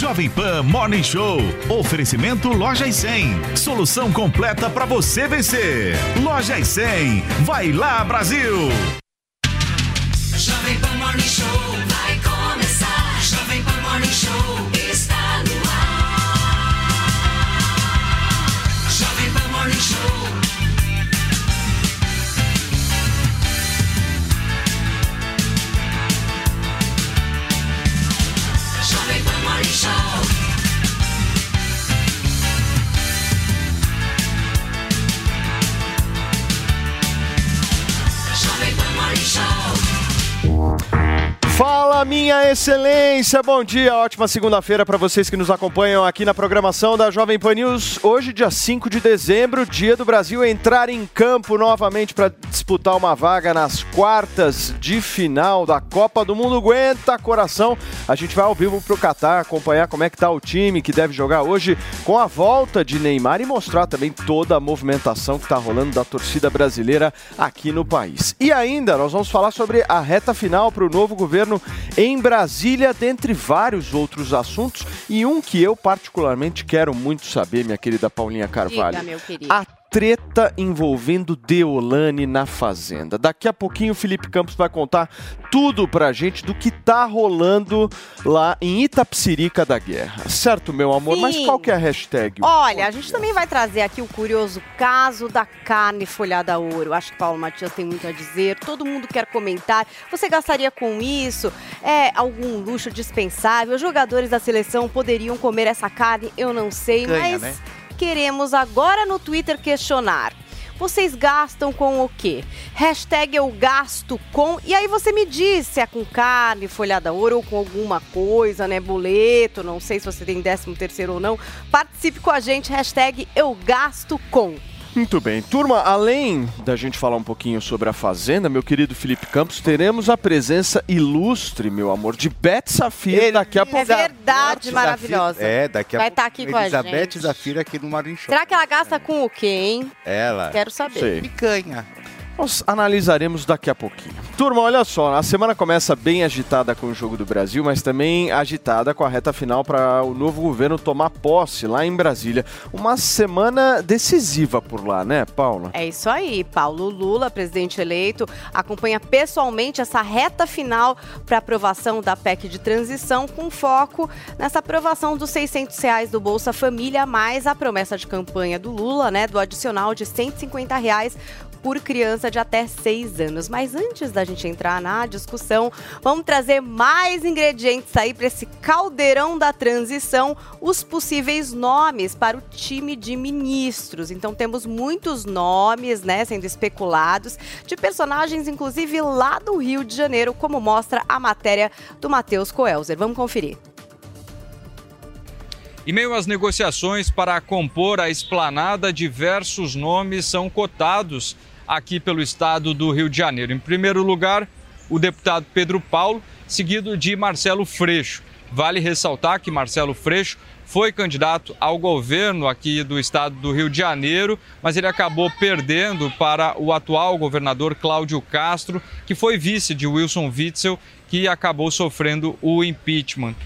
Jovem Pan Morning Show. Oferecimento Loja e 100. Solução completa para você vencer. Loja e 100. Vai lá, Brasil! Minha excelência! Bom dia, ótima segunda-feira para vocês que nos acompanham aqui na programação da Jovem Pan News. Hoje, dia 5 de dezembro, dia do Brasil entrar em campo novamente para disputar uma vaga nas quartas de final da Copa do Mundo. Aguenta coração! A gente vai ao vivo pro Catar acompanhar como é que tá o time que deve jogar hoje com a volta de Neymar e mostrar também toda a movimentação que está rolando da torcida brasileira aqui no país. E ainda, nós vamos falar sobre a reta final para o novo governo em Brasília, dentre vários outros assuntos, e um que eu particularmente quero muito saber, minha querida Paulinha Carvalho. Diga, meu querido. A treta envolvendo Deolane na Fazenda. Daqui a pouquinho o Felipe Campos vai contar tudo pra gente do que tá rolando lá em Itapsirica da Guerra. Certo, meu amor? Mas Sim. qual que é a hashtag? Olha, a gente também vai trazer aqui o curioso caso da carne folhada a ouro. Acho que Paulo Matias tem muito a dizer, todo mundo quer comentar. Você gastaria com isso? É algum luxo dispensável? Os jogadores da seleção poderiam comer essa carne? Eu não sei, Ganha, mas né? Queremos agora no Twitter questionar. Vocês gastam com o quê? Hashtag eu gasto com. E aí você me diz se é com carne, folhada ouro ou com alguma coisa, né? Boleto, não sei se você tem 13 terceiro ou não. Participe com a gente, hashtag eu gasto com. Muito bem. Turma, além da gente falar um pouquinho sobre a Fazenda, meu querido Felipe Campos, teremos a presença ilustre, meu amor, de Beth Safira daqui a É pouco. verdade, maravilhosa. É, daqui a Vai pouco. tá aqui com a Elizabeth gente. Zafira aqui no Marinho Show. Será que ela gasta com o quê, hein? Ela. Quero saber. Sei. Picanha. Nós analisaremos daqui a pouquinho. Turma, olha só, a semana começa bem agitada com o Jogo do Brasil, mas também agitada com a reta final para o novo governo tomar posse lá em Brasília. Uma semana decisiva por lá, né, Paula? É isso aí. Paulo Lula, presidente eleito, acompanha pessoalmente essa reta final para aprovação da PEC de transição, com foco nessa aprovação dos 600 reais do Bolsa Família, mais a promessa de campanha do Lula, né, do adicional de 150 reais por criança de até 6 anos. Mas antes da gente entrar na discussão, vamos trazer mais ingredientes aí para esse caldeirão da transição, os possíveis nomes para o time de ministros. Então temos muitos nomes, né, sendo especulados de personagens inclusive lá do Rio de Janeiro, como mostra a matéria do Matheus Coelzer. Vamos conferir. Em meio às negociações para compor a esplanada, diversos nomes são cotados aqui pelo estado do Rio de Janeiro. Em primeiro lugar, o deputado Pedro Paulo, seguido de Marcelo Freixo. Vale ressaltar que Marcelo Freixo foi candidato ao governo aqui do estado do Rio de Janeiro, mas ele acabou perdendo para o atual governador Cláudio Castro, que foi vice de Wilson Witzel, que acabou sofrendo o impeachment.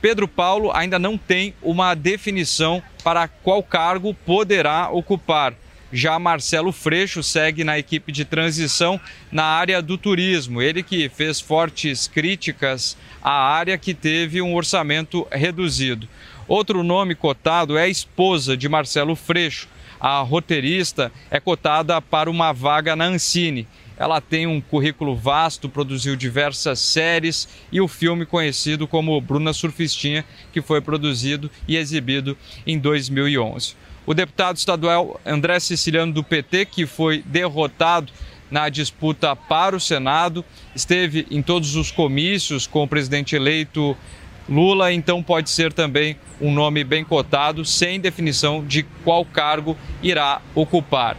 Pedro Paulo ainda não tem uma definição para qual cargo poderá ocupar. Já Marcelo Freixo segue na equipe de transição na área do turismo. Ele que fez fortes críticas à área que teve um orçamento reduzido. Outro nome cotado é a esposa de Marcelo Freixo. A roteirista é cotada para uma vaga na Ancine. Ela tem um currículo vasto, produziu diversas séries e o filme conhecido como Bruna Surfistinha, que foi produzido e exibido em 2011. O deputado estadual André Siciliano do PT, que foi derrotado na disputa para o Senado, esteve em todos os comícios com o presidente eleito Lula, então pode ser também um nome bem cotado, sem definição de qual cargo irá ocupar.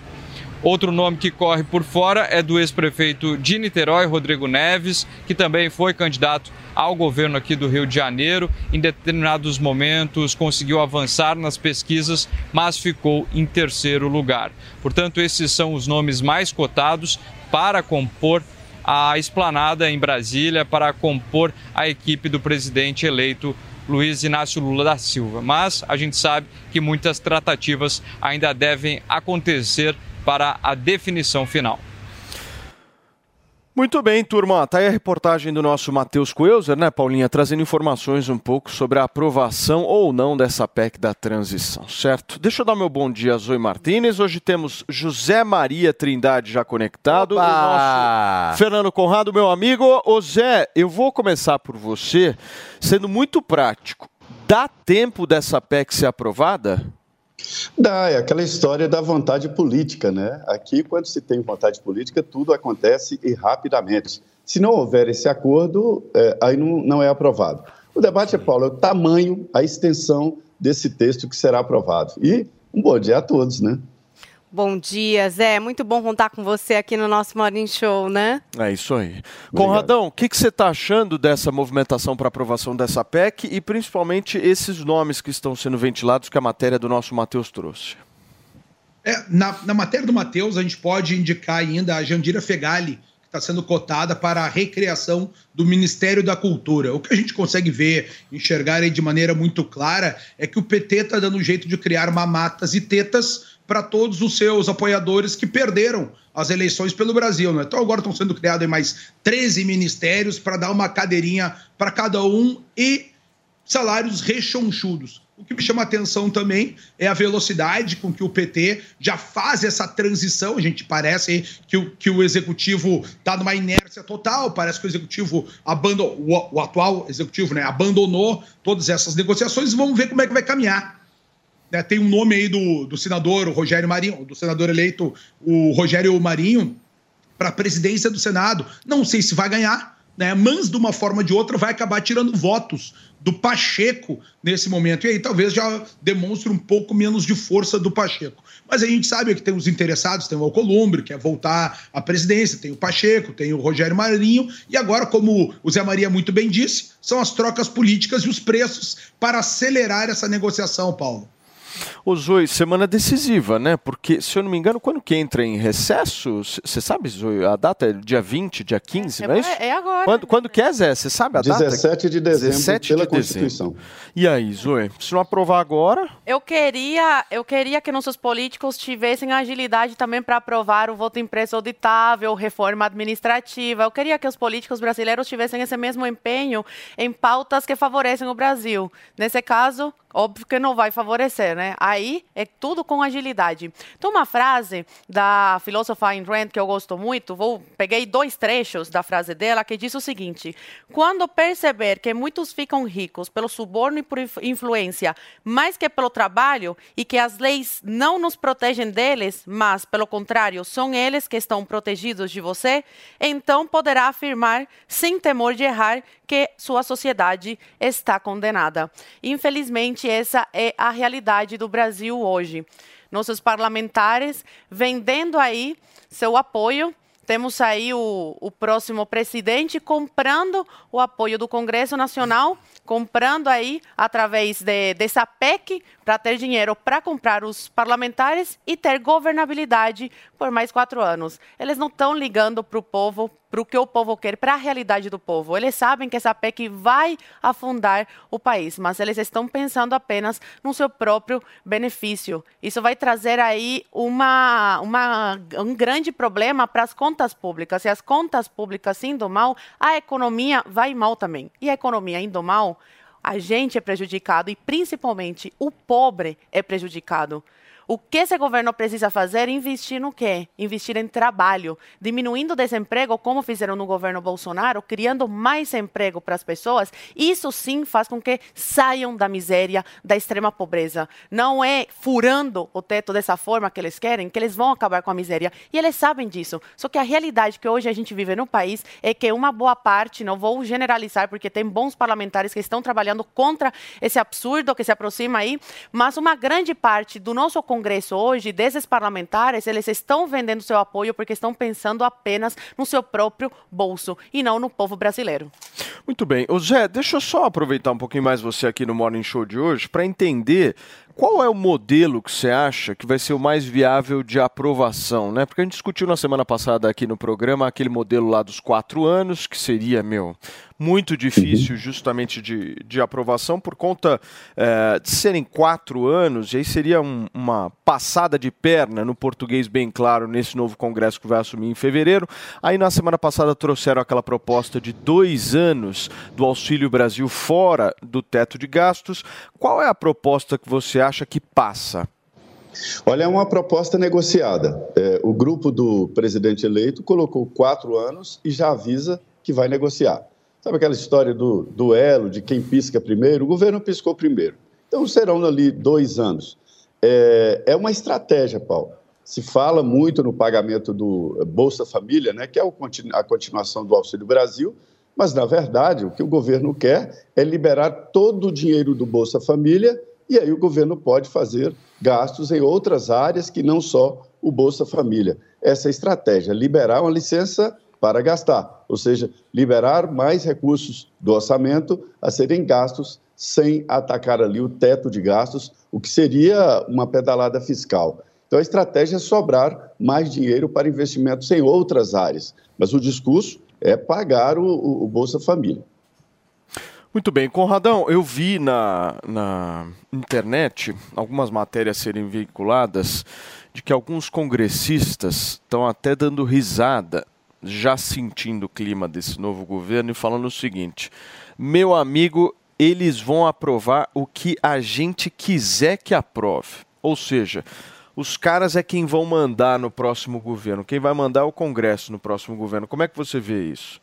Outro nome que corre por fora é do ex-prefeito de Niterói, Rodrigo Neves, que também foi candidato ao governo aqui do Rio de Janeiro. Em determinados momentos conseguiu avançar nas pesquisas, mas ficou em terceiro lugar. Portanto, esses são os nomes mais cotados para compor a esplanada em Brasília, para compor a equipe do presidente eleito Luiz Inácio Lula da Silva. Mas a gente sabe que muitas tratativas ainda devem acontecer para a definição final. Muito bem, turma. Tá aí a reportagem do nosso Matheus Coelzer, né, Paulinha? Trazendo informações um pouco sobre a aprovação ou não dessa PEC da transição, certo? Deixa eu dar meu bom dia a Zoe Martinez. Hoje temos José Maria Trindade já conectado. Opa! O nosso Fernando Conrado, meu amigo. Ô Zé, eu vou começar por você, sendo muito prático. Dá tempo dessa PEC ser aprovada? Dá, é aquela história da vontade política, né? Aqui, quando se tem vontade política, tudo acontece e rapidamente. Se não houver esse acordo, é, aí não, não é aprovado. O debate, Paulo, é o tamanho, a extensão desse texto que será aprovado. E um bom dia a todos, né? Bom dia, Zé. Muito bom contar com você aqui no nosso Morning Show, né? É isso aí. Conradão, o que, que você está achando dessa movimentação para aprovação dessa PEC e principalmente esses nomes que estão sendo ventilados que a matéria do nosso Matheus trouxe? É, na, na matéria do Matheus, a gente pode indicar ainda a Jandira Fegali, que está sendo cotada para a recriação do Ministério da Cultura. O que a gente consegue ver, enxergar aí de maneira muito clara, é que o PT está dando um jeito de criar mamatas e tetas para todos os seus apoiadores que perderam as eleições pelo Brasil. Né? Então agora estão sendo criados mais 13 ministérios para dar uma cadeirinha para cada um e salários rechonchudos. O que me chama atenção também é a velocidade com que o PT já faz essa transição. A gente parece que o, que o executivo está numa inércia total. Parece que o executivo abandonou, o, o atual executivo, né, abandonou todas essas negociações. Vamos ver como é que vai caminhar. Né, tem um nome aí do, do senador o Rogério Marinho, do senador eleito, o Rogério Marinho, para a presidência do Senado. Não sei se vai ganhar, né, mas de uma forma ou de outra vai acabar tirando votos do Pacheco nesse momento. E aí talvez já demonstre um pouco menos de força do Pacheco. Mas a gente sabe que tem os interessados, tem o Alcolumbre, que quer voltar à presidência, tem o Pacheco, tem o Rogério Marinho, e agora, como o Zé Maria muito bem disse, são as trocas políticas e os preços para acelerar essa negociação, Paulo. Ô Zoe, semana decisiva, né? Porque, se eu não me engano, quando que entra em recesso? Você sabe, Zoe, a data é dia 20, dia 15, É, não é isso? é agora. Quando, quando que é, Zé? Você sabe a data? 17 de dezembro, 17 pela de dezembro. Constituição. E aí, Zoe, se não aprovar agora, Eu queria, eu queria que nossos políticos tivessem agilidade também para aprovar o voto impresso auditável, reforma administrativa. Eu queria que os políticos brasileiros tivessem esse mesmo empenho em pautas que favorecem o Brasil. Nesse caso, óbvio que não vai favorecer, né? Aí é tudo com agilidade. Tem uma frase da filósofa Ayn Rand que eu gosto muito, vou peguei dois trechos da frase dela que diz o seguinte: quando perceber que muitos ficam ricos pelo suborno e por inf- influência, mais que pelo trabalho, e que as leis não nos protegem deles, mas pelo contrário, são eles que estão protegidos de você, então poderá afirmar sem temor de errar que sua sociedade está condenada. Infelizmente, essa é a realidade do Brasil hoje. Nossos parlamentares vendendo aí seu apoio. Temos aí o, o próximo presidente comprando o apoio do Congresso Nacional, comprando aí através de, dessa PEC para ter dinheiro para comprar os parlamentares e ter governabilidade por mais quatro anos. Eles não estão ligando para o povo, para o que o povo quer, para a realidade do povo. Eles sabem que essa PEC vai afundar o país, mas eles estão pensando apenas no seu próprio benefício. Isso vai trazer aí uma, uma, um grande problema para as contas públicas. Se as contas públicas indo mal, a economia vai mal também. E a economia indo mal, a gente é prejudicado e principalmente o pobre é prejudicado. O que esse governo precisa fazer investir no quê? Investir em trabalho, diminuindo o desemprego, como fizeram no governo Bolsonaro, criando mais emprego para as pessoas. Isso sim faz com que saiam da miséria, da extrema pobreza. Não é furando o teto dessa forma que eles querem que eles vão acabar com a miséria. E eles sabem disso. Só que a realidade que hoje a gente vive no país é que uma boa parte, não vou generalizar, porque tem bons parlamentares que estão trabalhando contra esse absurdo que se aproxima aí, mas uma grande parte do nosso Congresso hoje, desses parlamentares, eles estão vendendo seu apoio porque estão pensando apenas no seu próprio bolso e não no povo brasileiro. Muito bem. Ô Zé, deixa eu só aproveitar um pouquinho mais você aqui no Morning Show de hoje para entender qual é o modelo que você acha que vai ser o mais viável de aprovação, né? Porque a gente discutiu na semana passada aqui no programa aquele modelo lá dos quatro anos, que seria, meu, muito difícil justamente de, de aprovação por conta eh, de serem quatro anos, e aí seria um- uma passada de perna, no português bem claro, nesse novo Congresso que vai assumir em fevereiro. Aí na semana passada trouxeram aquela proposta de dois anos do Auxílio Brasil fora do teto de gastos. Qual é a proposta que você acha que passa? Olha, é uma proposta negociada. É, o grupo do presidente eleito colocou quatro anos e já avisa que vai negociar. Sabe aquela história do duelo de quem pisca primeiro? O governo piscou primeiro. Então serão ali dois anos. É, é uma estratégia, Paulo. Se fala muito no pagamento do Bolsa Família, né, que é a continuação do Auxílio Brasil, mas, na verdade, o que o governo quer é liberar todo o dinheiro do Bolsa Família e aí o governo pode fazer gastos em outras áreas que não só o Bolsa Família. Essa estratégia, liberar uma licença para gastar, ou seja, liberar mais recursos do orçamento a serem gastos sem atacar ali o teto de gastos, o que seria uma pedalada fiscal. Então, a estratégia é sobrar mais dinheiro para investimentos em outras áreas, mas o discurso é pagar o- o Bolsa Família. Muito bem, Conradão, eu vi na, na internet algumas matérias serem veiculadas de que alguns congressistas estão até dando risada, já sentindo o clima desse novo governo e falando o seguinte: meu amigo, eles vão aprovar o que a gente quiser que aprove. Ou seja, os caras é quem vão mandar no próximo governo. Quem vai mandar é o Congresso no próximo governo. Como é que você vê isso?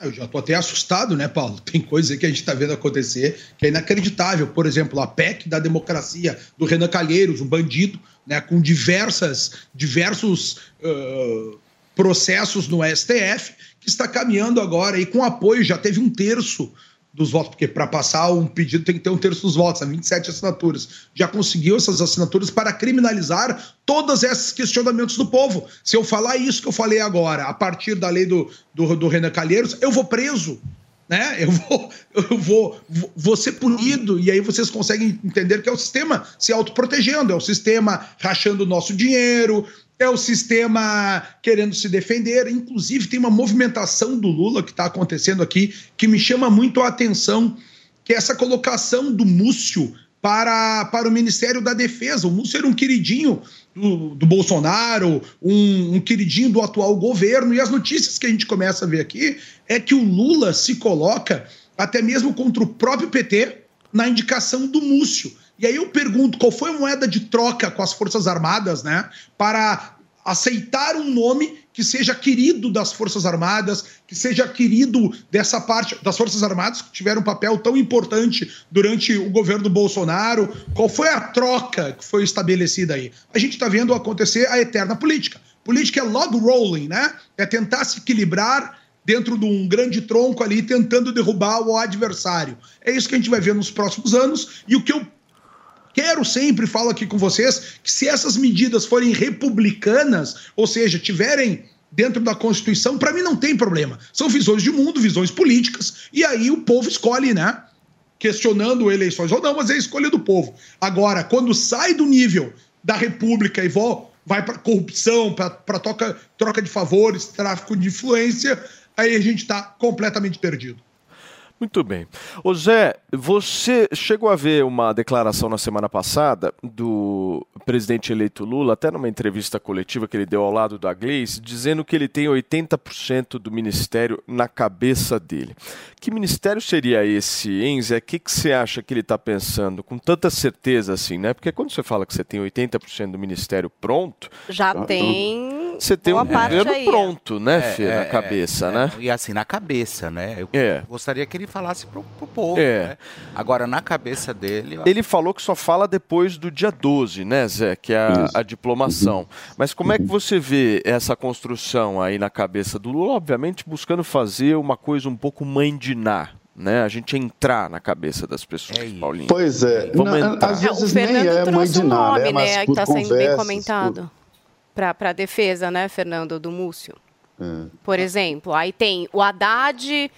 Eu já estou até assustado, né, Paulo? Tem coisa que a gente está vendo acontecer que é inacreditável. Por exemplo, a PEC da democracia do Renan Calheiros, um bandido, né, com diversas, diversos ah, processos no STF, que está caminhando agora e com apoio, já teve um terço dos votos, porque para passar um pedido tem que ter um terço dos votos, são 27 assinaturas. Já conseguiu essas assinaturas para criminalizar todos esses questionamentos do povo. Se eu falar isso que eu falei agora, a partir da lei do, do, do Renan Calheiros, eu vou preso. Né? Eu, vou, eu vou, vou ser punido, e aí vocês conseguem entender que é o sistema se autoprotegendo, é o sistema rachando o nosso dinheiro, é o sistema querendo se defender. Inclusive, tem uma movimentação do Lula que está acontecendo aqui que me chama muito a atenção, que é essa colocação do Múcio para, para o Ministério da Defesa. O Múcio era um queridinho do, do Bolsonaro, um, um queridinho do atual governo, e as notícias que a gente começa a ver aqui é que o Lula se coloca até mesmo contra o próprio PT na indicação do Múcio. E aí eu pergunto, qual foi a moeda de troca com as Forças Armadas, né, para aceitar um nome que seja querido das Forças Armadas, que seja querido dessa parte das Forças Armadas que tiveram um papel tão importante durante o governo Bolsonaro. Qual foi a troca que foi estabelecida aí? A gente está vendo acontecer a eterna política. Política é log rolling, né? É tentar se equilibrar dentro de um grande tronco ali, tentando derrubar o adversário. É isso que a gente vai ver nos próximos anos. E o que eu quero sempre, falo aqui com vocês, que se essas medidas forem republicanas, ou seja, tiverem dentro da Constituição, para mim não tem problema. São visões de mundo, visões políticas, e aí o povo escolhe, né? Questionando eleições ou não, mas é a escolha do povo. Agora, quando sai do nível da República e vai para corrupção, para troca, troca de favores, tráfico de influência, aí a gente está completamente perdido. Muito bem. Ô Zé, você chegou a ver uma declaração na semana passada do presidente eleito Lula, até numa entrevista coletiva que ele deu ao lado da Gleice, dizendo que ele tem 80% do ministério na cabeça dele. Que ministério seria esse, hein, Zé? O que, que você acha que ele está pensando? Com tanta certeza assim, né? Porque quando você fala que você tem 80% do ministério pronto, Já tem. Você tem um governo aí. pronto, né, É, Fê, é, na é, cabeça, é. né? E assim, na cabeça, né? Eu É. gostaria que ele falasse pro, pro povo. É. né? Agora, na cabeça dele. Ele falou que só fala depois do dia 12, né, Zé? Que é a, a diplomação. Mas como é que você vê essa construção aí na cabeça do Lula? Obviamente buscando fazer uma coisa um pouco mãe de Ná, né? A gente entrar na cabeça das pessoas, É. Paulinho. Pois é, Vamos na- entrar. às É, o vezes nem Fernando é mãe de um nada, nome, é né, que por está sendo bem comentado para a defesa, né, Fernando, do Múcio. por- é. Por exemplo, aí tem o Haddad,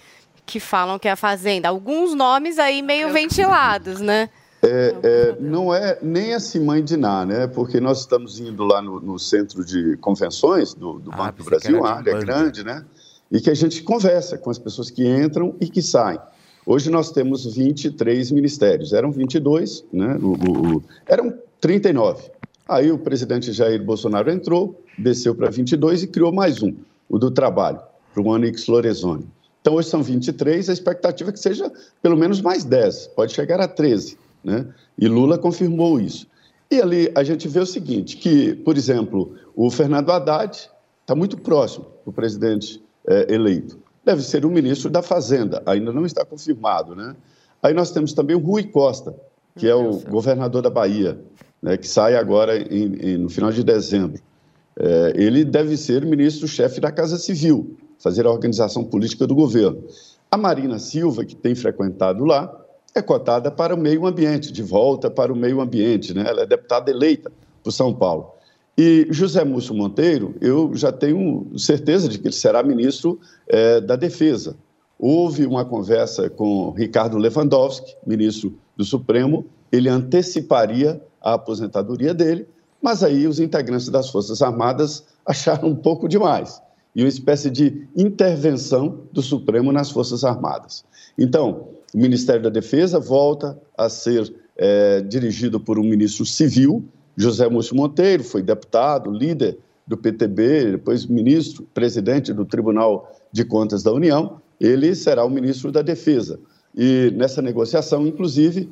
que falam que é a Fazenda. Alguns nomes aí meio ventilados, né? É, é, não é nem a Simãe Diná, né? Porque nós estamos indo lá no, no centro de convenções do, do Ah, Banco do Brasil, uma de área banco. grande, né? E que a gente conversa com as pessoas que entram e que saem. Hoje nós temos 23 ministérios. Eram 22, né? O, o- o- eram 39. Aí o presidente Jair Bolsonaro entrou, desceu para 22 e criou mais um, o do trabalho, para o Onyx Lorenzoni. Então hoje são 23, a expectativa é que seja pelo menos mais 10, pode chegar a 13, né? E Lula confirmou isso. E ali a gente vê o seguinte, que, por exemplo, o Fernando Haddad está muito próximo do presidente eh, eleito. Deve ser o ministro da Fazenda, ainda não está confirmado, né? Aí nós temos também o Rui Costa, que é o governador da Bahia, né, que sai agora em- em- no final de dezembro. É, ele deve ser ministro-chefe da Casa Civil, fazer a organização política do governo. A Marina Silva, que tem frequentado lá, é cotada para o meio ambiente, de volta para o meio ambiente, né? Ela é deputada eleita por São Paulo. E José Múcio Monteiro, eu já tenho certeza de que ele será ministro eh, da Defesa. Houve uma conversa com Ricardo Lewandowski, ministro do Supremo, ele anteciparia a aposentadoria dele, mas aí os integrantes das Forças Armadas acharam um pouco demais e uma espécie de intervenção do Supremo nas Forças Armadas. Então, o Ministério da Defesa volta a ser eh, dirigido por um ministro civil, José Múcio Monteiro, foi deputado, líder do PTB, depois ministro, presidente do Tribunal de Contas da União, ele será o ministro da Defesa. E nessa negociação, inclusive,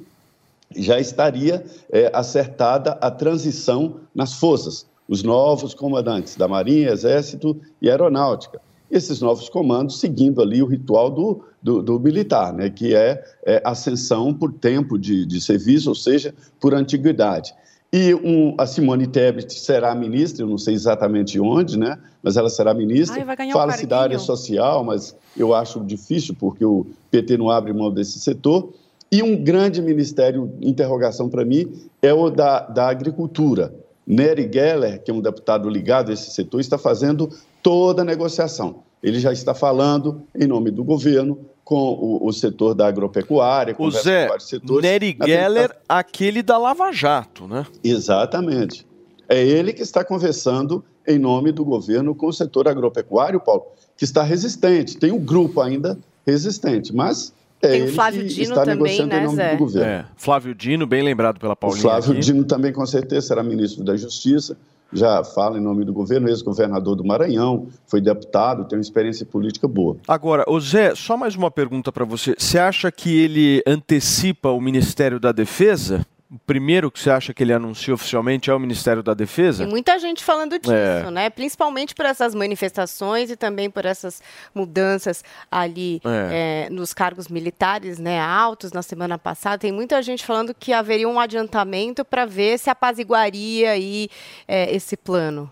já estaria eh, acertada a transição nas forças, os novos comandantes da Marinha, Exército e Aeronáutica. Esses novos comandos seguindo ali o ritual do, do, do militar, né, que é, é ascensão por tempo de, de serviço, ou seja, por antiguidade. E um, a Simone Tebet será ministra, eu não sei exatamente onde, né? Mas ela será ministra. Ganhar um Fala-se da área social, mas eu acho difícil porque o PT não abre mão desse setor. E um grande ministério, interrogação para mim, é o da, da agricultura. Nery Geller, que é um deputado ligado a esse setor, está fazendo toda a negociação. Ele já está falando em nome do governo com o, o setor da agropecuária, O conversa Zé, com vários setores. Nery Geller, aquele da Lava Jato, né? Exatamente. É ele que está conversando em nome do governo com o setor agropecuário, Paulo, que está resistente. Tem um grupo ainda resistente, mas é Tem o Flávio Dino está também, negociando né, em nome Zé? do governo. É, Flávio Dino, bem lembrado pela O Paulinha. Flávio aqui. Dino também, com certeza, será ministro da Justiça, já fala em nome do governo, ex-governador do Maranhão, foi deputado, tem uma experiência política boa. Agora, ô Zé, só mais uma pergunta para você. Você acha que ele antecipa o Ministério da Defesa? O primeiro que você acha que ele anuncia oficialmente é o Ministério da Defesa? Tem muita gente falando disso, É. né? Principalmente por essas manifestações e também por essas mudanças ali É. eh, nos cargos militares, né, altos na semana passada. Tem muita gente falando que haveria um adiantamento para ver se apaziguaria aí eh, esse plano.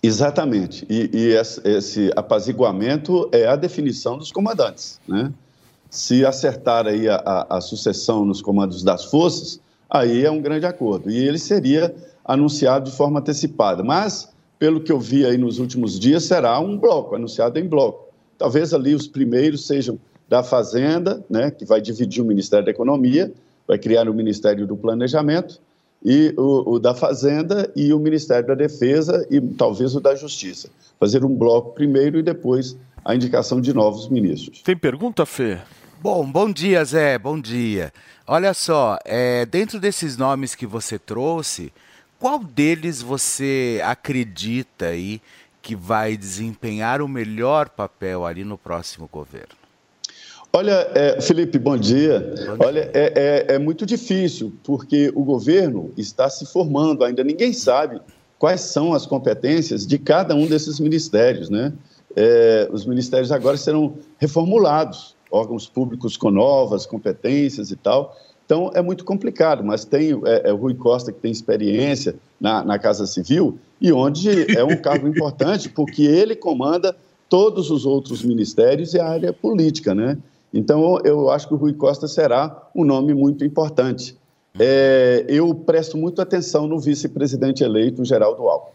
Exatamente. E, e esse, esse apaziguamento é a definição dos comandantes. Né? Se acertar aí a, a- a sucessão nos comandos das forças, aí é um grande acordo. E ele seria anunciado de forma antecipada. Mas, pelo que eu vi aí nos últimos dias, será um bloco, anunciado em bloco. Talvez ali os primeiros sejam da Fazenda, né, que vai dividir o Ministério da Economia, vai criar o Ministério do Planejamento, e o, o da Fazenda e o Ministério da Defesa e talvez o da Justiça. Fazer um bloco primeiro e depois a indicação de novos ministros. Tem pergunta, Fê? Bom, bom dia, Zé, bom dia. Olha só, é, dentro desses nomes que você trouxe, qual deles você acredita aí que vai desempenhar o melhor papel ali no próximo governo? Olha, é, Felipe, bom dia. Olha, é, é- é muito difícil, porque o governo está se formando ainda. Ninguém sabe quais são as competências de cada um desses ministérios, né? É, os ministérios agora serão reformulados, órgãos públicos com novas competências e tal. Então, é muito complicado, mas tem é, é o Rui Costa, que tem experiência na, na Casa Civil, e onde é um cargo importante, porque ele comanda todos os outros ministérios e a área política, né? Então, eu acho que o Rui Costa será um nome muito importante. É, eu presto muita atenção no vice-presidente eleito, Geraldo Alckmin.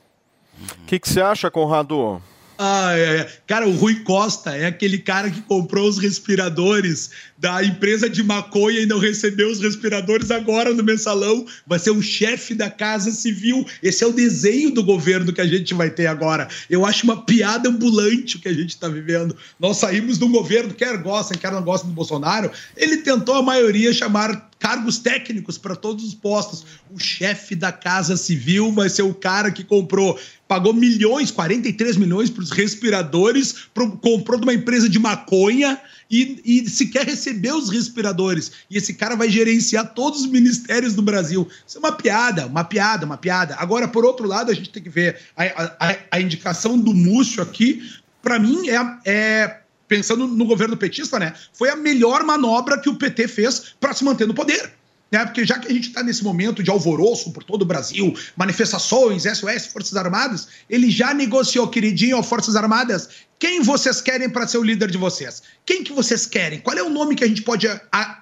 O que, que você acha, Conrado? Ah, é, é. Cara, o Rui Costa é aquele cara que comprou os respiradores da empresa de maconha e não recebeu os respiradores agora no mensalão. Vai ser o chefe da Casa Civil. Esse é o desenho do governo que a gente vai ter agora. Eu acho uma piada ambulante o que a gente está vivendo. Nós saímos de um governo, quer gostem, quer não gostem do Bolsonaro, ele tentou a maioria chamar cargos técnicos para todos os postos. O chefe da Casa Civil vai ser o cara que comprou pagou milhões, 43 milhões para os respiradores, pro, comprou de uma empresa de maconha e, e sequer recebeu os respiradores. E esse cara vai gerenciar todos os ministérios do Brasil. Isso é uma piada, uma piada, uma piada. Agora, por outro lado, a gente tem que ver a, a, a indicação do Múcio aqui, para mim, é, é pensando no governo petista, né? Foi a melhor manobra que o PT fez para se manter no poder né? Porque já que a gente está nesse momento de alvoroço por todo o Brasil, manifestações, SOS, Forças Armadas, ele já negociou, queridinho, Forças Armadas, quem vocês querem para ser o líder de vocês? Quem que vocês querem? Qual é o nome que a gente pode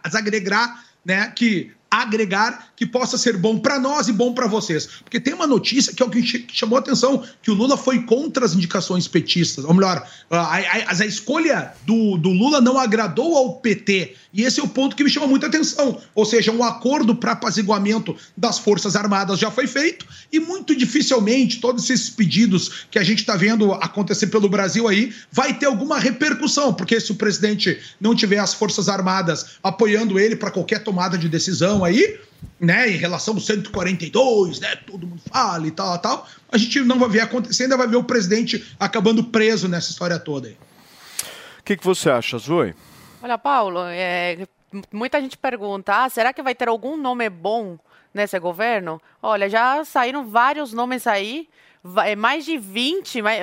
agregar, né? Que agregar que possa ser bom para nós e bom para vocês. Porque tem uma notícia que é o que chamou a atenção, que o Lula foi contra as indicações petistas. Ou melhor, a, a, a escolha do, do Lula não agradou ao PT. E esse é o ponto que me chama muita atenção. Ou seja, um acordo para apaziguamento das Forças Armadas já foi feito e muito dificilmente todos esses pedidos que a gente está vendo acontecer pelo Brasil aí vai ter alguma repercussão, porque se o presidente não tiver as Forças Armadas apoiando ele para qualquer tomada de decisão aí, né, em relação ao 142, né, todo mundo fala e tal, tal, a gente não vai ver acontecendo, ainda vai ver o presidente acabando preso nessa história toda aí. O que, que você acha, Zoe? Olha, Paulo, é, muita gente pergunta: ah, será que vai ter algum nome bom nesse governo? Olha, já saíram vários nomes aí mais de 20, mais,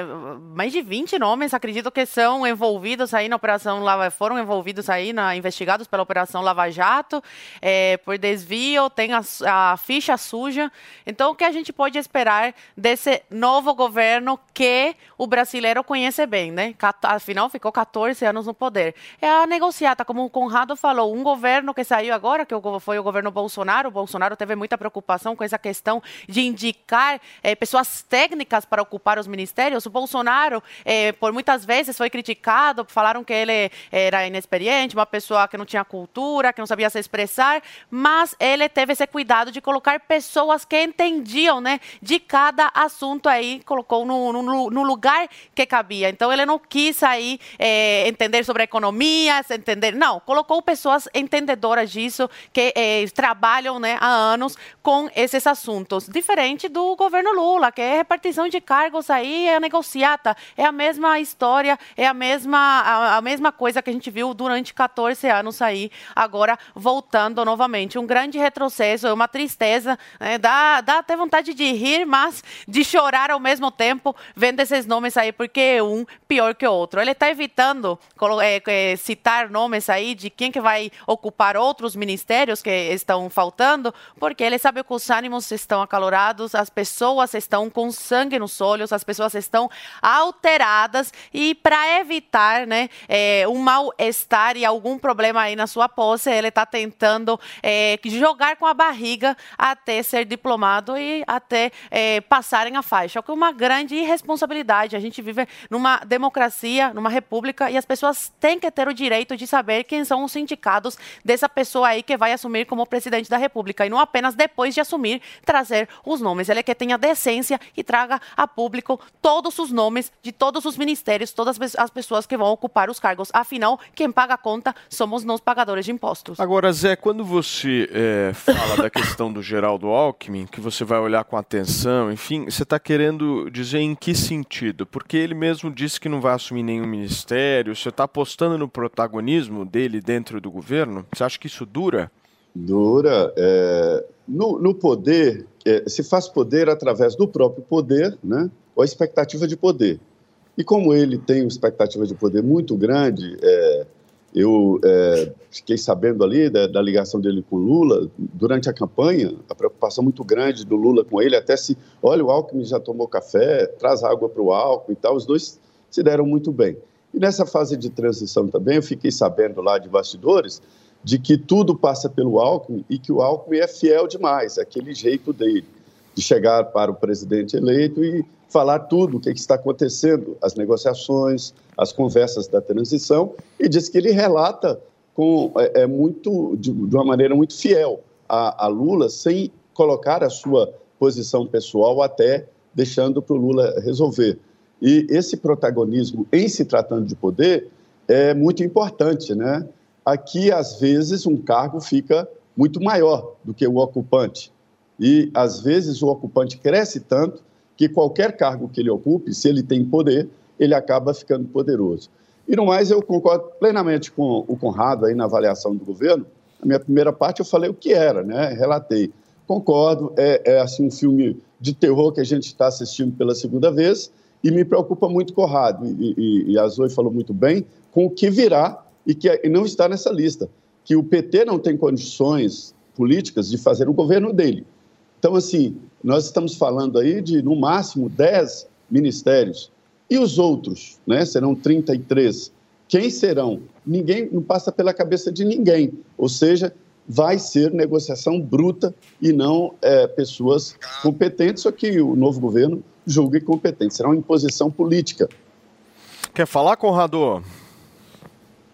mais de 20 nomes, acredito que são envolvidos aí na Operação Lava, foram envolvidos aí, na, investigados pela Operação Lava Jato, é, por desvio, tem a, a, ficha suja. Então, o que a gente pode esperar desse novo governo que o brasileiro conhece bem, né? Afinal, ficou 14 anos no poder. É a negociata, como o Conrado falou, um governo que saiu agora, que foi o governo Bolsonaro, o Bolsonaro teve muita preocupação com essa questão de indicar é, pessoas técnicas técnicas para ocupar os ministérios. O Bolsonaro, eh, por muitas vezes, foi criticado, falaram que ele era inexperiente, uma pessoa que não tinha cultura, que não sabia se expressar, mas ele teve esse cuidado de colocar pessoas que entendiam né, de cada assunto aí, colocou no, no, no lugar que cabia. Então, ele não quis aí eh, entender sobre a economia, entender, não, colocou pessoas entendedoras disso, que eh, trabalham né, há anos com esses assuntos, diferente do governo Lula, que é repartição de cargos aí é negociata, é a mesma história, é a mesma, a, a, mesma coisa que a gente viu durante 14 anos aí, agora voltando novamente. Um grande retrocesso, é uma tristeza, né? dá, dá até vontade de rir, mas de chorar ao mesmo tempo, vendo esses nomes aí, porque é um pior que o outro. Ele está evitando é, é, citar nomes aí de quem que vai ocupar outros ministérios que estão faltando, porque ele sabe que os ânimos estão acalorados, as pessoas estão com sangue nos olhos, as pessoas estão alteradas e para evitar né, é, um mal-estar e algum problema aí na sua posse, ele está tentando é, jogar com a barriga até ser diplomado e até é, passarem a faixa, o que é uma grande irresponsabilidade. A gente vive numa democracia, numa república e as pessoas têm que ter o direito de saber quem são os sindicados dessa pessoa aí que vai assumir como presidente da república e não apenas depois de assumir trazer os nomes. Ele quer que tenha decência e traga traga a público todos os nomes de todos os ministérios, todas as pessoas que vão ocupar os cargos. Afinal, quem paga a conta somos nós pagadores de impostos. Agora, Zé, quando você é, fala da questão do Geraldo Alckmin, que você vai olhar com atenção, enfim, você está querendo dizer em que sentido? Porque ele mesmo disse que não vai assumir nenhum ministério, você está apostando no protagonismo dele dentro do governo? Você acha que isso dura? Dura. É... No, no poder, é, se faz poder através do próprio poder, né, ou a expectativa de poder. E como ele tem uma expectativa de poder muito grande, é, eu é, fiquei sabendo ali da, da, ligação dele com Lula durante a campanha, a preocupação muito grande do Lula com ele, até se, olha, o Alckmin já tomou café, traz água para o Alckmin e tal, os dois se deram muito bem. E nessa fase de transição também, eu fiquei sabendo lá de bastidores de que tudo passa pelo Alckmin e que o Alckmin é fiel demais, é aquele jeito dele, de chegar para o presidente eleito e falar tudo o que, que está acontecendo, as negociações, as conversas da transição, e diz que ele relata com é, é muito de, de uma maneira muito fiel a, a Lula, sem colocar a sua posição pessoal até deixando para o Lula resolver. E esse protagonismo, em se tratando de poder, é muito importante, né? Aqui, às vezes, um cargo fica muito maior do que o ocupante. E, às vezes, o ocupante cresce tanto que qualquer cargo que ele ocupe, se ele tem poder, ele acaba ficando poderoso. E, no mais, eu concordo plenamente com o Conrado aí na avaliação do governo. Na minha primeira parte, eu falei o que era, né? Relatei. Concordo, é, é assim um filme de terror que a gente está assistindo pela segunda vez e me preocupa muito Conrado, e, e, e a Zoe falou muito bem, com o que virá e que não está nessa lista, que o PT não tem condições políticas de fazer o governo dele. Então, assim, nós estamos falando aí de, no máximo, 10 ministérios. E os outros, né? Serão 33. Quem serão? Ninguém, não passa pela cabeça de ninguém. Ou seja, vai ser negociação bruta e não é, pessoas competentes, só que o novo governo julgue competente. Será uma imposição política. Quer falar, Conrado?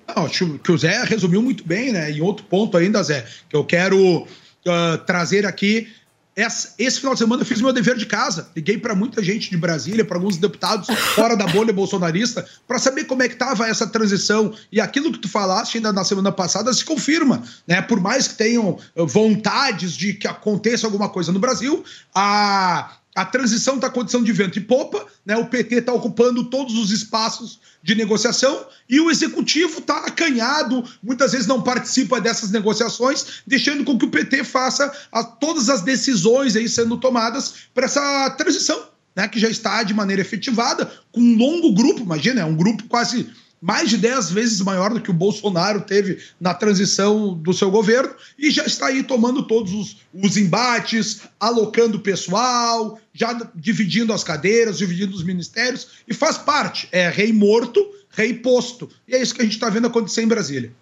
Não, acho que o Zé resumiu muito bem, né? E outro ponto ainda, Zé, que eu quero uh, trazer aqui. Esse final de semana eu fiz meu dever de casa. Liguei para muita gente de Brasília, para alguns deputados fora da bolha bolsonarista, para saber como é que estava essa transição. E aquilo que tu falaste ainda na semana passada se confirma. Né? Por mais que tenham vontades de que aconteça alguma coisa no Brasil, a, a transição está condição de vento e popa, né? O PT está ocupando todos os espaços de negociação e o executivo está acanhado, muitas vezes não participa dessas negociações, deixando com que o PT faça a, todas as decisões aí sendo tomadas para essa transição, né? Que já está de maneira efetivada, com um longo grupo, imagina, é um grupo quase mais de 10 vezes maior do que o Bolsonaro teve na transição do seu governo e já está aí tomando todos os, os embates, alocando pessoal, já dividindo as cadeiras, dividindo os ministérios e faz parte. É rei morto, rei posto. E é isso que a gente está vendo acontecer em Brasília.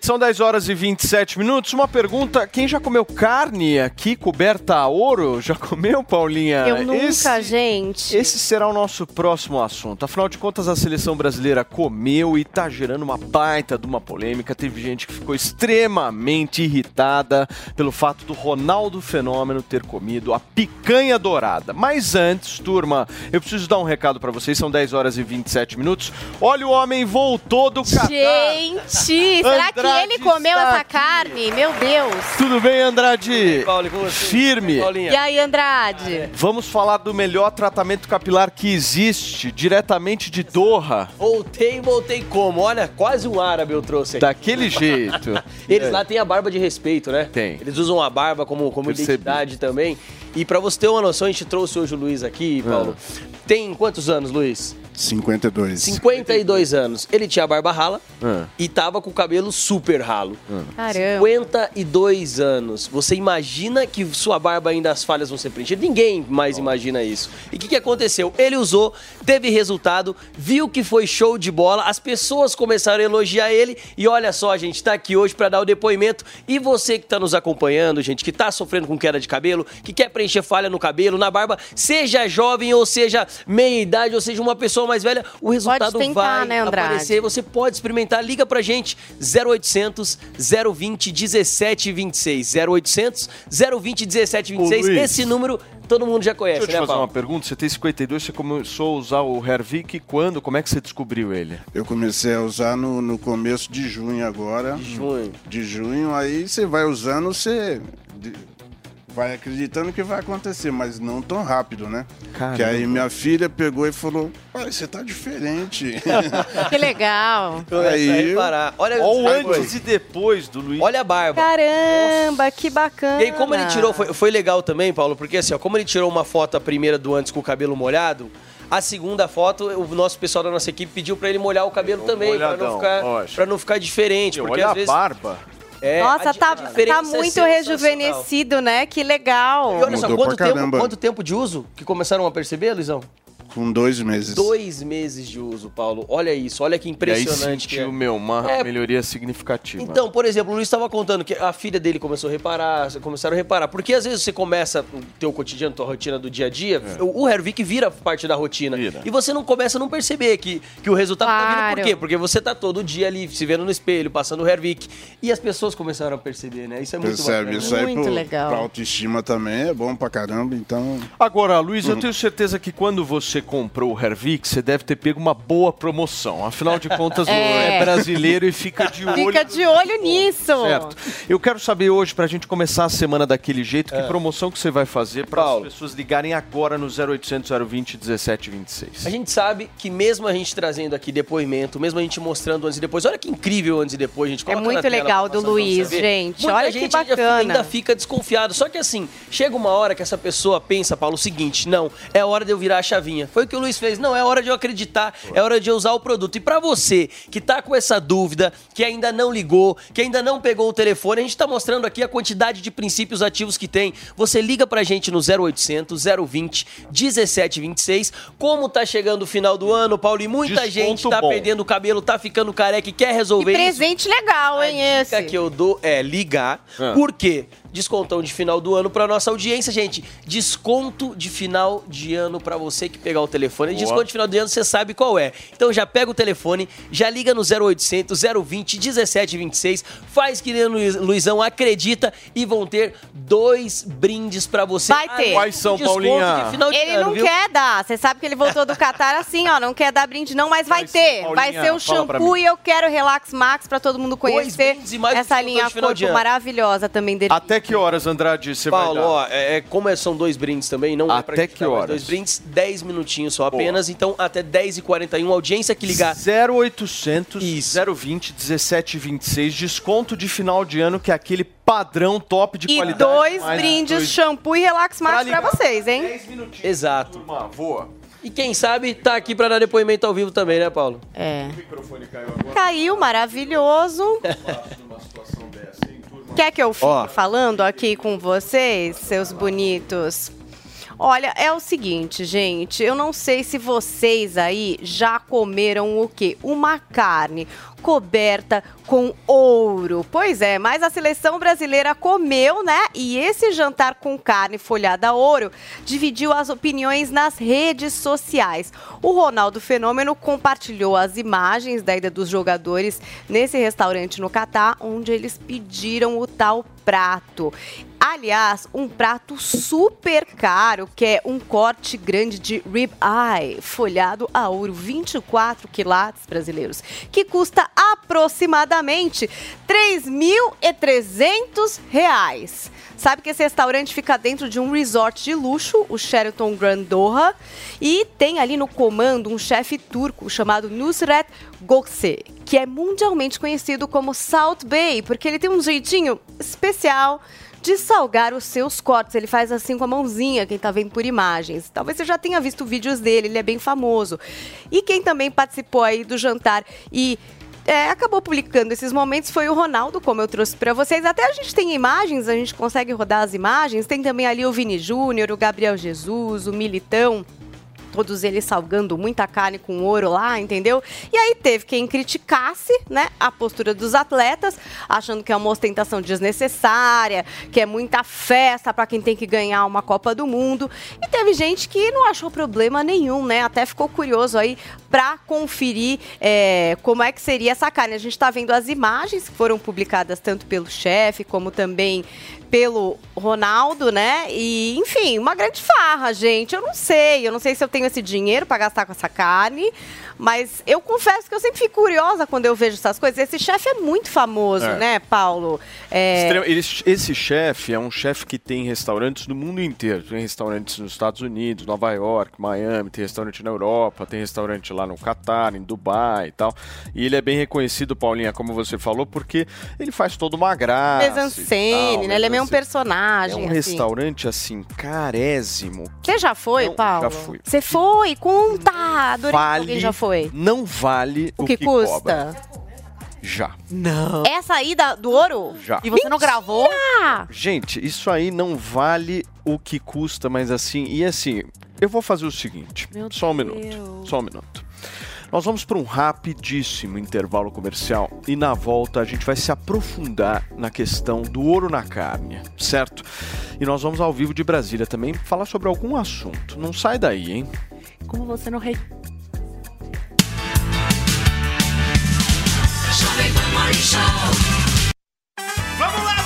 São 10 horas e 27 minutos. Uma pergunta: quem já comeu carne aqui coberta a ouro? Já comeu, Paulinha? Eu nunca, esse, gente. Esse será o nosso próximo assunto. Afinal de contas, a seleção brasileira comeu e tá gerando uma baita de uma polêmica. Teve gente que ficou extremamente irritada pelo fato do Ronaldo Fenômeno ter comido a picanha dourada. Mas antes, turma, eu preciso dar um recado para vocês. São 10 horas e 27 minutos. Olha, o homem voltou do Catar. Gente, será que Andrade ele comeu essa aqui. carne? Meu Deus. Tudo bem, Andrade? Paulo, e com você? Firme. Paulinha. E aí, Andrade? Vamos falar do melhor tratamento capilar que existe, diretamente de Doha. Voltei, voltei como? Olha, quase um árabe eu trouxe aqui. Daquele jeito. Eles lá têm a barba de respeito, né? Tem. Eles usam a barba como, como Percebi. identidade também. E pra você ter uma noção, a gente trouxe hoje o Luiz aqui, Paulo. Tem quantos anos, Luiz? 52. 52 anos. Ele tinha a barba rala Ah. e tava com o cabelo super ralo. Caramba. 52 anos. Você imagina que sua barba ainda as falhas vão ser preenchidas? Ninguém mais imagina isso. E o que, que aconteceu? Ele usou, teve resultado, viu que foi show de bola, as pessoas começaram a elogiar ele e olha só, a gente tá aqui hoje para dar o depoimento. E você que tá nos acompanhando, gente, que tá sofrendo com queda de cabelo, que quer preencher falha no cabelo, na barba, seja jovem ou seja meia idade ou seja uma pessoa mais velha, o resultado tentar, vai né, Andrade? aparecer. Você pode experimentar, liga pra gente 0800 020 1726. 0800 020 1726. Ô. Esse número todo mundo já conhece, Deixa eu te né, fazer uma Paulo? pergunta. Você tem 52, você começou a usar o Hervik quando? Como é que você descobriu ele? Eu comecei a usar no, no começo de junho agora. Junho. De junho, aí você vai usando, você de- vai acreditando que vai acontecer, mas não tão rápido, né? Caramba. Que aí minha filha pegou e falou, pai, você tá diferente. Que legal. A Aí eu- reparar. Olha, Olha o antes e depois do Luiz. olha a barba. Caramba, que bacana. E aí, como ele tirou, foi, foi legal também, Paulo, porque assim, ó, como ele tirou uma foto a primeira do antes com o cabelo molhado, a segunda foto, o nosso pessoal da nossa equipe pediu pra ele molhar o cabelo também, pra molhadão, não ficar, não ficar diferente, porque Olha às a vezes barba. É, Nossa, tá, diferença tá é muito sensacional. rejuvenescido, né? Que legal. E olha só, Mudou quanto tempo, caramba. quanto tempo de uso que começaram a perceber, Luizão? Com dois meses. Dois meses de uso, Paulo. Olha isso, olha que E aí impressionante. que é. sentiu, meu, uma É. melhoria significativa. Então, por exemplo, o Luiz estava contando que a filha dele começou a reparar, começaram a reparar. Porque às vezes você começa o teu cotidiano, tua rotina do dia a dia, o o Hervik vira parte da rotina. E você não começa a não perceber que, que o resultado tá vindo. Por Claro. quê? Porque você tá todo dia ali se vendo no espelho, passando o Hervik. E as pessoas começaram a perceber, né? Isso é muito Percebe? bacana. Isso aí pro, pra autoestima também é bom pra caramba, então... Agora, Luiz, eu Uhum. tenho certeza que quando você comprou o Hervik, você deve ter pego uma boa promoção. Afinal de contas, É. é brasileiro e fica de olho. Fica de olho nisso. Certo. Eu quero saber hoje, pra gente começar a semana daquele jeito, É. que promoção que você vai fazer para as pessoas ligarem agora no 0800 020 1726. A gente sabe que mesmo a gente trazendo aqui depoimento, mesmo a gente mostrando antes e depois, olha que incrível antes e depois, a gente coloca É muito legal a do Luiz, gente. Muita Olha que gente ainda- bacana. Ainda fica desconfiado. Só que assim, chega uma hora que essa pessoa pensa, Paulo, o seguinte: não, é hora de eu virar a chavinha. Foi o que o Luiz fez. Não, é hora de eu acreditar, é hora de eu usar o produto. E pra você que tá com essa dúvida, que ainda não ligou, que ainda não pegou o telefone, a gente tá mostrando aqui a quantidade de princípios ativos que tem. Você liga pra gente no 0800 020 1726. Como tá chegando o final do ano, Paulo, e muita Desconto gente tá bom. perdendo o cabelo, tá ficando careca e quer Que resolver isso. presente legal, hein, esse? dica que eu dou é ligar. Ah. Por quê? Descontão de final do ano pra nossa audiência, gente. Desconto de final de ano pra você que pegar o telefone. Boa. Desconto de final de ano você sabe qual é. Então já pega o telefone, já liga no 0800 020 1726, faz que nem o Luiz- Luizão acredita e vão ter dois brindes pra você. Vai ter. De final de Ele ano, não viu? quer dar. Você sabe que ele voltou do Catar assim, ó. Não quer dar brinde, não, mas vai, ter. Paulinha, vai ser o shampoo e eu quero Relax Max pra todo mundo conhecer. essa linha de final de corpo ano. maravilhosa também dele. Até que horas, Andrade, você Paulo, vai dar? ó, é, é- como é- são dois brindes também, não é pra Até gente que horas? Dois brindes, 10 minutinhos só apenas, então até 10h41, audiência que ligar. 0800 020 1726, desconto de final de ano, que é aquele padrão top de E qualidade. dois mais brindes, dois- shampoo e Relax Max pra, ligar. vocês, hein? Exato. Turma, voa. E quem sabe tá aqui pra dar depoimento ao vivo também, né, Paulo? É. O microfone caiu agora. Caiu, maravilhoso. Quer que eu fique Ó. falando aqui com vocês, seus bonitos? Olha, é o seguinte, gente, eu não sei se vocês aí já comeram o quê? Uma carne coberta com ouro. Pois é, mas a seleção brasileira comeu, né? E esse jantar com carne folhada a ouro dividiu as opiniões nas redes sociais. O Ronaldo Fenômeno compartilhou as imagens da ida dos jogadores nesse restaurante no Catar, onde eles pediram o tal prato. Aliás, um prato super caro, que é um corte grande de rib eye, folhado a ouro, 24 quilates brasileiros, que custa aproximadamente 3.300 reais. Sabe que esse restaurante fica dentro de um resort de luxo, o Sheraton Grand Doha, e tem ali no comando um chefe turco chamado Nusret Gökse, que é mundialmente conhecido como Salt Bay, porque ele tem um jeitinho especial de salgar os seus cortes. Ele faz assim com a mãozinha, quem tá vendo por imagens. Talvez você já tenha visto vídeos dele, ele é bem famoso. E quem também participou aí do jantar e é, acabou publicando esses momentos foi o Ronaldo, como eu trouxe para vocês. Até a gente tem imagens, a gente consegue rodar as imagens. Tem também ali o Vini Júnior, o Gabriel Jesus, o Militão. Todos eles salgando muita carne com ouro lá, entendeu? E aí teve quem criticasse, né, a postura dos atletas, achando que é uma ostentação desnecessária, que é muita festa para quem tem que ganhar uma Copa do Mundo. E teve gente que não achou problema nenhum, né? Até ficou curioso aí para conferir é, como é que seria essa carne. A gente está vendo as imagens que foram publicadas tanto pelo chefe como também pelo Ronaldo, né? E, enfim, uma grande farra, gente. Eu não sei, eu não sei se eu tenho esse dinheiro para gastar com essa carne, mas eu confesso que eu sempre fico curiosa quando eu vejo essas coisas. Esse chefe é muito famoso, É. né, Paulo? É, esse chefe é um chefe que tem restaurantes no mundo inteiro. Tem restaurantes nos Estados Unidos, Nova York, Miami, tem restaurante na Europa, tem restaurante lá no Catar, em Dubai e tal. E ele é bem reconhecido, Paulinha, como você falou, porque ele faz toda uma graça. Mesancene, tal, né? Ele é meio um personagem. É um assim. restaurante, assim, carésimo. Você já foi, Não, Paulo? já fui. Você foi? Conta! Adorei alguém já foi. Não vale O o, que, cobra. custa? Já. Não. Essa aí da- do ouro? Já. E você não gravou? Gente, isso aí não vale o que custa, mas assim, e assim, eu vou fazer o seguinte. Meu só um Deus. minuto. Só um minuto. Nós vamos para um rapidíssimo intervalo comercial e na volta a gente vai se aprofundar na questão do ouro na carne, certo? E nós vamos ao vivo de Brasília também falar sobre algum assunto. Não sai daí, hein? Como você não re... Vamos lá,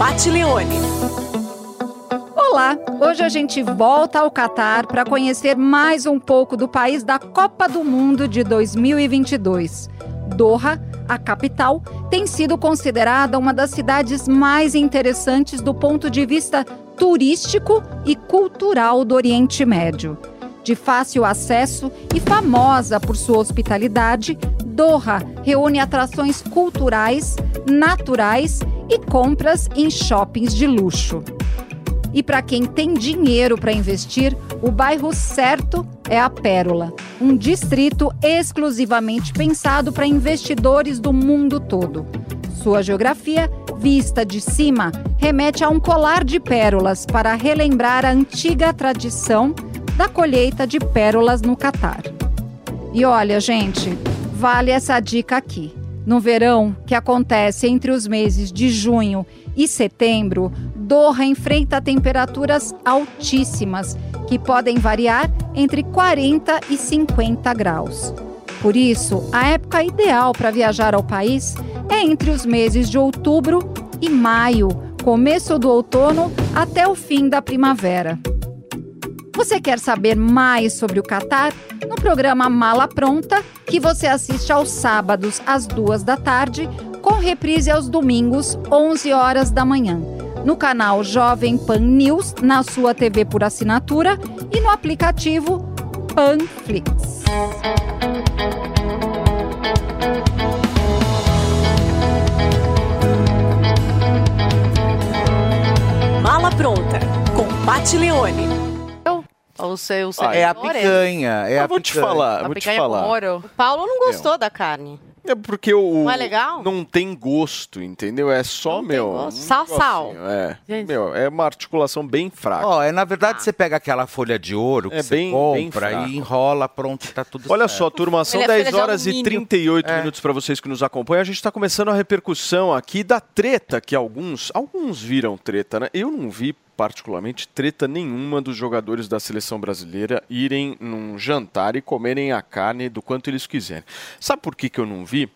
Com Pat Leone. Olá! Hoje a gente volta ao Catar para conhecer mais um pouco do país da Copa do Mundo de 2022. Doha, a capital, tem sido considerada uma das cidades mais interessantes do ponto de vista turístico e cultural do Oriente Médio. De fácil acesso e famosa por sua hospitalidade, Doha reúne atrações culturais, naturais e compras em shoppings de luxo. E para quem tem dinheiro para investir, o bairro certo é a Pérola, um distrito exclusivamente pensado para investidores do mundo todo. Sua geografia, vista de cima, remete a um colar de pérolas para relembrar a antiga tradição da colheita de pérolas no Catar. E olha, gente, vale essa dica aqui. No verão, que acontece entre os meses de junho e setembro, Doha enfrenta temperaturas altíssimas, que podem variar entre 40 e 50 graus. Por isso, a época ideal para viajar ao país é entre os meses de outubro e maio, começo do outono até o fim da primavera. Você quer saber mais sobre o Catar? No programa Mala Pronta, que você assiste aos sábados às duas da tarde, com reprise aos domingos, 11 horas da manhã. No canal Jovem Pan News, na sua TV por assinatura e no aplicativo Panflix. Mala Pronta, com Pat Leone. O seu, o É a picanha, é Eu a vou te picanha. falar, A vou te falar. O Paulo não gostou da carne. É porque o. Não é legal? Não tem gosto, entendeu? É só, meu. gosto. um Sal, sal. É. Gente. Meu, é uma articulação bem fraca. Ó, é na verdade você pega aquela folha de ouro que É você bem- bem compra fraco. e enrola, pronto, tá tudo Olha certo. só, turma, são Ele é 10 folha de horas e alumínio. 38 É. minutos para vocês que nos acompanham. A gente está começando a repercussão aqui da treta que alguns, alguns viram treta, né? Eu não vi particularmente treta nenhuma dos jogadores da seleção brasileira irem num jantar e comerem a carne do quanto eles quiserem. Sabe por que, que eu não vi?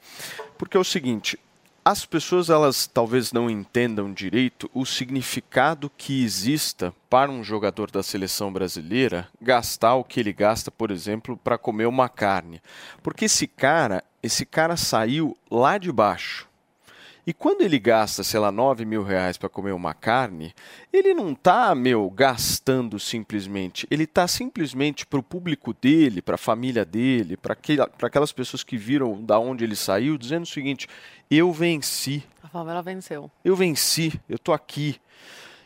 Porque é o seguinte, as pessoas elas talvez não entendam direito o significado que exista para um jogador da seleção brasileira gastar o que ele gasta, por exemplo, para comer uma carne. Porque esse cara, esse cara saiu lá de baixo. E quando ele gasta, sei lá, 9 mil reais para comer uma carne, ele não tá, meu, gastando simplesmente. Ele tá simplesmente para o público dele, para a família dele, para aquelas pessoas que viram da onde ele saiu, dizendo o seguinte: eu venci. A favela venceu. Eu venci, eu tô aqui.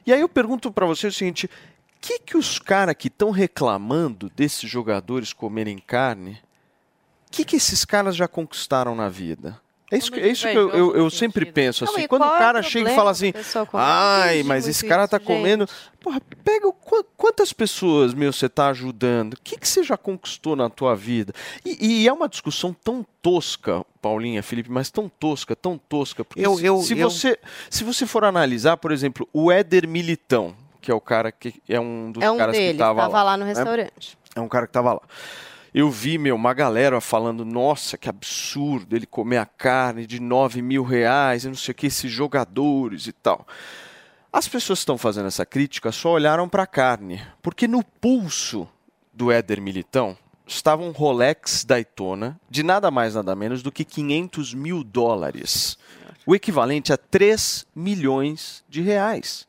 E aí eu pergunto para você o seguinte: o que, que os caras que estão reclamando desses jogadores comerem carne, o que, que esses caras já conquistaram na vida? É isso que, é isso que eu, eu, eu sempre penso assim. Quando o cara chega e fala assim, ai, mas esse cara tá comendo. Porra, pega qu quantas pessoas, meu, você tá ajudando? O que, que você já conquistou na tua vida? E, e é uma discussão tão tosca, Paulinha, Felipe, mas tão tosca, tão tosca. Porque Eu- se, eu- se eu- você, se você for analisar, por exemplo, o Éder Militão, que é o cara que é um dos É um caras deles, que tava, tava lá no né? restaurante. É um cara que tava lá. Eu vi, meu, uma galera falando, nossa, que absurdo ele comer a carne de 9 mil reais, e não sei o que, esses jogadores e tal. As pessoas que estão fazendo essa crítica só olharam para a carne, porque no pulso do Éder Militão estava um Rolex Daytona de nada mais nada menos do que 500 mil dólares, o equivalente a 3 milhões de reais.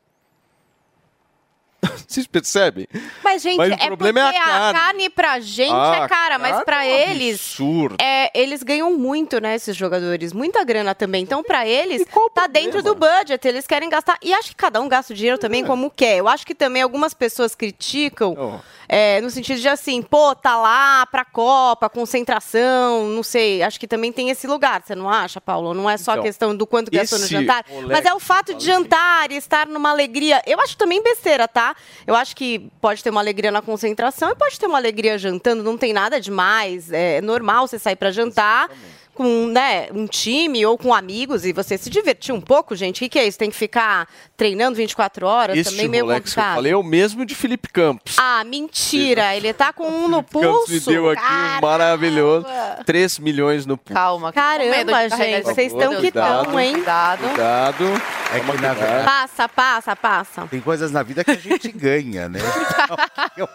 Vocês percebem? Mas, gente, Mas é problema porque é a carne. a carne pra gente Ah, é cara, mas pra é um eles. absurdo. É, eles ganham muito, né, esses jogadores? Muita grana também. Então, pra eles, tá dentro do budget. Eles querem gastar. E acho que cada um gasta o dinheiro É. também como quer. Eu acho que também algumas pessoas criticam. Oh. É, no sentido de assim, pô, tá lá pra Copa, concentração, não sei. Acho que também tem esse lugar, você não acha, Paulo? Não é só Então, a questão do quanto gastou no jantar, mas é o fato de jantar e estar numa alegria. Eu acho também besteira, tá? Eu acho que pode ter uma alegria na concentração e pode ter uma alegria jantando, não tem nada demais. É normal você sair pra jantar. Com né, um time ou com amigos e você se divertir um pouco, gente. O que, que é isso? Tem que ficar treinando 24 horas? Esse também meio Rolex que eu complicado. falei é o mesmo de Felipe Campos. Ah, mentira. Ele tá com um no Campos pulso. me deu aqui um maravilhoso. 3 milhões no pulso. Calma. Caramba, gente, vocês estão que estão, hein? Cuidado. É que, na verdade, Passa, passa, passa. tem coisas na vida que a gente ganha, né? que, eu,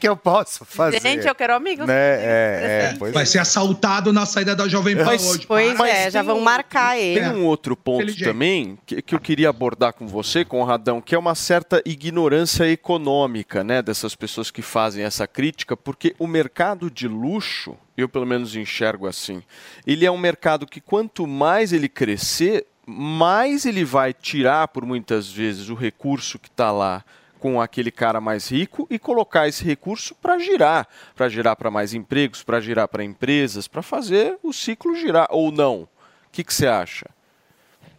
que eu posso fazer. Gente, eu quero amigos. Né? É, é, pois Vai é. ser assaltado na saída da Jovem Pan Mas- hoje. Pois Mas é, já vão um- marcar ele. Tem um outro ponto também que, que eu queria abordar com você, Conradão, que é uma certa ignorância econômica né, dessas pessoas que fazem essa crítica, porque o mercado de luxo, eu pelo menos enxergo assim, ele é um mercado que quanto mais ele crescer, mais ele vai tirar, por muitas vezes, o recurso que está lá com aquele cara mais rico e colocar esse recurso para girar, para girar para mais empregos, para girar para empresas, para fazer o ciclo girar ou não. O que você acha?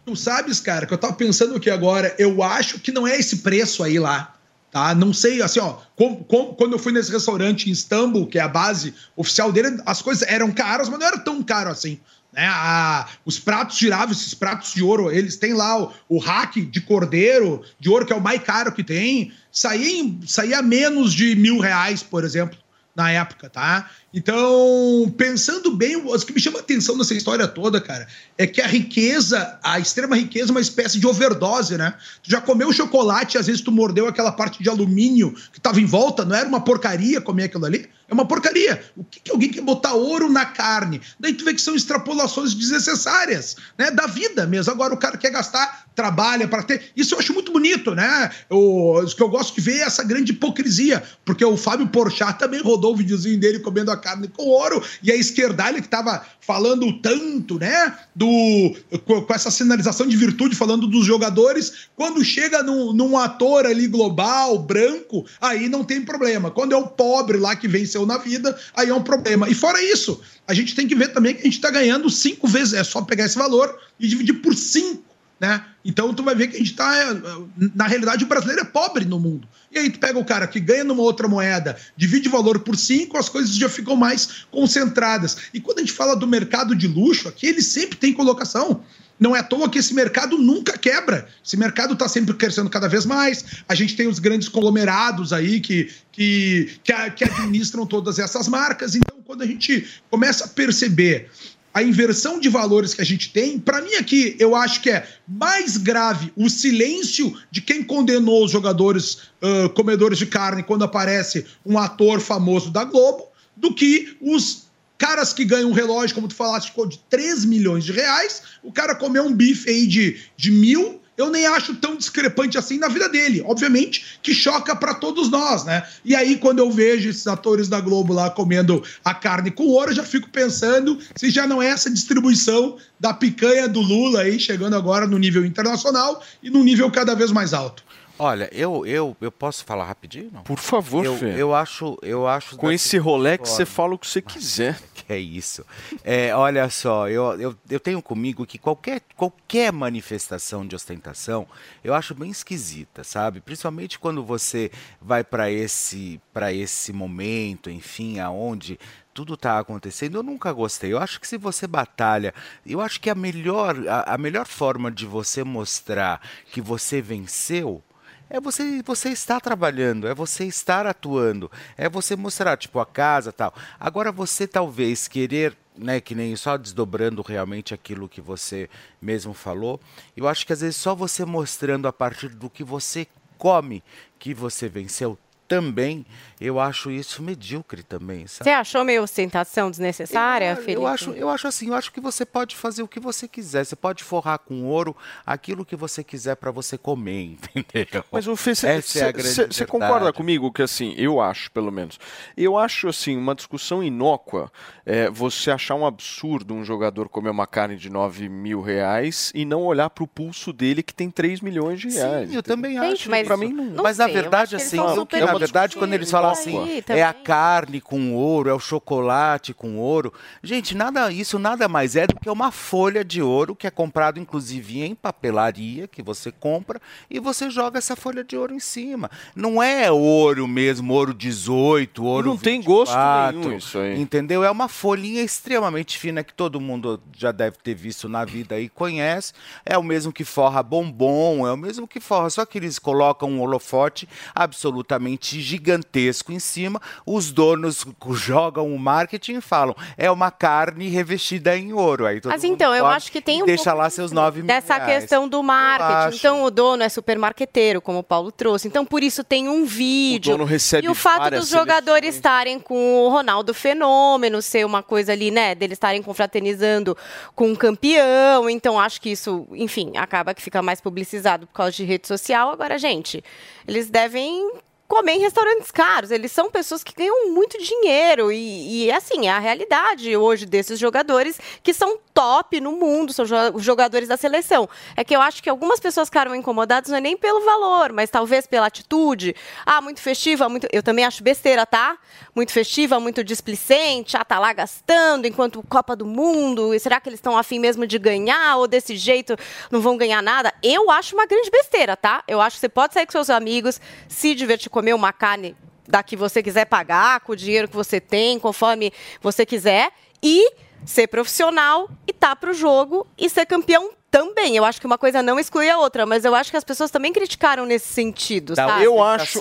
Tu sabes, cara, que eu tava pensando aqui agora, eu acho que não é esse preço aí lá, tá? Não sei, assim, ó, com- com- quando eu fui nesse restaurante em Istambul, que é a base oficial dele, as coisas eram caras, mas não era tão caro assim. Né? A- os pratos giravam, esses pratos de ouro, eles têm lá o, o hack de cordeiro, de ouro, que é o mais caro que tem, saía, menos de mil reais, por exemplo, na época, tá? Então, pensando bem, o que me chama a atenção nessa história toda, cara, é que a riqueza, a extrema riqueza é uma espécie de overdose, né? Tu já comeu chocolate, às vezes tu mordeu aquela parte de alumínio que tava em volta, não era uma porcaria comer aquilo ali? É uma porcaria. O que, que alguém quer botar ouro na carne? Daí tu vê que são extrapolações desnecessárias, né? Da vida mesmo. Agora o cara quer gastar, trabalha para ter. Isso eu acho muito bonito, né? O, que eu gosto de ver é essa grande hipocrisia, porque o Fábio Porchat também rodou o videozinho dele comendo a carne com ouro, e a esquerdalha que tava falando tanto, né? Do, com, essa sinalização de virtude, falando dos jogadores, quando chega num, num ator ali global, branco, aí não tem problema. Quando é o pobre lá que venceu na vida, aí é um problema. E fora isso, a gente tem que ver também que a gente tá ganhando cinco vezes, é só pegar esse valor e dividir por cinco né? Então tu vai ver que a gente tá. é, Na realidade, o brasileiro é pobre no mundo. E aí tu pega o cara que ganha numa outra moeda, divide o valor por cinco, as coisas já ficam mais concentradas. E quando a gente fala do mercado de luxo, aqui ele sempre tem colocação. Não é à toa que esse mercado nunca quebra. Esse mercado está sempre crescendo cada vez mais. A gente tem os grandes conglomerados aí que, que, que, que administram todas essas marcas. Então, quando a gente começa a perceber a inversão de valores que a gente tem, para mim aqui, eu acho que é mais grave o silêncio de quem condenou os jogadores ah, comedores de carne quando aparece um ator famoso da Globo, do que os caras que ganham um relógio, como tu falaste, de 3 milhões de reais, o cara comeu um bife aí de, de mil, eu nem acho tão discrepante assim na vida dele. Obviamente que choca para todos nós, né? E aí, quando eu vejo esses atores da Globo lá comendo a carne com ouro, eu já fico pensando se já não é essa distribuição da picanha do Lula aí, chegando agora no nível internacional e no nível cada vez mais alto. Olha, eu, eu, eu posso falar rapidinho? Não? Por favor, eu, Fê. eu acho, eu acho. Com esse Rolex, você fala o que você quiser. Que é isso. É, olha só, eu, eu, eu tenho comigo que qualquer, qualquer manifestação de ostentação eu acho bem esquisita, sabe? Principalmente quando você vai para esse, para esse momento, enfim, aonde tudo está acontecendo. Eu nunca gostei. Eu acho que se você batalha, eu acho que a melhor, a, a melhor forma de você mostrar que você venceu é você, você estar trabalhando, é você estar atuando, é você mostrar, tipo, a casa tal. Agora, você talvez querer, né, que nem só desdobrando realmente aquilo que você mesmo falou, eu acho que às vezes só você mostrando a partir do que você come que você venceu também, eu acho isso medíocre também, sabe? Você achou meio ostentação desnecessária, eu, Felipe? eu acho, eu acho assim, eu acho que você pode fazer o que você quiser. Você pode forrar com ouro aquilo que você quiser para você comer, entendeu? Mas o Fê, é você concorda comigo que assim, eu acho, pelo menos, eu acho assim, uma discussão inócua é você achar um absurdo um jogador comer uma carne de 9 mil reais e não olhar pro pulso dele que tem 3 milhões de reais. Sim, eu também Gente, acho. mas pra mim não- mas não na sei, eu verdade, assim, eu- na verdade, quando eles falam assim, aí é a carne com ouro, é o chocolate com ouro. Gente, nada isso nada mais é do que uma folha de ouro que é comprado, inclusive, em papelaria, que você compra, e você joga essa folha de ouro em cima. Não é ouro mesmo, ouro 18, ouro Não tem gosto 24, nenhum isso aí. Entendeu? É uma folhinha extremamente fina que todo mundo já deve ter visto na vida e conhece. É o mesmo que forra bombom, é o mesmo que forra, só que eles colocam um holofote absolutamente gigantesco em cima. Os donos jogam o marketing e falam: é uma carne revestida em ouro. Aí todo Mas então, eu acho que tem um deixa lá seus nove mil dessa reais. questão do marketing. Então, o dono é supermarqueteiro, como o Paulo trouxe. Então, por isso tem um vídeo. dono recebe e o fato dos jogadores estarem com o Ronaldo Fenômeno, ser uma coisa ali, né? Deles estarem confraternizando com um campeão. Então, acho que isso, enfim, acaba que fica mais publicizado por causa de rede social. Agora, gente, eles devem comer em restaurantes caros. Eles são pessoas que ganham muito dinheiro. E, e, assim, é a realidade hoje desses jogadores que são top no mundo, são jogadores da seleção. É que eu acho que algumas pessoas ficaram incomodadas não é nem pelo valor, mas talvez pela atitude. Ah, muito festiva, muito. Eu também acho besteira, tá? Muito festiva, muito displicente, ah, tá lá gastando enquanto Copa do Mundo. E será que eles estão afim mesmo de ganhar? Ou desse jeito não vão ganhar nada? Eu acho uma grande besteira, tá? Eu acho que você pode sair com seus amigos, se divertir, comer uma carne da que você quiser pagar, com o dinheiro que você tem, conforme você quiser, e ser profissional e tá pro jogo e ser campeão também. Eu acho que uma coisa não exclui a outra, mas eu acho que as pessoas também criticaram nesse sentido, Da sabe? Eu acho,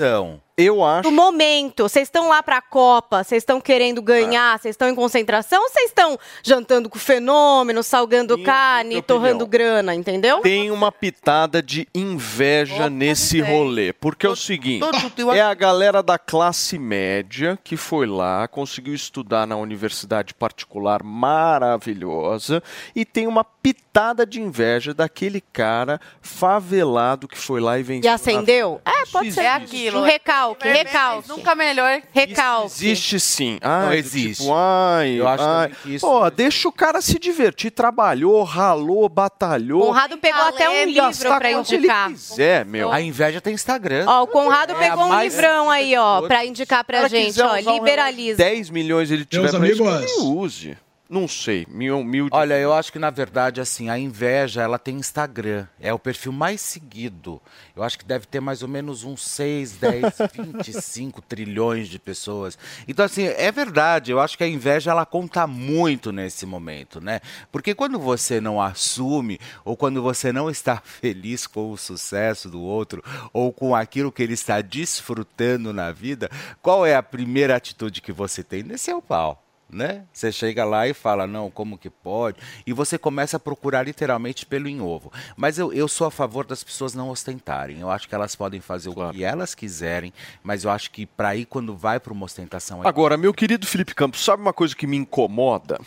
eu acho. No momento, vocês estão lá pra Copa, vocês estão querendo ganhar, vocês estão em concentração, ou vocês estão jantando com fenômeno, salgando carne, torrando grana, entendeu? Tem uma pitada de inveja nesse rolê. Porque é o seguinte: é a galera da classe média que foi lá, conseguiu estudar na universidade particular maravilhosa e tem uma pitada de inveja daquele cara favelado que foi lá e venceu. E acendeu? vida. É, pode Isso ser. existe. aquilo, Um é recalque, vermelho, recalque. Nunca melhor. Recalque. Existe sim. Ah, Não existe. Tipo, ai, Eu acho ai. que isso Pô, deixa o cara se divertir. Trabalhou, ralou, batalhou. Conrado pegou até um livro pra quanto ele indicar. quiser, meu. A inveja tem Instagram. Ó, o Conrado É pegou um livrão aí, ó, pra indicar pra gente, ó, um liberalismo. 10 milhões ele tiver Meus pra isso, que amigos- ele use. Não sei, mil, mil de- Olha, eu acho que na verdade, assim, a inveja, ela tem Instagram. É o perfil mais seguido. Eu acho que deve ter mais ou menos uns 6, 10, 25 trilhões de pessoas. Então, assim, é verdade. Eu acho que a inveja, ela conta muito nesse momento, né? Porque quando você não assume, ou quando você não está feliz com o sucesso do outro, ou com aquilo que ele está desfrutando na vida, qual é a primeira atitude que você tem? Descer o pau. Né? Você chega lá e fala, não, como que pode? E você começa a procurar literalmente pelo em ovo. Mas eu, eu sou a favor das pessoas não ostentarem. Eu acho que elas podem fazer o que elas quiserem, mas eu acho que para ir quando vai para uma ostentação... é Agora, meu querido Felipe Campos, sabe uma coisa que me incomoda?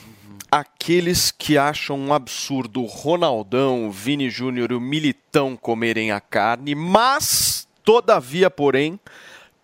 Aqueles que acham um absurdo o Ronaldão, o Vini Júnior e o Militão comerem a carne, mas, todavia, porém,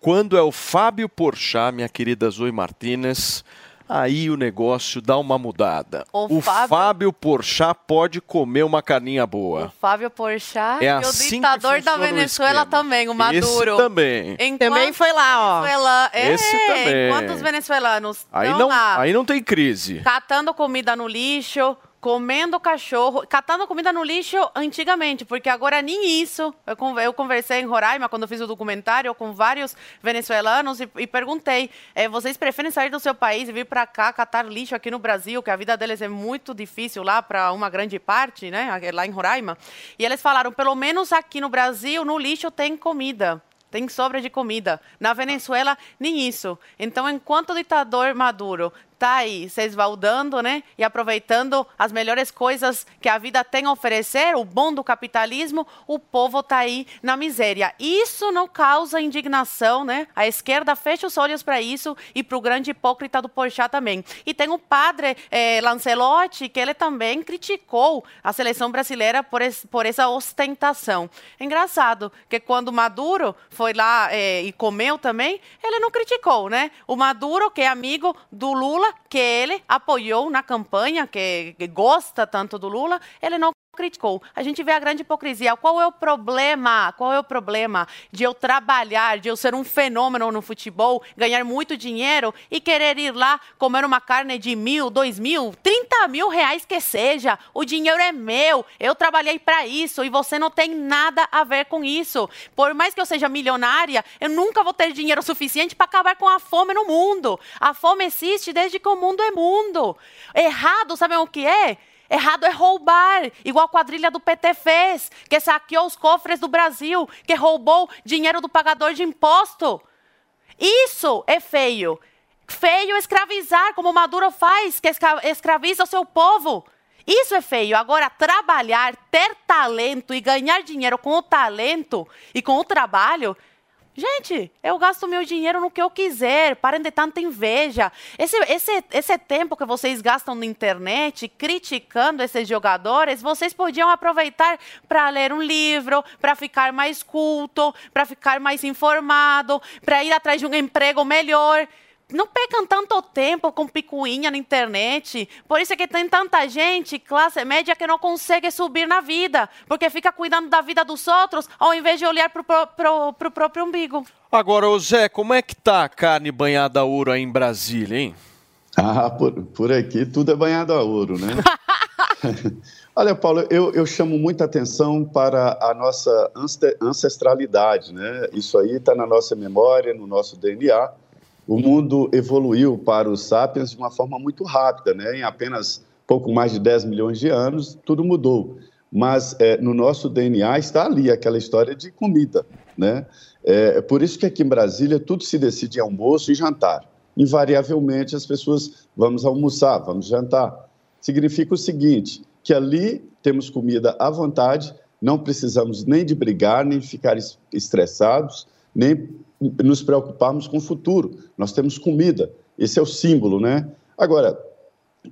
quando é o Fábio Porchat, minha querida Zoe Martinez, aí o negócio dá uma mudada. O O, Fábio- Fábio... Porchat pode comer uma carninha boa. Fábio Porchat É e assim o ditador da o Venezuela também, o Maduro. Esse também. Enquanto Também foi lá, ó. Venezuela- Esse é, também. Enquanto os venezuelanos Aí estão não, lá aí não tem crise. catando comida no lixo, comendo cachorro, catando comida no lixo antigamente, porque agora nem isso. Eu, con- eu conversei em Roraima, quando eu fiz o documentário, com vários venezuelanos e, e perguntei: eh, vocês preferem sair do seu país e vir para cá catar lixo aqui no Brasil, que a vida deles é muito difícil lá para uma grande parte, né, lá em Roraima? E eles falaram: pelo menos aqui no Brasil, no lixo tem comida. Tem sobra de comida. Na Venezuela, nem isso. Então, enquanto o ditador Maduro está aí se esbaldando, né? E aproveitando as melhores coisas que a vida tem a oferecer, o bom do capitalismo, o povo está aí na miséria. Isso não causa indignação, né? A esquerda fecha os olhos para isso e para o grande hipócrita do Porchat também. E tem o padre eh, Lancelotti, que ele também criticou a seleção brasileira por, por essa ostentação. Engraçado que quando Maduro foi lá eh, e comeu também, ele não criticou, né? O Maduro, que é amigo do Lula, que ele apoiou na campanha, que, que gosta tanto do Lula, ele não criticou. A gente vê a grande hipocrisia. Qual é o problema? Qual é o problema de eu trabalhar, de eu ser um fenômeno no futebol, ganhar muito dinheiro e querer ir lá comer uma carne de mil, dois mil, trinta mil reais que seja? O dinheiro é meu. Eu trabalhei para isso e você não tem nada a ver com isso. Por mais que eu seja milionária, eu nunca vou ter dinheiro suficiente para acabar com a fome no mundo. A fome existe desde que o mundo é mundo. Errado, sabem o que é? Errado é roubar, igual a quadrilha do PT fez, que saqueou os cofres do Brasil, que roubou dinheiro do pagador de imposto. Isso é feio. Feio escravizar, como Maduro faz, que escra- escraviza o seu povo. Isso é feio. Agora, trabalhar, ter talento e ganhar dinheiro com o talento e com o trabalho. Gente, eu gasto meu dinheiro no que eu quiser. Parem de tanta inveja. Esse, esse, esse tempo que vocês gastam na internet criticando esses jogadores, vocês podiam aproveitar para ler um livro, para ficar mais culto, para ficar mais informado, para ir atrás de um emprego melhor. Não percam tanto tempo com picuinha na internet. Por isso é que tem tanta gente, classe média, que não consegue subir na vida. Porque fica cuidando da vida dos outros, ao invés de olhar para o próprio umbigo. Agora, ô Zé, como é que tá a carne banhada a ouro aí em Brasília, hein? Ah, por, por aqui tudo é banhado a ouro, né? Olha, Paulo, eu, eu chamo muita atenção para a nossa ance- ancestralidade, né? Isso aí está na nossa memória, no nosso DNA. O mundo evoluiu para os sapiens de uma forma muito rápida, né? Em apenas pouco mais de 10 milhões de anos, tudo mudou. Mas é, no nosso DNA está ali aquela história de comida, né? É por isso que aqui em Brasília tudo se decide em almoço e jantar. Invariavelmente as pessoas vamos almoçar, vamos jantar. Significa o seguinte, que ali temos comida à vontade, não precisamos nem de brigar, nem ficar es- estressados, nem nos preocuparmos com o futuro. Nós temos comida, esse é o símbolo, né? Agora,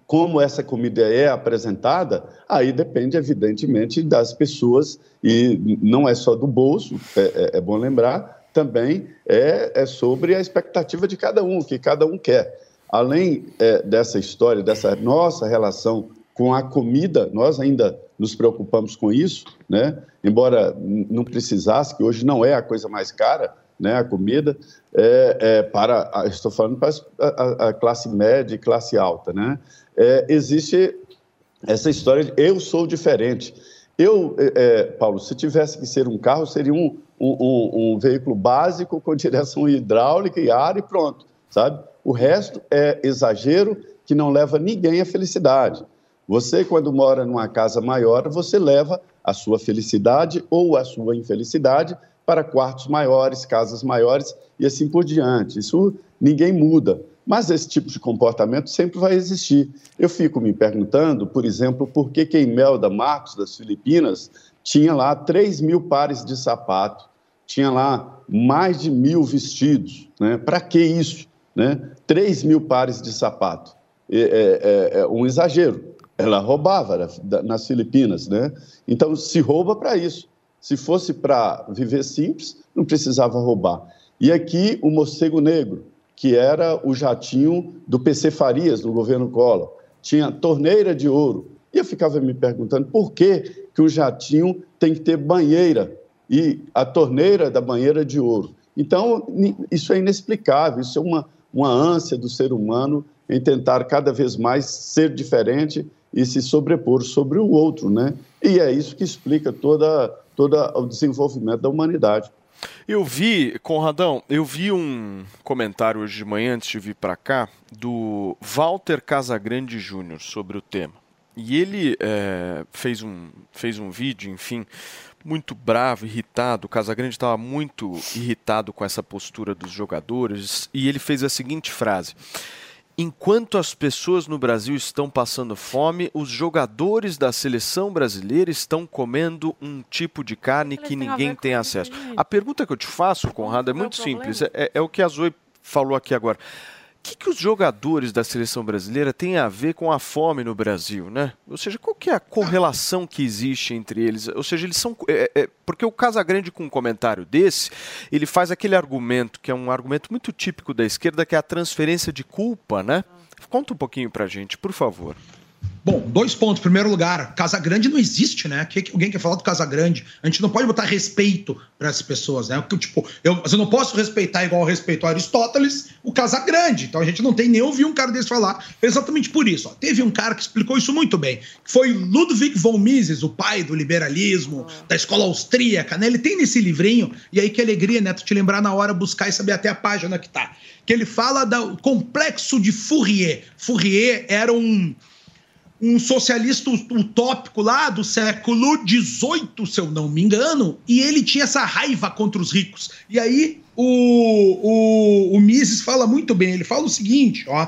como essa comida é apresentada, aí depende, evidentemente, das pessoas, e não é só do bolso, é, é- é bom lembrar, também é, é sobre a expectativa de cada um, o que cada um quer. Além é, dessa história, dessa nossa relação com a comida, nós ainda nos preocupamos com isso, né? embora não precisasse, que hoje não é a coisa mais cara, né, a comida, é, é, para, estou falando para a- a classe média e classe alta, né? É, existe essa história de eu sou diferente. Eu, é, é, Paulo, se tivesse que ser um carro, seria um, um, um- um veículo básico com direção hidráulica e ar e pronto, sabe? O resto é exagero que não leva ninguém à felicidade. Você, quando mora numa casa maior, você leva a sua felicidade ou a sua infelicidade para quartos maiores, casas maiores e assim por diante. Isso ninguém muda. Mas esse tipo de comportamento sempre vai existir. Eu fico me perguntando, por exemplo, por que, a Imelda Marcos, das Filipinas, tinha lá 3 mil pares de sapato, tinha lá mais de mil vestidos. Né? Para que isso? Né? 3 mil pares de sapato. É, é, é um exagero. Ela roubava nas Filipinas. Né? Então, se rouba para isso. Se fosse para viver simples, não precisava roubar. E aqui o morcego negro, que era o jatinho do PC Farias, do governo Collor. Tinha torneira de ouro. E eu ficava me perguntando por que, que o jatinho tem que ter banheira e a torneira da banheira de ouro. Então, isso é inexplicável, isso é uma, uma ânsia do ser humano em tentar cada vez mais ser diferente e se sobrepor sobre o outro, né? E é isso que explica toda, todo o desenvolvimento da humanidade. Eu vi, Conradão, eu vi um comentário hoje de manhã, antes de vir para cá, do Walter Casagrande Júnior sobre o tema. E ele é, fez, um, fez um vídeo, enfim, muito bravo, irritado. O Casagrande estava muito irritado com essa postura dos jogadores e ele fez a seguinte frase: Enquanto as pessoas no Brasil estão passando fome, os jogadores da seleção brasileira estão comendo um tipo de carne que ninguém tem acesso. A pergunta que eu te faço, Conrado, é muito simples. É, é o que a Zoe falou aqui agora. O que, que os jogadores da seleção brasileira têm a ver com a fome no Brasil, né? Ou seja, qual que é a correlação que existe entre eles? Ou seja, eles são. É, é, porque o Casagrande, com um comentário desse, ele faz aquele argumento, que é um argumento muito típico da esquerda, que é a transferência de culpa, né? Conta um pouquinho pra gente, por favor. Bom, dois pontos. Primeiro lugar, Casa Grande não existe, né? Que, que alguém quer falar do Casa Grande? A gente não pode botar respeito para essas pessoas, né? Porque, tipo, eu, eu não posso respeitar igual eu respeito Aristóteles, o Casa Grande. Então a gente não tem nem ouvir um cara desse falar. Exatamente por isso. Ó. Teve um cara que explicou isso muito bem. Que foi Ludwig von Mises, o pai do liberalismo, da escola austríaca, né? Ele tem nesse livrinho, e aí que alegria, né? Tu te lembrar na hora, buscar e saber até a página que tá. Que ele fala do complexo de Fourier. Fourier era um um socialista utópico lá do século XVIII, se eu não me engano, e ele tinha essa raiva contra os ricos. E aí o, o, o Mises fala muito bem, ele fala o seguinte, ó,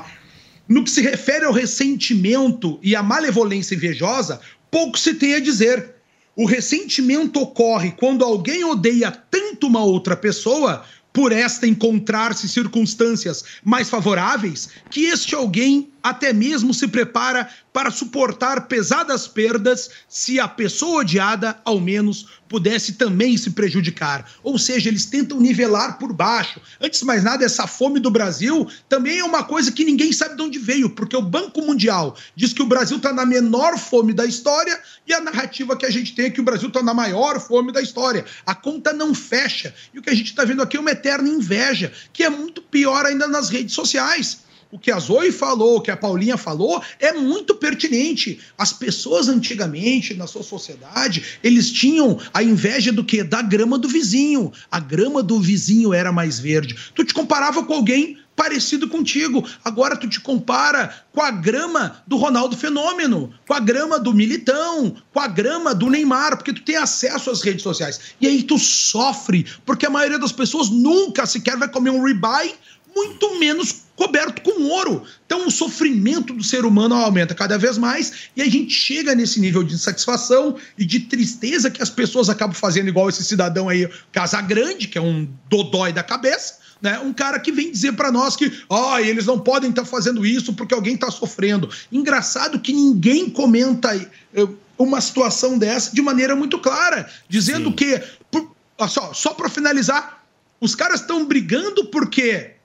no que se refere ao ressentimento e à malevolência invejosa, pouco se tem a dizer. O ressentimento ocorre quando alguém odeia tanto uma outra pessoa por esta encontrar-se circunstâncias mais favoráveis, que este alguém até mesmo se prepara para suportar pesadas perdas se a pessoa odiada, ao menos, pudesse também se prejudicar. Ou seja, eles tentam nivelar por baixo. Antes de mais nada, essa fome do Brasil também é uma coisa que ninguém sabe de onde veio, porque o Banco Mundial diz que o Brasil está na menor fome da história e a narrativa que a gente tem é que o Brasil está na maior fome da história. A conta não fecha. E o que a gente está vendo aqui é uma eterna inveja, que é muito pior ainda nas redes sociais o que a Zoe falou, o que a Paulinha falou, é muito pertinente. As pessoas antigamente, na sua sociedade, eles tinham a inveja do quê? Da grama do vizinho. A grama do vizinho era mais verde. Tu te comparava com alguém parecido contigo. Agora tu te compara com a grama do Ronaldo Fenômeno, com a grama do Militão, com a grama do Neymar, porque tu tem acesso às redes sociais. E aí tu sofre, porque a maioria das pessoas nunca sequer vai comer um ribeye, muito menos coberto com ouro. Então o sofrimento do ser humano aumenta cada vez mais e a gente chega nesse nível de insatisfação e de tristeza que as pessoas acabam fazendo igual esse cidadão aí, Casa Grande, que é um dodói da cabeça, né? Um cara que vem dizer para nós que, ó, oh, eles não podem estar tá fazendo isso porque alguém está sofrendo. Engraçado que ninguém comenta eh, uma situação dessa de maneira muito clara, dizendo Sim. que, por, só, só para finalizar, os caras estão brigando porque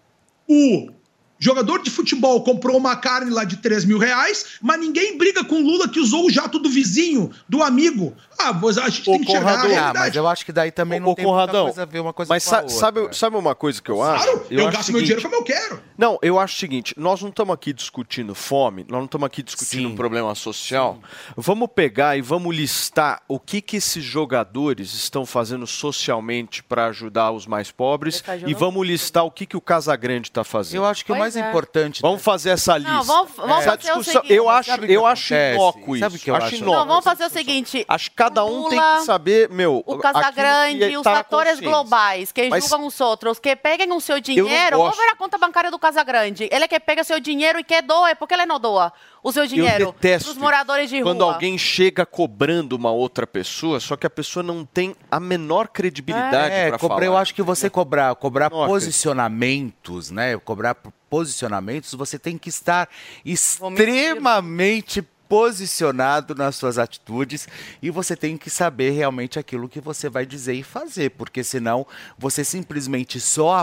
o Jogador de futebol comprou uma carne lá de 3 mil reais, mas ninguém briga com Lula que usou o jato do vizinho, do amigo. Ah, mas a gente Ô, tem que Conrado, a ah, mas eu acho que daí também não Ô, tem Conradão, muita coisa a ver uma coisa mas com a outra. Sabe, sabe uma coisa que eu acho? Claro, eu, eu gasto meu dinheiro como eu quero. Não, eu acho o seguinte, nós não estamos aqui discutindo fome, nós não estamos aqui discutindo Sim. um problema social. Sim. Vamos pegar e vamos listar o que, que esses jogadores estão fazendo socialmente para ajudar os mais pobres e vamos listar o que, que o Casagrande está fazendo. Eu acho que o mais mais é. importante. Vamos fazer essa lista. Não, vamos- vamos Essa fazer o discussão, seguinte. eu acho, Sabe o eu acho inócuo Sabe isso. o que eu acho acho? Não, vamos fazer o seguinte. Acho que cada um tem que saber, meu, O Casagrande, os tá fatores consciência. globais, que Mas- julgam os outros, que peguem o seu dinheiro, vamos ver a conta bancária do Casagrande. Ele é que pega seu dinheiro e quer doa, por que ele não doa o seu dinheiro Eu detesto dos moradores de quando rua? alguém chega cobrando uma outra pessoa, só que a pessoa não tem a menor credibilidade É, para falar. eu acho que você cobrar, cobrar posicionamentos, né? Cobrar posicionamentos, você tem que estar extremamente posicionado nas suas atitudes e você tem que saber realmente aquilo que você vai dizer e fazer, porque senão você simplesmente só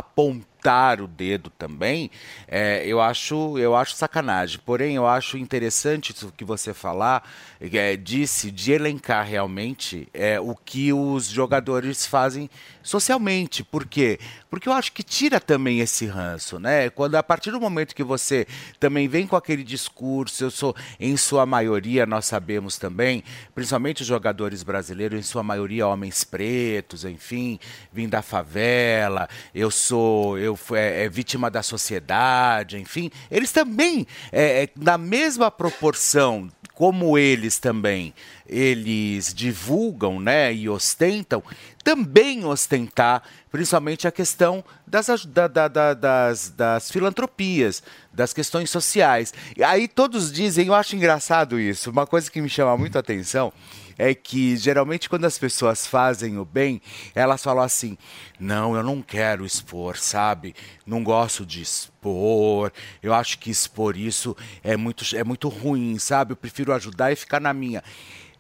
apontar o dedo também, é, eu acho eu acho sacanagem. Porém, eu acho interessante isso que você falar, é, disse de elencar realmente é, o que os jogadores fazem socialmente. Por quê? Porque eu acho que tira também esse ranço, né? Quando a partir do momento que você também vem com aquele discurso, eu sou, em sua maioria, nós sabemos também, principalmente os jogadores brasileiros, em sua maioria homens pretos, enfim, vim da favela, eu sou, eu fui é, é, vítima da sociedade, enfim, eles também, é, é, na mesma proporção como eles também, eles divulgam, né, e ostentam, também ostentar, principalmente a questão das, da- da- da- das, das filantropias, das questões sociais. E aí todos dizem, eu acho engraçado isso, uma coisa que me chama muito a atenção é que geralmente quando as pessoas fazem o bem, elas falam assim: não, eu não quero expor, sabe? Não gosto de expor. Eu acho que expor isso é muito, é muito ruim, sabe? Eu prefiro ajudar e ficar na minha.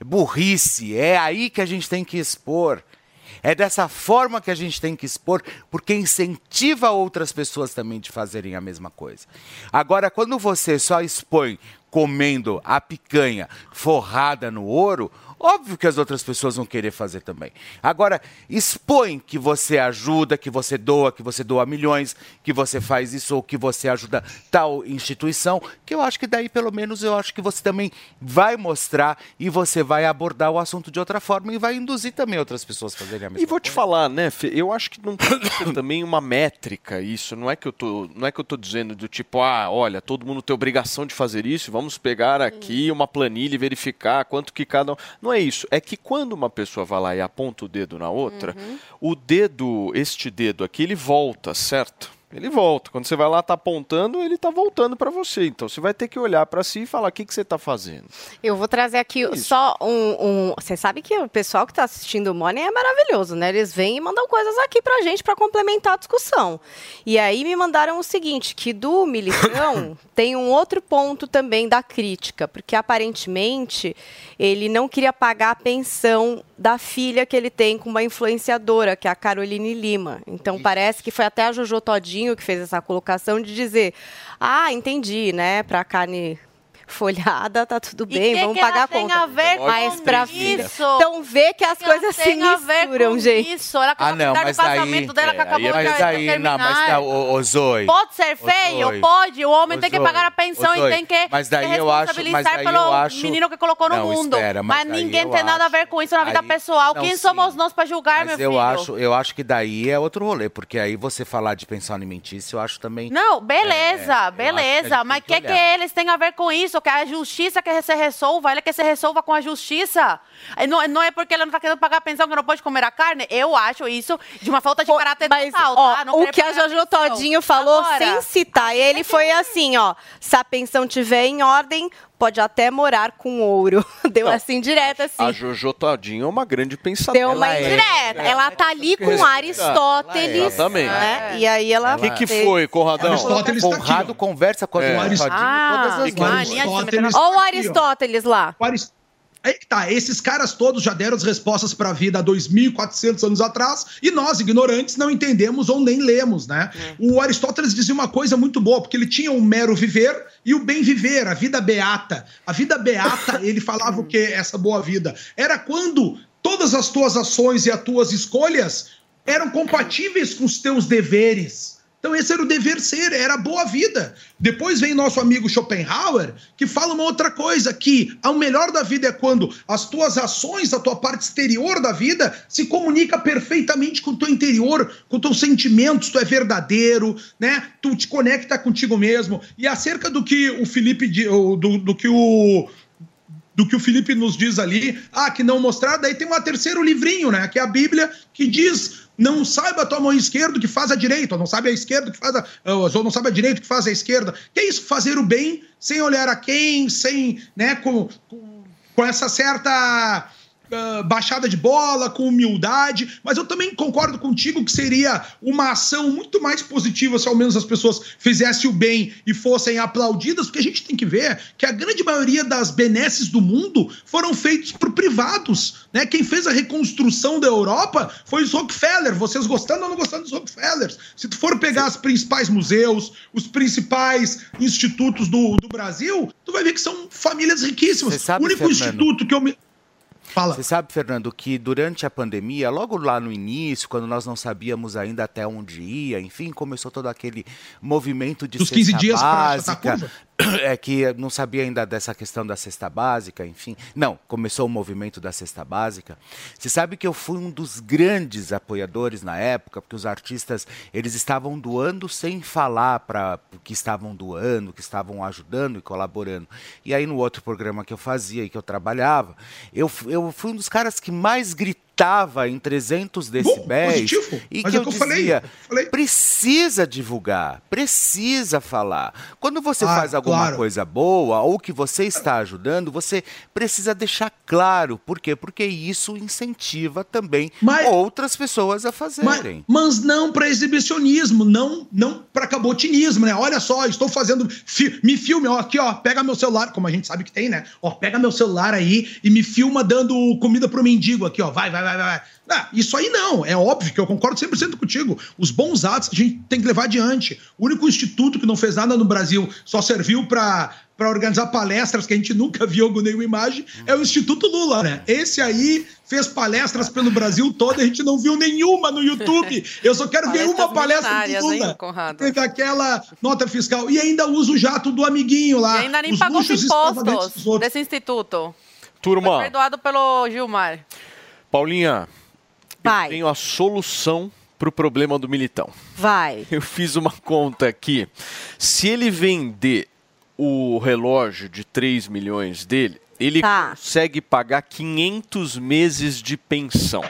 Burrice, é aí que a gente tem que expor. É dessa forma que a gente tem que expor, porque incentiva outras pessoas também de fazerem a mesma coisa. Agora, quando você só expõe comendo a picanha forrada no ouro, óbvio que as outras pessoas vão querer fazer também. Agora, expõe que você ajuda, que você doa, que você doa milhões, que você faz isso ou que você ajuda tal instituição, que eu acho que daí, pelo menos, eu acho que você também vai mostrar e você vai abordar o assunto de outra forma e vai induzir também outras pessoas a fazerem a mesma E vou te falar, né, Fê, eu acho que não tem que ser também uma métrica isso, não é que eu tô, não é que eu tô dizendo do tipo, ah, olha, todo mundo tem obrigação de fazer isso, vamos pegar aqui uma planilha e verificar quanto que cada um. Não é isso, é que quando uma pessoa vai lá e aponta o dedo na outra, o dedo, este dedo aqui, ele volta, certo? Ele volta. Quando você vai lá, tá apontando, ele tá voltando para você. Então você vai ter que olhar para si e falar o que, que você tá fazendo. Eu vou trazer aqui só um, um- Você sabe que o pessoal que está assistindo o Money é maravilhoso, né? Eles vêm e mandam coisas aqui pra gente para complementar a discussão. E aí me mandaram o seguinte: que do Militão tem um outro ponto também da crítica, porque aparentemente ele não queria pagar a pensão da filha que ele tem com uma influenciadora, que é a Caroline Lima. Então parece que foi até a Jojo Todinho que fez essa colocação de dizer: ah, entendi, né? Pra carne folhada, tá tudo bem, que vamos que pagar ela a tem conta. a ver Mas com pra isso? filha. Então vê que as que coisas se tem a ver misturam, com gente. isso? Ela Ah, não, mas o aí. casamento dela que acabou mas de aí, não, mas terminar. não, ô, ô Zoe. Pode ser feio? Zoe. Pode. O homem Ô, tem que pagar a pensão e tem que Mas daí se eu acho- mas daí pelo eu acho- menino que colocou no Não, mundo. espera, mas ninguém tem nada a ver com isso na vida Aí- pessoal. não, Quem sim. somos nós pra julgar, meu eu filho? acho, eu acho que daí é outro rolê, porque aí você falar de pensão alimentícia, eu acho também. Não, beleza, É, beleza. mas o que, que eles têm a ver com isso? Que a justiça quer se resolva, ele quer se resolva com a justiça. Não, não é porque ele não tá querendo pagar a pensão que não pode comer a carne. Eu acho isso de uma falta de caráter total, Ó, tá? O que a Jojo. Todinho falou, Agora, sem citar ele, foi assim, ó. Se a pensão tiver em ordem, pode até morar com ouro. Deu assim direto, assim. A Jojo Todinho é uma grande pensadora. Deu uma indireta. Ela tá ali com Aristóteles. Exatamente. né? E aí ela. O que, que foi, Conradão? Aristóteles tá aqui, Conrado ó. conversa com a É. Jojo Todinho todas as E que o. Aristóteles tá aqui. Aristóteles lá. O Aris- Aí que tá, esses caras todos já deram as respostas para a vida há 2.400 anos atrás e nós, ignorantes, não entendemos ou nem lemos, né? O Aristóteles dizia uma coisa muito boa, porque ele tinha o mero viver e o bem viver, a vida beata. A vida beata, ele falava o que é essa boa vida? Era quando todas as tuas ações e as tuas escolhas eram compatíveis com os teus deveres. Então esse era o dever ser, era a boa vida. Depois vem nosso amigo Schopenhauer, que fala uma outra coisa, que o melhor da vida é quando as tuas ações, a tua parte exterior da vida, se comunica perfeitamente com o teu interior, com os teus sentimentos, tu é verdadeiro, né? Tu te conecta contigo mesmo. E acerca do que o Felipe, do, do que o do que o Felipe nos diz ali, ah, que não mostrar, daí tem um terceiro livrinho, né, que é a Bíblia, que diz, não saiba a tua mão esquerda que faz a direita, ou não sabe a esquerda que faz a, ou não sabe a direita que faz a esquerda. Que é isso, fazer o bem sem olhar a quem, sem, né, com, com, com essa certa ah, baixada de bola, com humildade, mas eu também concordo contigo que seria uma ação muito mais positiva se ao menos as pessoas fizessem o bem e fossem aplaudidas, porque a gente tem que ver que a grande maioria das benesses do mundo foram feitos por privados, né? Quem fez a reconstrução da Europa foi os Rockefeller, vocês gostando ou não gostando dos Rockefellers. Se tu for pegar os principais museus, os principais institutos do, do Brasil, tu vai ver que são famílias riquíssimas. Sabe, o único Fernando? instituto que eu me Fala. Você sabe, Fernando, que durante a pandemia, logo lá no início, quando nós não sabíamos ainda até onde ia, enfim, começou todo aquele movimento de Dos cesta 15 dias básica. É que não sabia ainda dessa questão da cesta básica, enfim. Não, começou o movimento da cesta básica. Você sabe que eu fui um dos grandes apoiadores na época, porque os artistas, eles estavam doando sem falar para que estavam doando, que estavam ajudando e colaborando. E aí no outro programa que eu fazia e que eu trabalhava, eu, eu fui um dos caras que mais gritava em 300 decibéis positivo. e Mas que é eu que eu falei, dizia, falei. precisa divulgar, precisa falar. Quando você Ah, faz alguma claro. coisa boa ou que você está ajudando, você precisa deixar claro. Por quê? Porque isso incentiva também outras pessoas a fazerem. Mas não para exibicionismo, não não para cabotinismo, né? Olha só, estou fazendo. fi- me filme, ó, aqui, ó, pega meu celular, como a gente sabe que tem, né? Ó, pega meu celular aí e me filma dando comida pro mendigo aqui, ó. Vai, vai, vai, vai. vai. Ah, isso aí não, é óbvio que eu concordo 100% contigo. Os bons atos a gente tem que levar adiante. O único instituto que não fez nada no Brasil, só serviu para para organizar palestras que a gente nunca viu com nenhuma imagem, é o Instituto Lula, né? Esse aí fez palestras pelo Brasil todo, a gente não viu nenhuma no YouTube. Eu só quero ver uma palestra do hein, Lula. Teve aquela nota fiscal. E ainda usa o jato do amiguinho lá. E ainda nem os pagou os impostos desse instituto. Turma, Perdoado pelo Gilmar. Paulinha, Vai. eu tenho a solução para o problema do Militão. Vai. Eu fiz uma conta aqui. Se ele vender o relógio de 3 milhões dele, ele Tá. consegue pagar 500 meses de pensão.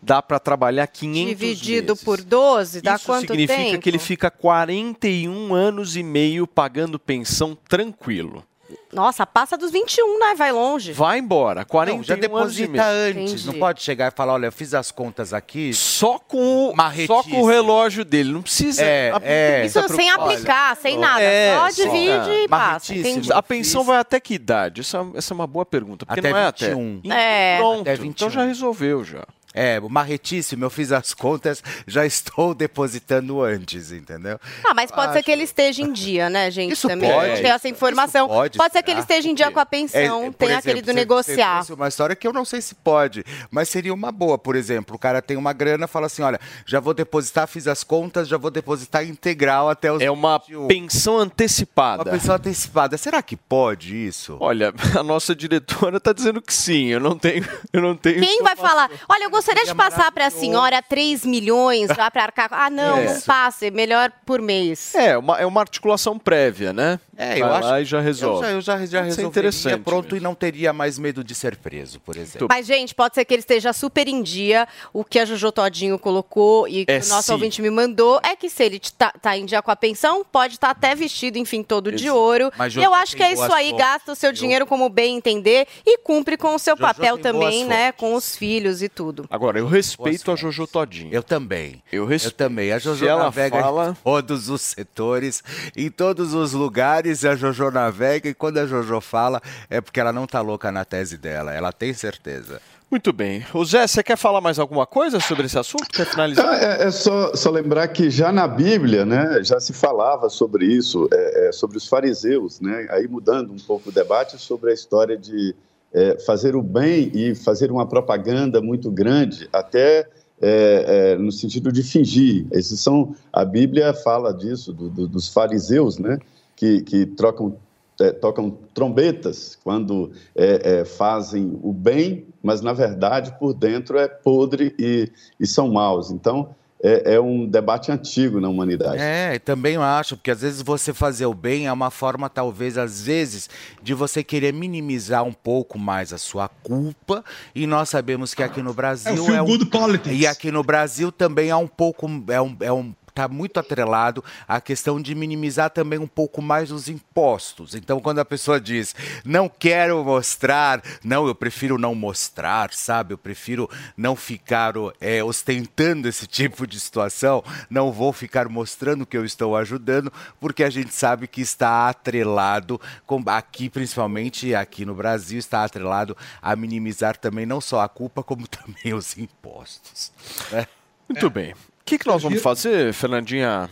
Dá para trabalhar 500 Dividido meses. por 12, dá Isso quanto significa tempo? que ele fica 41 anos e meio pagando pensão tranquilo. Nossa, passa dos 21, né? Vai longe. Vai embora, 41 Não, já anos e deposita antes. Não pode chegar e falar, olha, eu fiz as contas aqui. Só com o, só com o relógio dele, não precisa. É, a- é. Isso sem aplicar, sem nada. É, só só- divide e passa. Marretíssimo. Entendi. A pensão vai até que idade? Essa, essa é uma boa pergunta. Porque Até não é 21. até. É. Pronto, Até 21. então já resolveu já. É, marretíssimo, eu fiz as contas, já estou depositando antes, entendeu? Ah, mas pode ser Acho- que ele esteja em dia, né, gente? Isso também pode. tem essa informação. Isso pode, pode ser que ele esteja em dia com a pensão. É, tem exemplo, aquele do você- negociar. Você uma história que eu não sei se pode, mas seria uma boa, por exemplo. O cara tem uma grana, fala assim: olha, já vou depositar, fiz as contas, já vou depositar integral até os. É uma 21. pensão antecipada. Uma pensão antecipada. Será que pode isso? Olha, a nossa diretora está dizendo que sim. Eu não tenho. Eu não tenho Quem vai falar? Olha, eu gostaria de passar para a senhora 3 milhões já para arcar. Ah, não, É. não passe. Melhor por mês. É, uma, é uma articulação prévia, né? É, eu Vai acho lá e já resolve. Eu já, eu já, já Isso é resolveria interessante pronto e não teria mais medo de ser preso, por exemplo. Mas, gente, pode ser que ele esteja super em dia. O que a Jojo Todinho colocou e que É, o nosso sim. ouvinte me mandou é que se ele tá, tá em dia com a pensão, pode estar até vestido, enfim, todo de Exato. ouro. Mas E Jojo eu acho que é isso aí, fontes, gasta o seu dinheiro como bem entender e cumpre com o seu Jojo papel também, né? Com os filhos e tudo. Agora, eu respeito a Jojo Todinho. Eu também. Eu Eu respeito. também. A Jojo ela navega fala- em todos os setores, em todos os lugares, a Jojo navega e quando a Jojo fala é porque ela não tá louca na tese dela, ela tem certeza. Muito bem. O Zé, você quer falar mais alguma coisa sobre esse assunto? Quer finalizar? Ah, É, é só, só lembrar que já na Bíblia, né, já se falava sobre isso, é, é, sobre os fariseus, né, aí mudando um pouco o debate sobre a história de é, fazer o bem e fazer uma propaganda muito grande, até é, é, no sentido de fingir. Esses são a Bíblia fala disso do, do, dos fariseus, né? Que, que trocam é, tocam trombetas quando é, é, fazem o bem, mas na verdade por dentro é podre e, e são maus. Então é, é, um debate antigo na humanidade. É, também eu acho, porque às vezes você fazer o bem é uma forma, talvez, às vezes, de você querer minimizar um pouco mais a sua culpa. E nós sabemos que aqui no Brasil. É o feel um- good politics. E aqui no Brasil também é um pouco. É um, é um Está muito atrelado à questão de minimizar também um pouco mais os impostos. Então, quando a pessoa diz, não quero mostrar, não, eu prefiro não mostrar, sabe? Eu prefiro não ficar é, ostentando esse tipo de situação, não vou ficar mostrando que eu estou ajudando, porque a gente sabe que está atrelado, com, aqui principalmente aqui no Brasil, está atrelado a minimizar também não só a culpa, como também os impostos. né? Muito bem. O que, que nós vamos fazer, Fernandinha?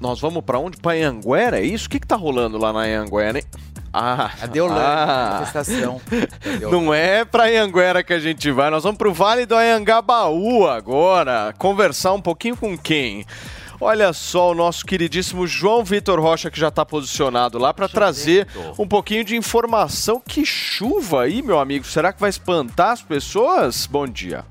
Nós vamos pra onde? Pra Anhanguera, é isso? O que, que tá rolando lá na Anhanguera, hein? Ah, A Deolane, manifestação. Não é pra Anhanguera que a gente vai, nós vamos pro Vale do Anhangabaú agora. Conversar um pouquinho com quem? Olha só o nosso queridíssimo João Vitor Rocha que já está posicionado lá para trazer um pouquinho de informação. Que chuva aí, meu amigo. Será que vai espantar as pessoas? Bom dia.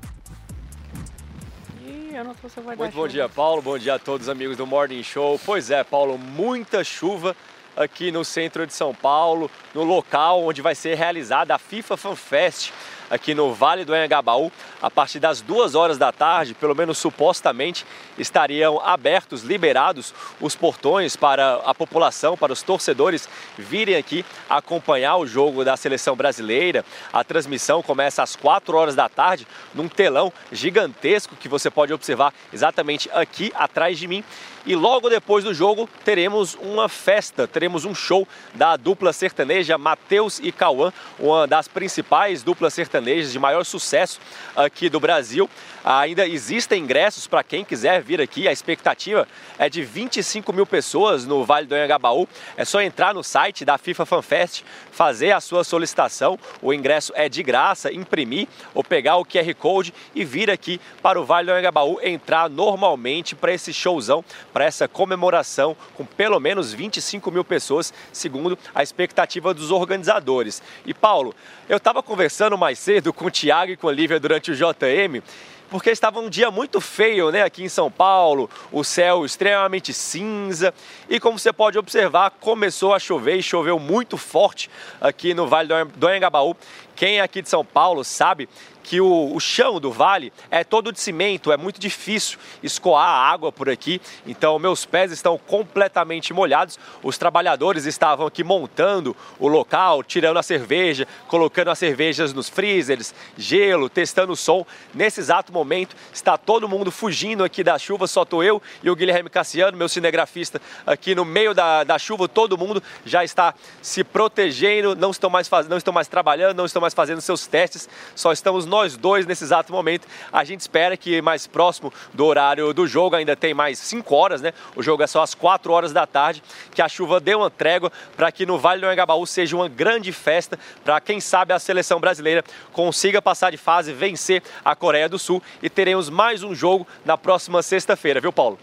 Ih, eu não sei se vai Muito bom dia, Paulo. Bom dia a todos os amigos do Morning Show. Pois é, Paulo, muita chuva aqui no centro de São Paulo, no local onde vai ser realizada a FIFA Fan Fest, aqui no Vale do Anhangabaú. A partir das duas horas da tarde, pelo menos supostamente, estariam abertos, liberados os portões para a população, para os torcedores virem aqui acompanhar o jogo da seleção brasileira. A transmissão começa às 4 horas da tarde, num telão gigantesco que você pode observar exatamente aqui atrás de mim. E logo depois do jogo teremos uma festa, teremos um show da dupla sertaneja Matheus e Cauã, uma das principais duplas sertanejas de maior sucesso aqui do Brasil. Ainda existem ingressos para quem quiser vir aqui. A expectativa é de 25 mil pessoas no Vale do Anhangabaú. É só entrar no site da FIFA FanFest, fazer a sua solicitação. O ingresso é de graça, imprimir ou pegar o QR Code e vir aqui para o Vale do Anhangabaú, entrar normalmente para esse showzão, para essa comemoração com pelo menos 25 mil pessoas, segundo a expectativa dos organizadores. E Paulo, eu estava conversando mais cedo com o Thiago e com a Lívia durante o JM porque estava um dia muito feio, né, aqui em São Paulo, o céu extremamente cinza e como você pode observar, começou a chover e choveu muito forte aqui no Vale do Anha- do Anhangabaú. Quem é aqui de São Paulo sabe que o, o chão do vale é todo de cimento, é muito difícil escoar a água por aqui, então meus pés estão completamente molhados. Os trabalhadores estavam aqui montando o local, tirando a cerveja, colocando as cervejas nos freezers, gelo, testando o som. Nesse exato momento está todo mundo fugindo aqui da chuva, só estou eu e o Guilherme Cassiano, meu cinegrafista, aqui no meio da, da chuva. Todo mundo já está se protegendo, não estão mais faz... não estão mais trabalhando, não estão mais fazendo seus testes, só estamos nós dois nesse exato momento. A gente espera que mais próximo do horário do jogo, ainda tem mais 5 horas, né? O jogo é só às 4 horas da tarde, que a chuva dê uma trégua para que no Vale do Anhangabaú seja uma grande festa para quem sabe a seleção brasileira consiga passar de fase, vencer a Coreia do Sul e teremos mais um jogo na próxima sexta-feira, viu, Paulo?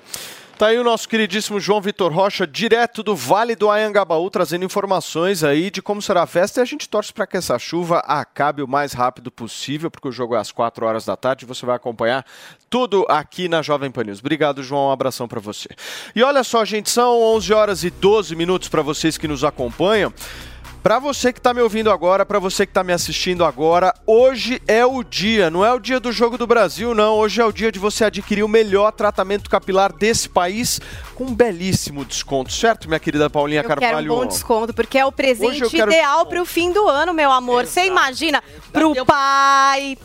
Tá aí o nosso queridíssimo João Vitor Rocha, direto do Vale do Anhangabaú, trazendo informações aí de como será a festa. E a gente torce para que essa chuva acabe o mais rápido possível, porque o jogo é às 4 horas da tarde. Você vai acompanhar tudo aqui na Jovem Pan News. Obrigado, João. Um abração para você. E olha só, gente, são 11 horas e 12 minutos para vocês que nos acompanham. Para você que está me ouvindo agora, para você que está me assistindo agora, hoje é o dia, não é o dia do Jogo do Brasil, não. Hoje é o dia de você adquirir o melhor tratamento capilar desse país com um belíssimo desconto, certo, minha querida Paulinha Eu Carvalho? quero um bom desconto, porque é o presente quero ideal para o fim do ano, meu amor. Você imagina, pro pai,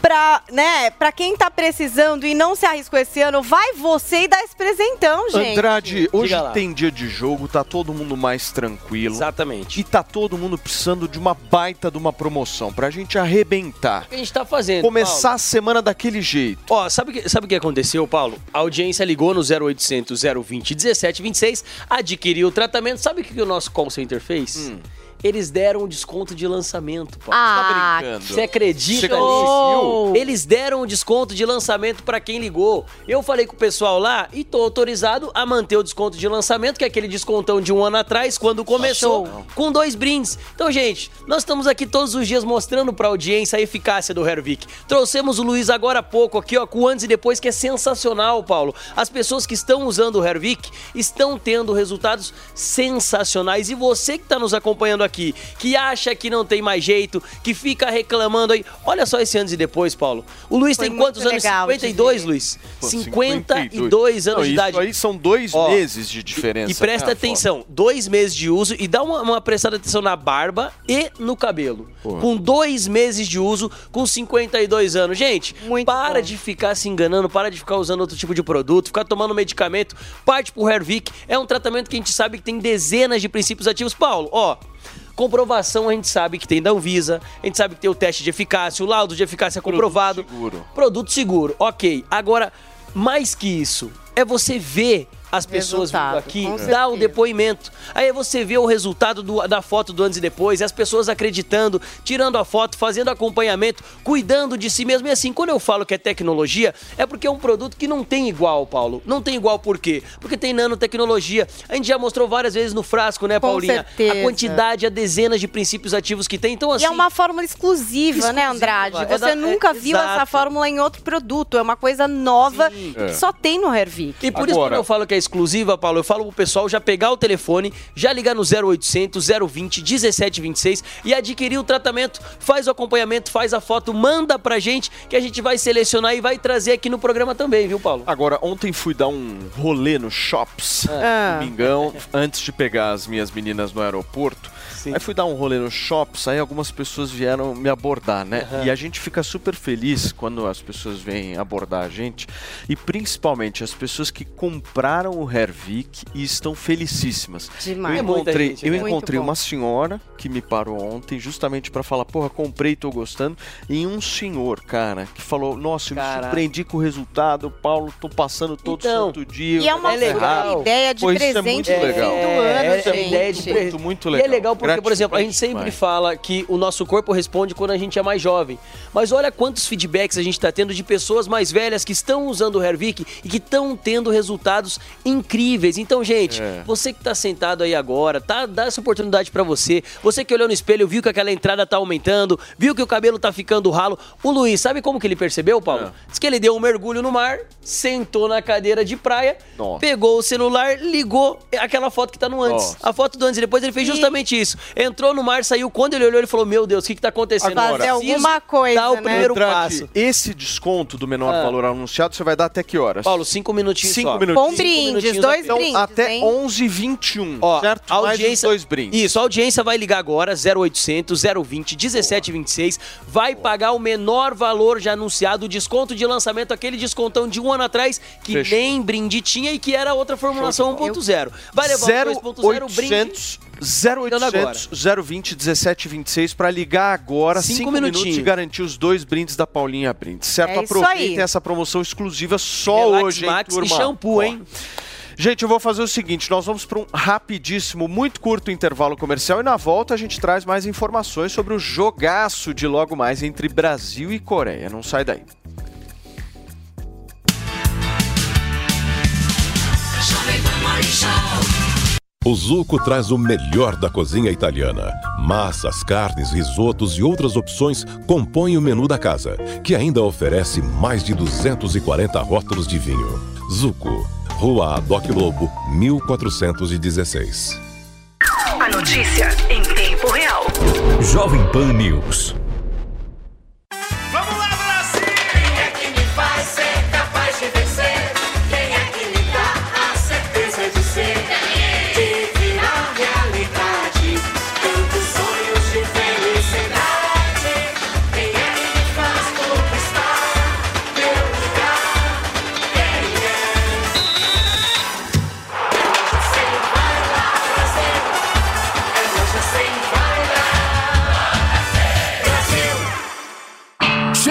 pra, né, pra quem tá precisando e não se arriscou esse ano, vai você e dá esse presentão, gente. Andrade, hoje tem dia de jogo, tá todo mundo mais tranquilo. Exatamente. E tá todo mundo precisando de uma baita de uma promoção pra gente arrebentar. O que a gente tá fazendo? Começar a semana daquele jeito. Ó, sabe o que, sabe o que aconteceu, Paulo? A audiência ligou no 0800 020 1726, adquiriu o tratamento. Sabe o que, que o nosso call center fez? Eles deram um desconto de lançamento, Paulo. Ah, Tá brincando. Você acredita Você nisso? conseguiu? Eles deram um desconto de lançamento pra quem ligou. Eu falei com o pessoal lá e tô autorizado a manter o desconto de lançamento, que é aquele descontão de um ano atrás, quando começou, com dois brindes. Então, gente, nós estamos aqui todos os dias mostrando pra audiência a eficácia do Hervik. Trouxemos o Luiz agora há pouco aqui, ó, com o antes e depois, que é sensacional, Paulo. As pessoas que estão usando o Hervik estão tendo resultados sensacionais. E você que está nos acompanhando aqui, que acha que não tem mais jeito, que fica reclamando aí, olha só esse antes e depois, Paulo. O Luiz Foi tem quantos muito anos? legal de 52, ver. Luiz? Pô, 52 anos Não, de isso idade. aí são dois Ó, meses de diferença. E presta né, atenção, dois meses de uso e dá uma, uma prestada atenção na barba e no cabelo. Pô. Com dois meses de uso, com 52 anos. Gente, para bom. de ficar se enganando, para de ficar usando outro tipo de produto, ficar tomando medicamento. Parte pro Hervik. É um tratamento que a gente sabe que tem dezenas de princípios ativos. Paulo, ó. Comprovação a gente sabe que tem da Anvisa, a gente sabe que tem o teste de eficácia, o laudo de eficácia comprovado. seguro. Produto seguro, ok. Agora, mais que isso, é você ver as pessoas vindo aqui, dar o depoimento. Aí você vê o resultado do- da foto do antes e depois, e as pessoas acreditando, tirando a foto, fazendo acompanhamento, cuidando de si mesmo. E assim, quando eu falo que é tecnologia, é porque é um produto que não tem igual, Paulo. Não tem igual por quê? Porque tem nanotecnologia. A gente já mostrou várias vezes no frasco, né, Com Paulinha? certeza. A quantidade, a dezenas de princípios ativos que tem. Então, assim. E é uma fórmula exclusiva, né, Exclusiva. Andrade? É Você da- é- nunca viu exato. essa fórmula em outro produto. É uma coisa nova Sim. que É. só tem no Hervik. E por isso, quando eu falo que é exclusiva, Paulo, eu falo pro pessoal já pegar o telefone, já ligar no 0800 020 1726 e adquirir o tratamento. Faz o acompanhamento, faz a foto, manda pra gente que a gente vai selecionar e vai trazer aqui no programa também, viu, Paulo? Agora, ontem fui dar um rolê no Shops, Ah. domingão, antes de pegar as minhas meninas no aeroporto. Aí fui dar um rolê no Shops, aí algumas pessoas vieram me abordar, né? Aham. E a gente fica super feliz quando as pessoas vêm abordar a gente, e principalmente as pessoas que compraram o Hervik e estão felicíssimas. Demais. Eu É encontrei, gente, eu né? Muito encontrei uma senhora que me parou ontem justamente pra falar, porra, comprei, tô gostando, e um senhor, cara, que falou, nossa, eu me surpreendi com o resultado, Paulo, tô passando todo Então, santo dia. E é uma errado. super ideia de Pô, isso é presente muito de fim legal. do ano, É, gente. é ideia de presente. Muito, muito E legal. é legal porque, por exemplo, a gente sempre demais. fala que o nosso corpo responde quando a gente é mais jovem. Mas olha quantos feedbacks a gente está tendo de pessoas mais velhas que estão usando o Hervik e que estão tendo resultados incríveis. Então, gente, É. você que está sentado aí agora, tá, dá essa oportunidade para você. Você que olhou no espelho, viu que aquela entrada tá aumentando, viu que o cabelo tá ficando ralo. O Luiz, sabe como que ele percebeu, Paulo? É. Diz que ele deu um mergulho no mar, sentou na cadeira de praia, Nossa. pegou o celular, ligou aquela foto que tá no antes. Nossa. A foto do antes e depois ele fez E- justamente isso. Entrou no mar, saiu. Quando ele olhou, ele falou: Meu Deus, o que, que tá acontecendo? Fazer Preciso alguma coisa, dar o né? primeiro Andrade, passo. esse desconto do menor Ah. valor anunciado, você vai dar até que horas? Paulo, cinco minutinhos Cinco só. minutinhos. Com brindes, dois apenas. brindes, Até hein? 11h21, Ó, certo? a Mais audiência, dois brindes. Isso, a audiência vai ligar agora, 0800 020 1726, vai pagar o menor valor já anunciado, o desconto de lançamento, aquele descontão de um ano atrás, que Fechou. nem brinde tinha e que era outra formulação 1.0. Vai levar o 2.0 brinde. 0800 0800 020 1726 para ligar agora, Cinco 5 minutos minutinhos. e garantir os dois brindes da Paulinha Brindes, certo? É isso Aproveitem essa promoção exclusiva só Relax hoje, hein, Max e turma? shampoo, Ó. hein? Gente, eu vou fazer o seguinte: nós vamos para um rapidíssimo, muito curto intervalo comercial e na volta a gente traz mais informações sobre o jogaço de logo mais entre Brasil e Coreia. Não sai daí. O Zuco traz o melhor da cozinha italiana. Massas, carnes, risotos e outras opções compõem o menu da casa, que ainda oferece mais de 240 rótulos de vinho. Zuco, Rua Adoc Lobo, 1416. A notícia em tempo real. Jovem Pan News.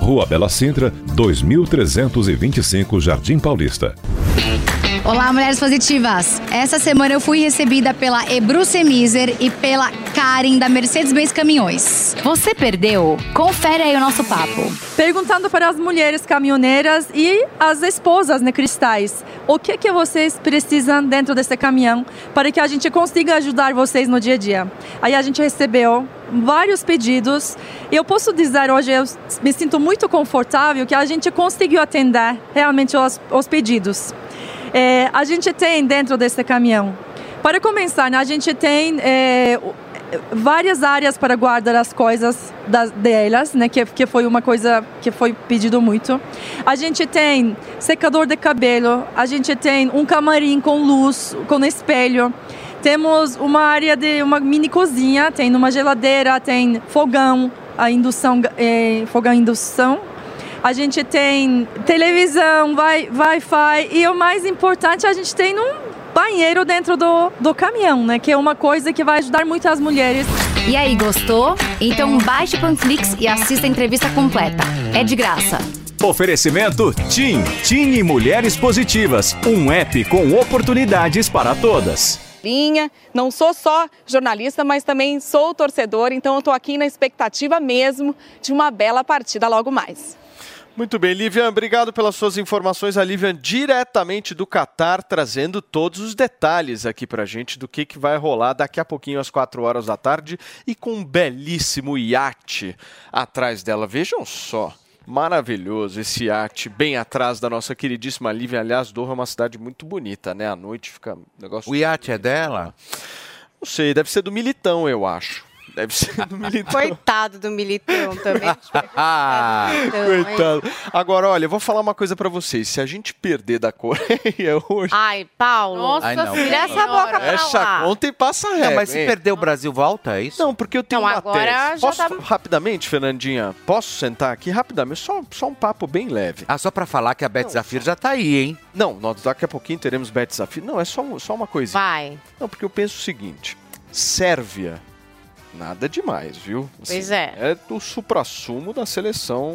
Rua Bela Sintra, 2325 Jardim Paulista. Olá, mulheres positivas! Essa semana eu fui recebida pela Ebruce Miser e pela Karen da Mercedes-Benz Caminhões. Você perdeu? Confere aí o nosso papo. Perguntando para as mulheres caminhoneiras e as esposas né, cristais, o que que vocês precisam dentro desse caminhão para que a gente consiga ajudar vocês no dia a dia. Aí a gente recebeu vários pedidos e eu posso dizer hoje eu me sinto muito confortável que a gente conseguiu atender realmente os, os pedidos. É, a gente tem dentro desse caminhão. Para começar, né, a gente tem é, várias áreas para guardar as coisas das, delas, né, que, que foi uma coisa que foi pedido muito. A gente tem secador de cabelo, a gente tem um camarim com luz, com espelho. Temos uma área de uma mini cozinha, tem uma geladeira, tem fogão, a indução, é, fogão indução. A gente tem televisão, wi- Wi-Fi e o mais importante, a gente tem um banheiro dentro do, do caminhão, né? Que é uma coisa que vai ajudar muito as mulheres. E aí, gostou? Então baixe o Panflix e assista a entrevista completa. É de graça. Oferecimento TIM, TIM e Mulheres Positivas, um app com oportunidades para todas. linha. Não sou só jornalista, mas também sou torcedor, então eu estou aqui na expectativa mesmo de uma bela partida logo mais. Muito bem, Livian, obrigado pelas suas informações. A Livian diretamente do Catar, trazendo todos os detalhes aqui pra gente do que, que vai rolar daqui a pouquinho às 4 horas da tarde e com um belíssimo iate atrás dela. Vejam só. Maravilhoso esse iate bem atrás da nossa queridíssima Livian. Aliás, Doha é uma cidade muito bonita, né? À noite fica um negócio. O iate é dela? Não sei, deve ser do Militão, eu acho. Deve ser do Militão. Coitado do Militão também. Ah, hein? Coitado. Agora, olha, eu vou falar uma coisa pra vocês. Se a gente perder da Coreia hoje. Ai, Paulo. Nossa Ai, não. Vira essa boca pra Fecha a lá. conta e passa a régua. Não, mas se hein? perder o Brasil, volta, é isso? Não, porque eu tenho Não, uma agora tese. já Posso, tá- rapidamente, Fernandinha, posso sentar aqui rapidamente? Só, só um papo bem leve. Ah, só pra falar que a Beth Zafir já tá aí, hein? Não, nós daqui a pouquinho teremos Bet Desafio. Não, é só, só uma coisinha. Vai. Não, porque eu penso o seguinte: Sérvia, nada demais, viu? Pois é. É do suprassumo da seleção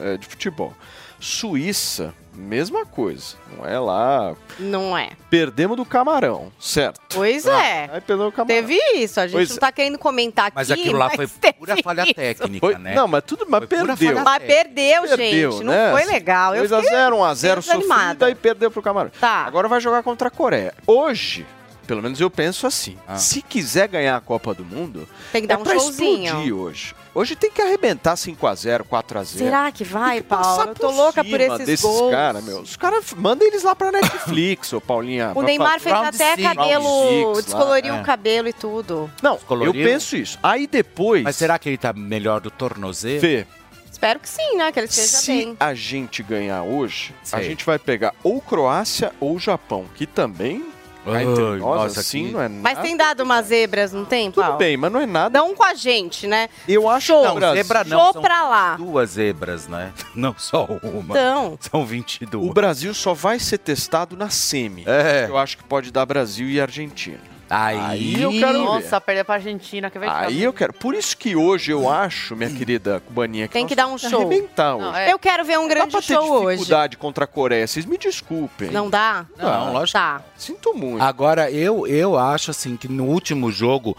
é, de futebol. Suíça, mesma coisa. Não é lá. Não é. Perdemos do Camarão, certo? Pois Ah, é. Aí perdeu o Camarão. Teve isso. A gente Pois não é. tá querendo comentar aqui. Mas aquilo lá foi teve pura falha isso. técnica, Foi- né? Não, mas tudo, mas Foi perdeu. Mas perdeu, Perdeu, gente. né? Não foi legal. Eu 2x0, fiquei 1x0 desanimada. sofrida e perdeu pro Camarão. Tá. Agora vai jogar contra a Coreia. Hoje, pelo menos eu penso assim, Ah. se quiser ganhar a Copa do Mundo, Tem que dar é um pra showzinho. explodir hoje. Hoje tem que arrebentar 5x0, 4x0. Será que vai, Paulo? Passar Eu tô louca por esses desses gols. caras, meu. Os caras mandam eles lá pra Netflix, ô Paulinha. O Neymar fez Round até six, cabelo, six descoloriu lá. o É. cabelo e tudo. Não, Descoloriu? eu penso isso. Aí depois, Mas será que ele tá melhor do tornozelo? Fê, Espero que sim, né? Que ele esteja se bem. a gente ganhar hoje, a Sei. gente vai pegar ou Croácia ou Japão, que também, Ai, nossa, assim, que- não é Mas nada. tem dado umas zebras, não tem, Paulo? Tudo bem, mas não é nada. Não com a gente, né? Eu acho Show. Não, zebra não. Show são pra lá. duas zebras, né? Não só uma. Então. São 22. O Brasil só vai ser testado na semi. É. Eu acho que pode dar Brasil e Argentina. Aí, Aí eu quero ver. Nossa, perder pra Argentina, que vai Aí eu quero. Por isso que hoje eu acho, minha querida cubaninha, que Tem nós que dar um show. arrebentar hoje. Não, é. Eu quero ver um Não dá grande pra ter show hoje. dificuldade contra a Coreia. Vocês me desculpem. Não dá? Não, lógico. Tá. Sinto muito. Agora, eu, eu acho assim que no último jogo.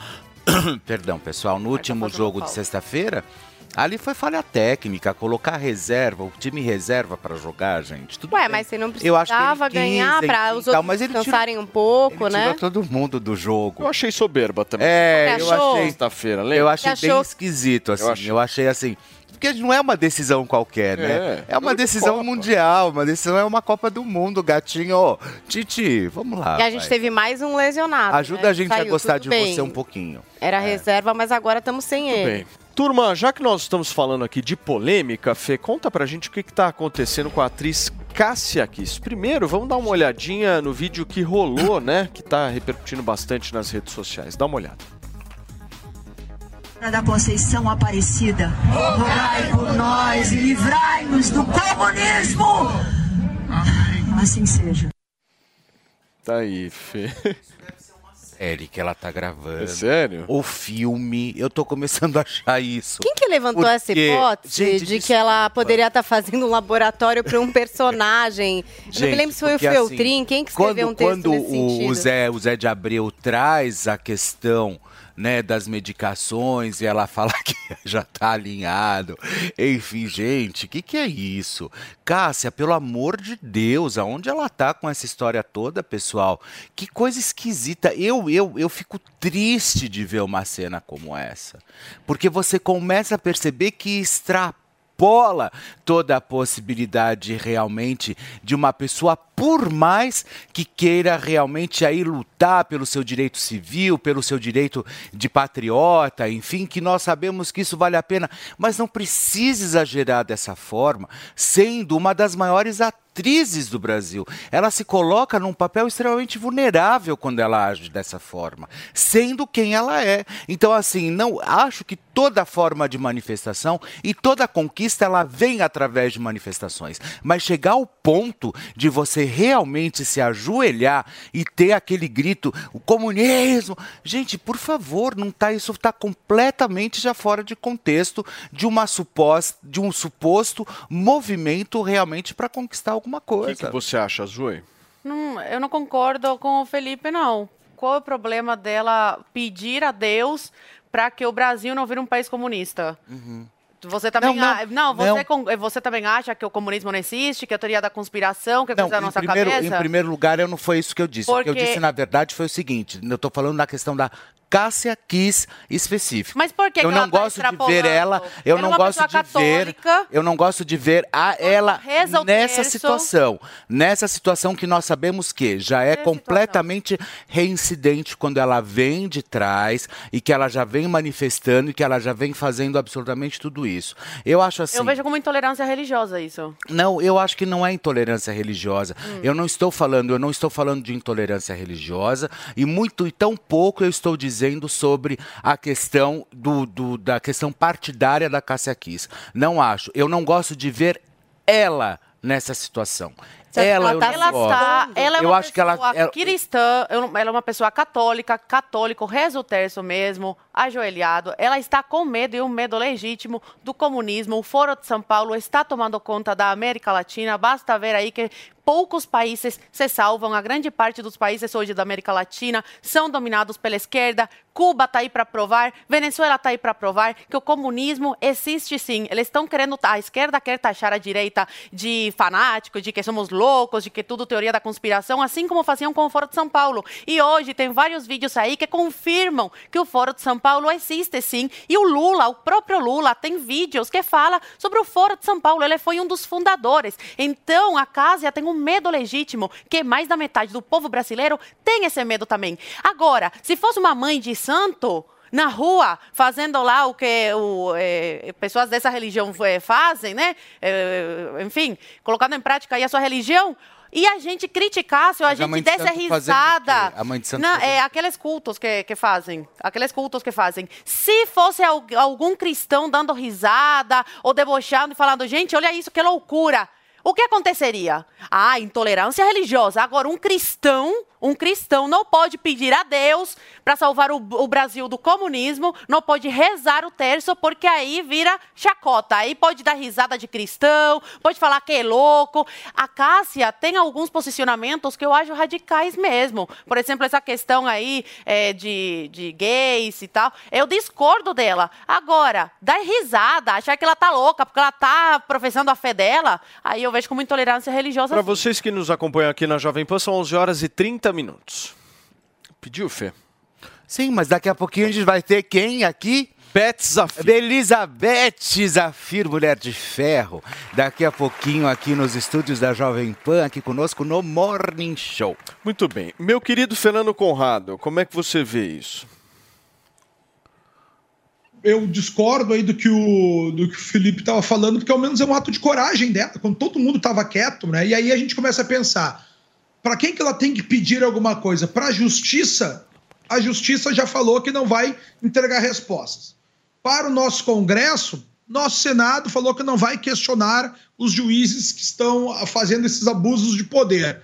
Perdão, pessoal, no último fazendo jogo de sexta-feira, ali foi falha técnica, colocar reserva, o time reserva pra jogar, gente. Tudo Ué, bem. mas você não Eu acho que ele precisava ganhar quis os outros mas ele tirou- descansarem um pouco, Ele né? tirou todo mundo do jogo. Eu achei soberba também. É, eu achei. Sexta-feira, lembra? Eu achei bem achou? esquisito, assim. Eu Eu achei. achei, assim. Porque não é uma decisão qualquer, né? É, É, uma é decisão Copa. mundial, uma decisão é uma Copa do Mundo, gatinho. Ô, Titi, vamos lá. E a gente vai. teve mais um lesionado. Ajuda né? a gente a Saiu, gostar tudo de bem. você um pouquinho. Era reserva, mas agora estamos sem Tudo ele. bem. Turma, já que nós estamos falando aqui de polêmica, Fê, conta pra gente o que está acontecendo com a atriz Cássia Kiss. Primeiro, vamos dar uma olhadinha no vídeo que rolou, né? Que tá repercutindo bastante nas redes sociais. Dá uma olhada. da Conceição Aparecida. Rogai por nós e livrai-nos do comunismo! Assim seja. Tá aí, Fê. Série que ela tá gravando. É sério? O filme, eu tô começando a achar isso. Quem que levantou essa Porque, hipótese gente, de que ela poderia estar fazendo um laboratório para um personagem? Eu não me Gente, lembro se foi o porque, Feltrin, assim, quem que escreveu um texto quando nesse o, sentido? o Zé, o Zé de Abreu traz a questão né, das medicações e ela fala que já tá alinhado. Enfim, gente, o que, que é isso? Cássia, pelo amor de Deus, aonde ela tá com essa história toda, pessoal? Que coisa esquisita. Eu, eu, eu fico triste de ver uma cena como essa. Porque você começa a perceber que extrapola toda a possibilidade realmente de uma pessoa, por mais que queira realmente aí lutar pelo seu direito civil, pelo seu direito de patriota, enfim, que nós sabemos que isso vale a pena, mas não precisa exagerar dessa forma, sendo uma das maiores atrizes do Brasil. Ela se coloca num papel extremamente vulnerável quando ela age dessa forma, sendo quem ela é. Então, assim, não acho que toda forma de manifestação e toda conquista ela vem através de manifestações, mas chegar ao ponto de você realmente se ajoelhar e ter aquele grito, o comunismo, gente, por favor, não tá isso está completamente já fora de contexto de uma suposta, de um suposto movimento realmente para conquistar alguma O coisa. que, que você acha, Zoe? Não, eu não concordo com o Felipe, não. Qual é o problema dela pedir a Deus para que o Brasil não vire um país comunista? Você também, Não, a- não, você, não. com- você também acha que o comunismo não existe, que a teoria da conspiração, que é coisa da nossa primeiro, cabeça? em primeiro lugar, eu não foi isso que eu disse. O que eu Porque- disse, na verdade, foi o seguinte: eu estou falando da questão da Cássia Kiss específico. Mas por que eu que não tá gosto de ver ela, eu Ela não gosto de pessoa ver, católica. eu não gosto de ver a ela nessa terço. situação, nessa situação que nós sabemos que já é completamente reincidente quando ela vem de trás e que ela já vem manifestando e que ela já vem fazendo absolutamente tudo isso. Eu acho assim. Eu vejo como intolerância religiosa isso. Não, eu acho que não é intolerância religiosa. Hum. Eu não estou falando, eu não estou falando de intolerância religiosa e muito e tão pouco eu estou dizendo sobre a questão do, do- da questão partidária da Cássia Kiss. Não acho. Eu não gosto de ver ela nessa situação. Ela, eu não ela gosto. está, ela é eu uma acho que ela, pessoa ela- cristã, ela é uma pessoa católica, católico, reza o terço mesmo, ajoelhado. Ela está com medo e um medo legítimo do comunismo. O Foro de São Paulo está tomando conta da América Latina. Basta ver aí que poucos países se salvam. A grande parte dos países hoje da América Latina são dominados pela esquerda. Cuba está aí para provar, Venezuela está aí para provar que o comunismo existe sim. Eles estão querendo, a esquerda quer taxar a direita de fanático, de que somos loucos, de que tudo teoria da conspiração, assim como faziam com o Foro de São Paulo. E hoje tem vários vídeos aí que confirmam que o Foro de São Paulo existe sim. E o Lula, o próprio Lula, tem vídeos que fala sobre o Foro de São Paulo. Ele foi um dos fundadores. Então a Cásia tem um medo legítimo que mais da metade do povo brasileiro tem esse medo também. Agora, se fosse uma mãe de santo na rua, fazendo lá o que o, eh, pessoas dessa religião eh, fazem, né? Eh, enfim, colocando em prática aí a sua religião. E a gente criticasse ou a Mas a gente desse o risada. A mãe de santo Não, é aqueles cultos que, que fazem. Aqueles cultos que fazem. Se fosse al- algum cristão dando risada ou debochando e falando, gente, olha isso, que loucura. O que aconteceria? Ah, intolerância religiosa. Agora, um cristão, um cristão não pode pedir a Deus para salvar o, o Brasil do comunismo, não pode rezar o terço, porque aí vira chacota. Aí pode dar risada de cristão, pode falar que é louco. A Cássia tem alguns posicionamentos que eu acho radicais mesmo. Por exemplo, essa questão aí é, de, de gays e tal. Eu discordo dela. Agora, dar risada, achar que ela tá louca porque ela tá professando a fé dela, aí eu vejo como intolerância religiosa. Para vocês que nos acompanham aqui na Jovem Pan, são 11 horas e 30 minutos. Pediu, Fê? Sim, mas daqui a pouquinho a gente vai ter quem aqui? Beth Zafir. Elizabeth Zafir, Mulher de Ferro. Daqui a pouquinho aqui nos estúdios da Jovem Pan, aqui conosco no Morning Show. Muito bem. Meu querido Fernando Conrado, como é que você vê isso? eu discordo aí do que o, do que o Felipe estava falando, porque ao menos é um ato de coragem dela, quando todo mundo estava quieto, né? E aí a gente começa a pensar: para quem que ela tem que pedir alguma coisa? Para a justiça? A justiça já falou que não vai entregar respostas. Para o nosso Congresso, nosso Senado falou que não vai questionar os juízes que estão fazendo esses abusos de poder.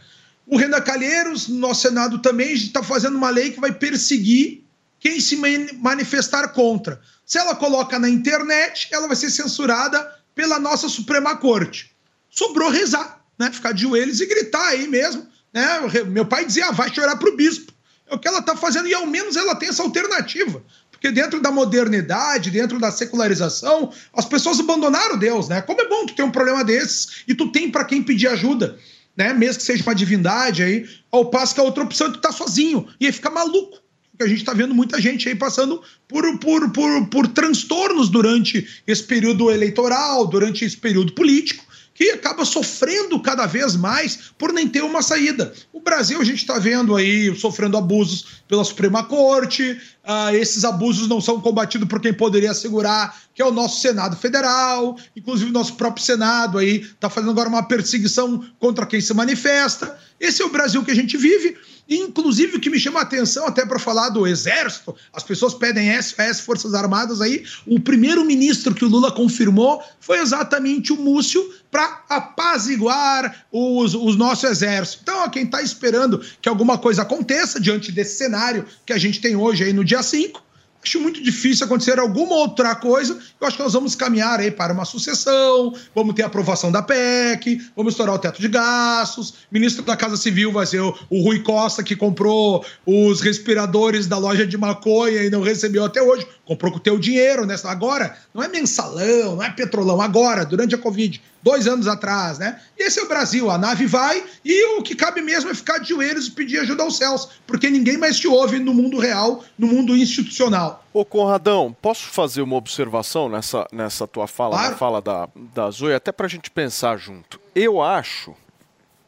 O Renan Calheiros, nosso Senado também, está fazendo uma lei que vai perseguir quem se mani- manifestar contra. Se ela coloca na internet, ela vai ser censurada pela nossa Suprema Corte. Sobrou rezar, né? Ficar de joelhos e gritar aí mesmo. Né? O Meu pai dizia, ah, vai chorar pro bispo. É o que ela está fazendo, e ao menos ela tem essa alternativa. Porque dentro da modernidade, dentro da secularização, as pessoas abandonaram Deus, né? Como é bom tu ter um problema desses e tu tem para quem pedir ajuda, né? Mesmo que seja uma divindade aí, ao passo que a outra opção é tu tá sozinho e aí fica maluco. Porque a gente tá vendo muita gente aí passando por, por, por, por transtornos durante esse período eleitoral, durante esse período político que acaba sofrendo cada vez mais por nem ter uma saída. O Brasil, a gente está vendo aí sofrendo abusos pela Suprema Corte, ah, esses abusos não são combatidos por quem poderia assegurar, que é o nosso Senado Federal, inclusive o nosso próprio Senado aí está fazendo agora uma perseguição contra quem se manifesta. Esse é o Brasil que a gente vive. E, inclusive, o que me chama a atenção, até para falar do Exército, as pessoas pedem SOS Forças Armadas aí. O primeiro ministro que o Lula confirmou foi exatamente o Múcio para apaziguar os, os nossos exércitos. Então, ó, quem está esperando que alguma coisa aconteça diante desse cenário que a gente tem hoje aí no dia 5, Acho muito difícil acontecer alguma outra coisa. Eu acho que nós vamos caminhar aí para uma sucessão, vamos ter aprovação da PEC, vamos estourar o teto de gastos. Ministro da Casa Civil vai ser o, o Rui Costa, que comprou os respiradores da loja de maconha e não recebeu até hoje. Comprou com o teu dinheiro, né? Agora, não é mensalão, não é petrolão, agora, durante a Covid, dois anos atrás, né? E esse é o Brasil, a nave vai e o que cabe mesmo é ficar de joelhos e pedir ajuda aos céus, porque ninguém mais te ouve no mundo real, no mundo institucional. Ô Conradão, posso fazer uma observação nessa, nessa tua fala, Claro. na fala da, da Zoe, até pra gente pensar junto. Eu acho,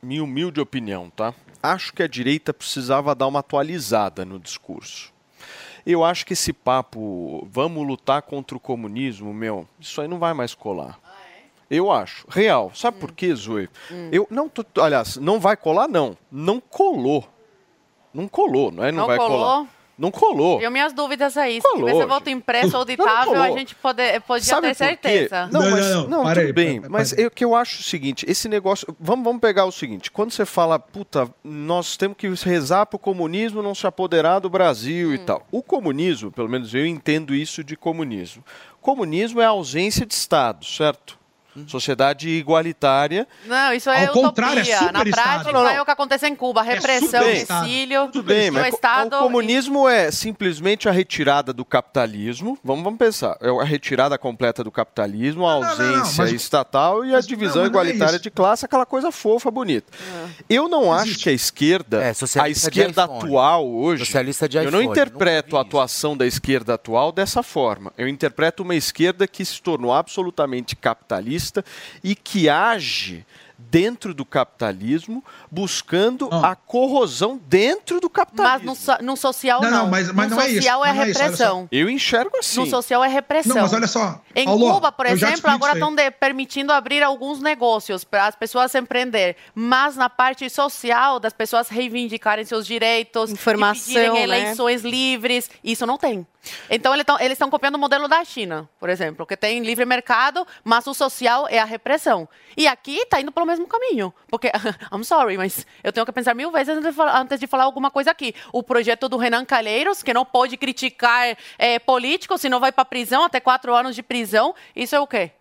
minha humilde opinião, tá? Acho que a direita precisava dar uma atualizada no discurso. Eu acho que esse papo, vamos lutar contra o comunismo, meu, isso aí não vai mais colar. Eu acho. Real. Sabe por quê, Zoe? Eu não tô, aliás, não vai colar não. Não colou. Não colou, não é? Não, Não vai colou? colar. Não colou. Eu minhas dúvidas aí. Se Colou, tivesse voto impresso ou auditável, a colou. gente pode, podia Sabe ter certeza. Não, mas, não, não, para tudo aí, bem. para- mas para o que eu acho o seguinte, esse negócio... Vamos, vamos pegar o seguinte, quando você fala, puta, nós temos que rezar pro comunismo não se apoderar do Brasil e tal. O comunismo, pelo menos eu entendo isso de comunismo. Comunismo é a ausência de Estado, certo? Sociedade igualitária. Não, isso é Ao contrário, é utopia. Na prática, Não, não. é o que acontece em Cuba. Repressão, superestado. exílio. Tudo bem, o mas Estado... o comunismo é simplesmente a retirada do capitalismo. Vamos, vamos pensar. É a retirada completa do capitalismo, a não, ausência mas- estatal e a divisão não, não é igualitária isso. de classe, aquela coisa fofa, bonita. Eu não acho que a esquerda, a socialista de esquerda iPhone. atual hoje, Socialista de eu não iPhone, interpreto a atuação da esquerda atual dessa forma. Eu interpreto uma esquerda que se tornou absolutamente capitalista e que age dentro do capitalismo, buscando a corrosão dentro do capitalismo. Mas no, so- no social Não, não. não, mas- mas no não é isso, social é não é isso, olha repressão. Eu enxergo assim. No social é repressão. Não, mas olha só, Em Paulo, Cuba, por exemplo, agora isso estão permitindo abrir alguns negócios para as pessoas empreender. Mas na parte social, das pessoas reivindicarem seus direitos, Informação, né? eleições livres, isso não tem. Então ele tão- eles estão copiando o modelo da China, por exemplo, que tem livre mercado, mas o social é a repressão. E aqui está indo pelo mesmo caminho. Porque, I'm sorry, mas eu tenho que pensar mil vezes antes de falar, alguma coisa aqui. O projeto do Renan Calheiros, que não pode criticar eh, políticos, senão vai para prisão, até quatro anos de prisão, isso é o quê?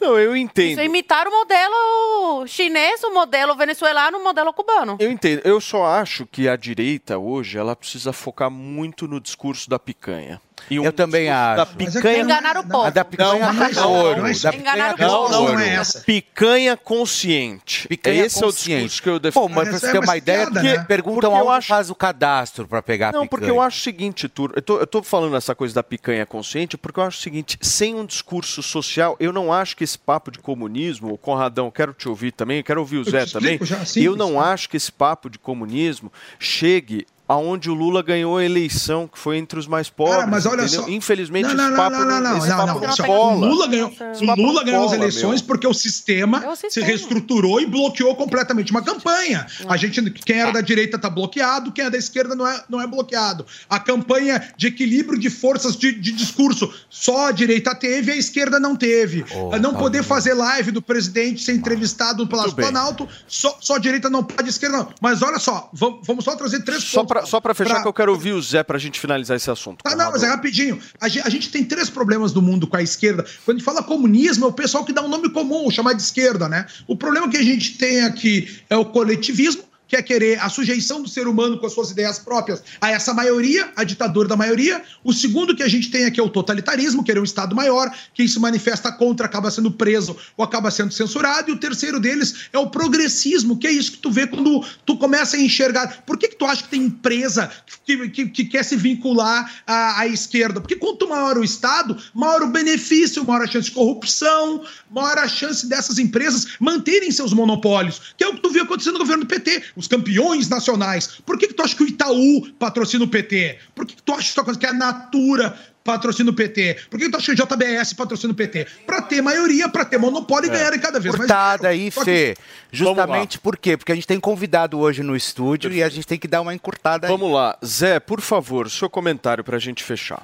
Não, eu entendo. Isso é imitar o modelo chinês, o modelo venezuelano, o modelo cubano. Eu entendo. Eu só acho que a direita hoje ela precisa focar muito no discurso da picanha. E um Eu também Da acho. Mas picanha. Enganar o povo. A da picanha Não, não, não, é ouro. não isso. da Enganar picanha o não, povo. ouro. Não é essa. Picanha consciente. Picanha Esse é o consciente. discurso que eu defendo. Pô, mas pra você é ter uma ideia, piada, porque né? perguntam eu aonde acho- faz o cadastro pra pegar a Não, picanha. porque eu acho o seguinte, Tur, eu tô, eu tô falando essa coisa da picanha consciente, porque eu acho o seguinte, sem um discurso social, eu não acho que esse papo de comunismo, o Conradão, quero te ouvir também, quero ouvir o Eu Zé te também, já, simples, eu não né? acho que esse papo de comunismo chegue aonde o Lula ganhou a eleição, que foi entre os mais pobres. Cara, mas olha entendeu? só. Infelizmente, não, não, esse não, papo não, não, não, esse não, papo não. não cola. O Lula ganhou, o Lula ganhou as eleições meu. porque o sistema, É o se sistema. reestruturou e bloqueou completamente uma campanha. A gente, quem era da direita está bloqueado, quem é da esquerda não é, não é bloqueado. A campanha de equilíbrio de forças de, de discurso, só a direita teve, a esquerda não teve. Oh, não tá poder bom. fazer live do presidente ser entrevistado no Palácio bem. Planalto, só, só a direita não pode, a esquerda não. Mas olha só, vamos, vamos só trazer três Só pontos. pra, só pra fechar Pra- que eu quero ouvir o Zé pra gente finalizar esse assunto. Tá, não, mas é rapidinho. A gente, a gente tem três problemas do mundo com a esquerda. Quando a gente fala comunismo, é o pessoal que dá um nome comum, chamar de esquerda, né? O problema que a gente tem aqui é o coletivismo, que é querer a sujeição do ser humano com as suas ideias próprias a essa maioria, a ditadura da maioria. O segundo que a gente tem aqui é o totalitarismo, querer um Estado maior, quem se manifesta contra acaba sendo preso ou acaba sendo censurado. E o terceiro deles é o progressismo, que é isso que tu vê quando tu começa a enxergar. Por que, que tu acha que tem empresa que, que, que quer se vincular à, à esquerda? Porque quanto maior o Estado, maior o benefício, maior a chance de corrupção, maior a chance dessas empresas manterem seus monopólios, que é o que tu viu acontecendo no governo do PT, os campeões nacionais. Por que, que tu acha que o Itaú patrocina o PT? Por que, que tu acha que a Natura patrocina o PT? Por que, que tu acha que o JBS patrocina o PT? Pra ter maioria, pra ter monopólio e ganharem cada vez mais Cortada dinheiro. aí, Só que- Fê. Justamente por quê? Porque a gente tem convidado hoje no estúdio e a gente tem que dar uma encurtada aí. Vamos lá. Zé, por favor, seu comentário pra gente fechar.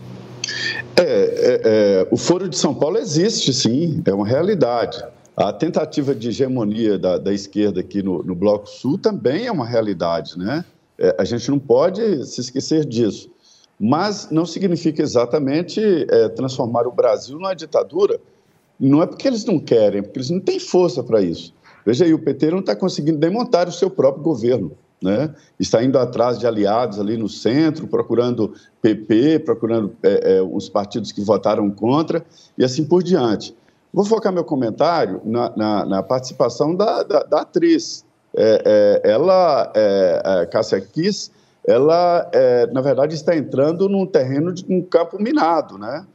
É, é, é, o Foro de São Paulo existe, sim, é uma realidade. A tentativa de hegemonia da, da esquerda aqui no, no Bloco Sul também é uma realidade, né? É, a gente não pode se esquecer disso. Mas não significa exatamente é, transformar o Brasil numa ditadura. Não é porque eles não querem, é porque eles não têm força para isso. Veja aí, o PT não está conseguindo demontar o seu próprio governo. Né? Está indo atrás de aliados ali no centro, procurando PP, procurando é, é, os partidos que votaram contra e assim por diante. Vou focar meu comentário na, na, na participação da, da, da atriz. É, é, ela, é, a Cássia Kiss, ela, é, na verdade, está entrando num terreno, de um campo minado, né?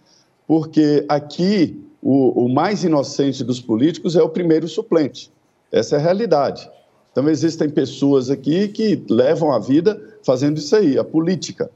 Porque aqui o, o mais inocente dos políticos é o primeiro suplente. Essa é a realidade. Então, existem pessoas aqui que levam a vida fazendo isso aí, a política.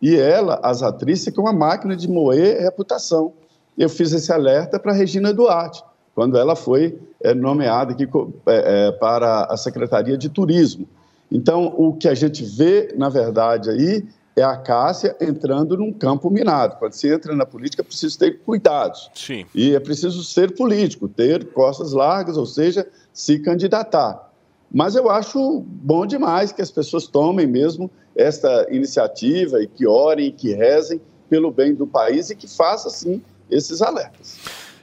E ela, as atrizes, é uma máquina de moer reputação. Eu fiz esse alerta para Regina Duarte, quando ela foi é, nomeada aqui é, é, para a Secretaria de Turismo. Então, o que a gente vê, na verdade, aí é a Cássia entrando num campo minado. Quando se entra na política, é preciso ter cuidados. Sim. E é preciso ser político, ter costas largas, ou seja, se candidatar. Mas eu acho bom demais que as pessoas tomem mesmo esta iniciativa e que orem, que rezem pelo bem do país e que façam, sim, esses alertas.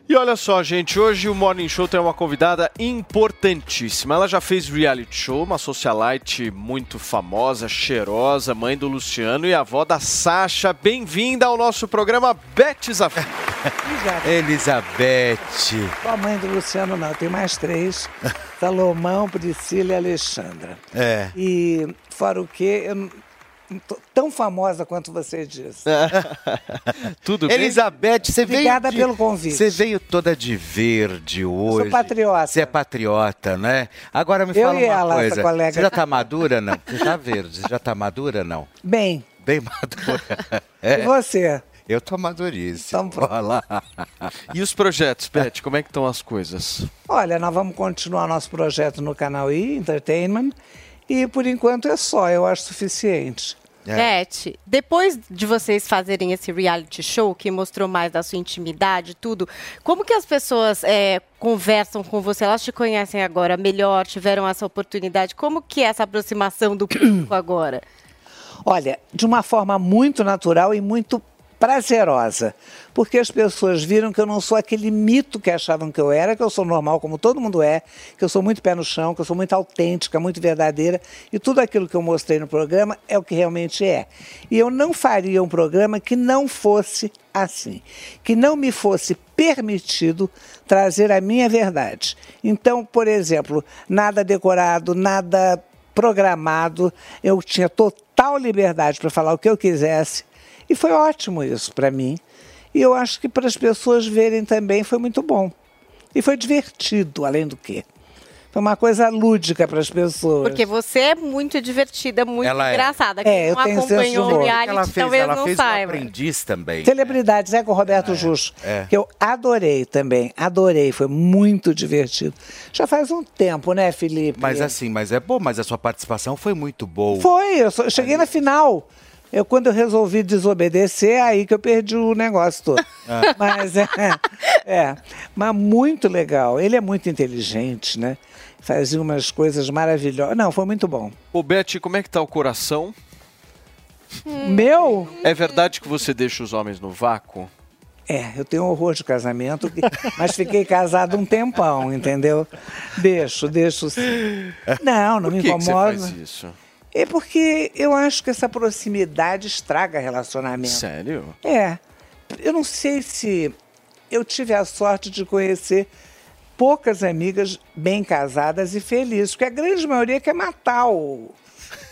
E olha só, gente, hoje o Morning Show tem uma convidada importantíssima. Ela já fez reality show, uma socialite muito famosa, cheirosa, mãe do Luciano e avó da Sasha. Bem-vinda ao nosso programa Beth Zafir. Elizabeth. Com a mãe do Luciano, não, tem mais três: Salomão, Priscila e Alexandra. É. E, fora o que, eu tão famosa quanto você disse. Tudo bem? Elizabeth, você veio. Obrigada de- pelo convite. Você veio toda de verde hoje. patriota. Você é patriota, né? Agora me Eu fala e uma ela, essa coisa. colega. Você já tá madura, não? Você tá verde. Você já tá madura, não? Bem, Bem madura. e você? Eu tô maduríssimo. Olha lá. E os projetos, Beth, como é que estão as coisas? Olha, nós vamos continuar nosso projeto no canal I, Entertainment, e por enquanto é só, eu acho suficiente. Beth, depois de vocês fazerem esse reality show que mostrou mais da sua intimidade e tudo, como que as pessoas é, conversam com você? Elas te conhecem agora melhor, tiveram essa oportunidade? Como que é essa aproximação do público agora? Olha, de uma forma muito natural e muito prazerosa, porque as pessoas viram que eu não sou aquele mito que achavam que eu era, que eu sou normal como todo mundo é, que eu sou muito pé no chão, que eu sou muito autêntica, muito verdadeira, e tudo aquilo que eu mostrei no programa é o que realmente é. E eu não faria um programa que não fosse assim, que não me fosse permitido trazer a minha verdade. Então, por exemplo, nada decorado, nada programado, eu tinha total liberdade para falar o que eu quisesse. E foi ótimo isso para mim. E eu acho que para as pessoas verem também foi muito bom. E foi divertido, além do que. Foi uma coisa lúdica para as pessoas. Porque você é muito divertida, muito Ela é. engraçada. Quem É, eu não tenho acompanhou o humor. reality Ela fez, talvez ela não fez um saiba. aprendiz também. Celebridades, é com o Roberto Justo, é. que eu adorei também, adorei, foi muito divertido. Já faz um tempo, né, Felipe? Mas assim, mas é bom, mas a sua participação foi muito boa. Foi, eu, só- eu cheguei na final. Eu, quando eu resolvi desobedecer, é aí que eu perdi o negócio todo. Ah. Mas é, é, mas muito legal. Ele é muito inteligente, né? Fazia umas coisas maravilhosas. Não, foi muito bom. Ô, Beth, como é que tá o coração? Meu? É verdade que você deixa os homens no vácuo? É, eu tenho horror de casamento, que- mas fiquei casado um tempão, entendeu? Deixo, deixo sim. Não, não Por me que, que você incomoda. faz isso? É porque eu acho que essa proximidade estraga relacionamento. Sério? É. Eu não sei se eu tive a sorte de conhecer poucas amigas bem casadas e felizes, porque a grande maioria quer matar o,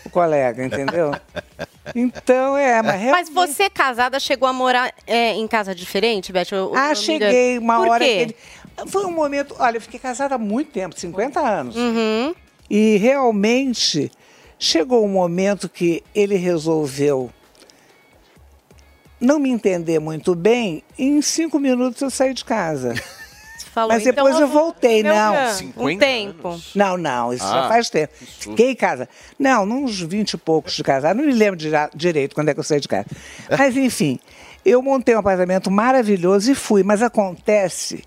o colega, entendeu? Então, é, mas Mas você, casada, chegou a morar é, em casa diferente, Beth? Eu- eu Ah, cheguei uma Por hora quê? que ele... Foi um momento... Olha, eu fiquei casada há muito tempo, 50 anos. Uhum. E realmente chegou um momento que ele resolveu não me entender muito bem. E em cinco minutos eu saí de casa. Falou, Mas então depois eu vou- voltei, não. Um tempo. Não, não, isso Ah, já faz tempo. Fiquei em casa. Não, uns 20 e poucos de casado. Não me lembro dira- direito quando é que eu saí de casa. Mas, enfim, eu montei um apartamento maravilhoso e fui. Mas acontece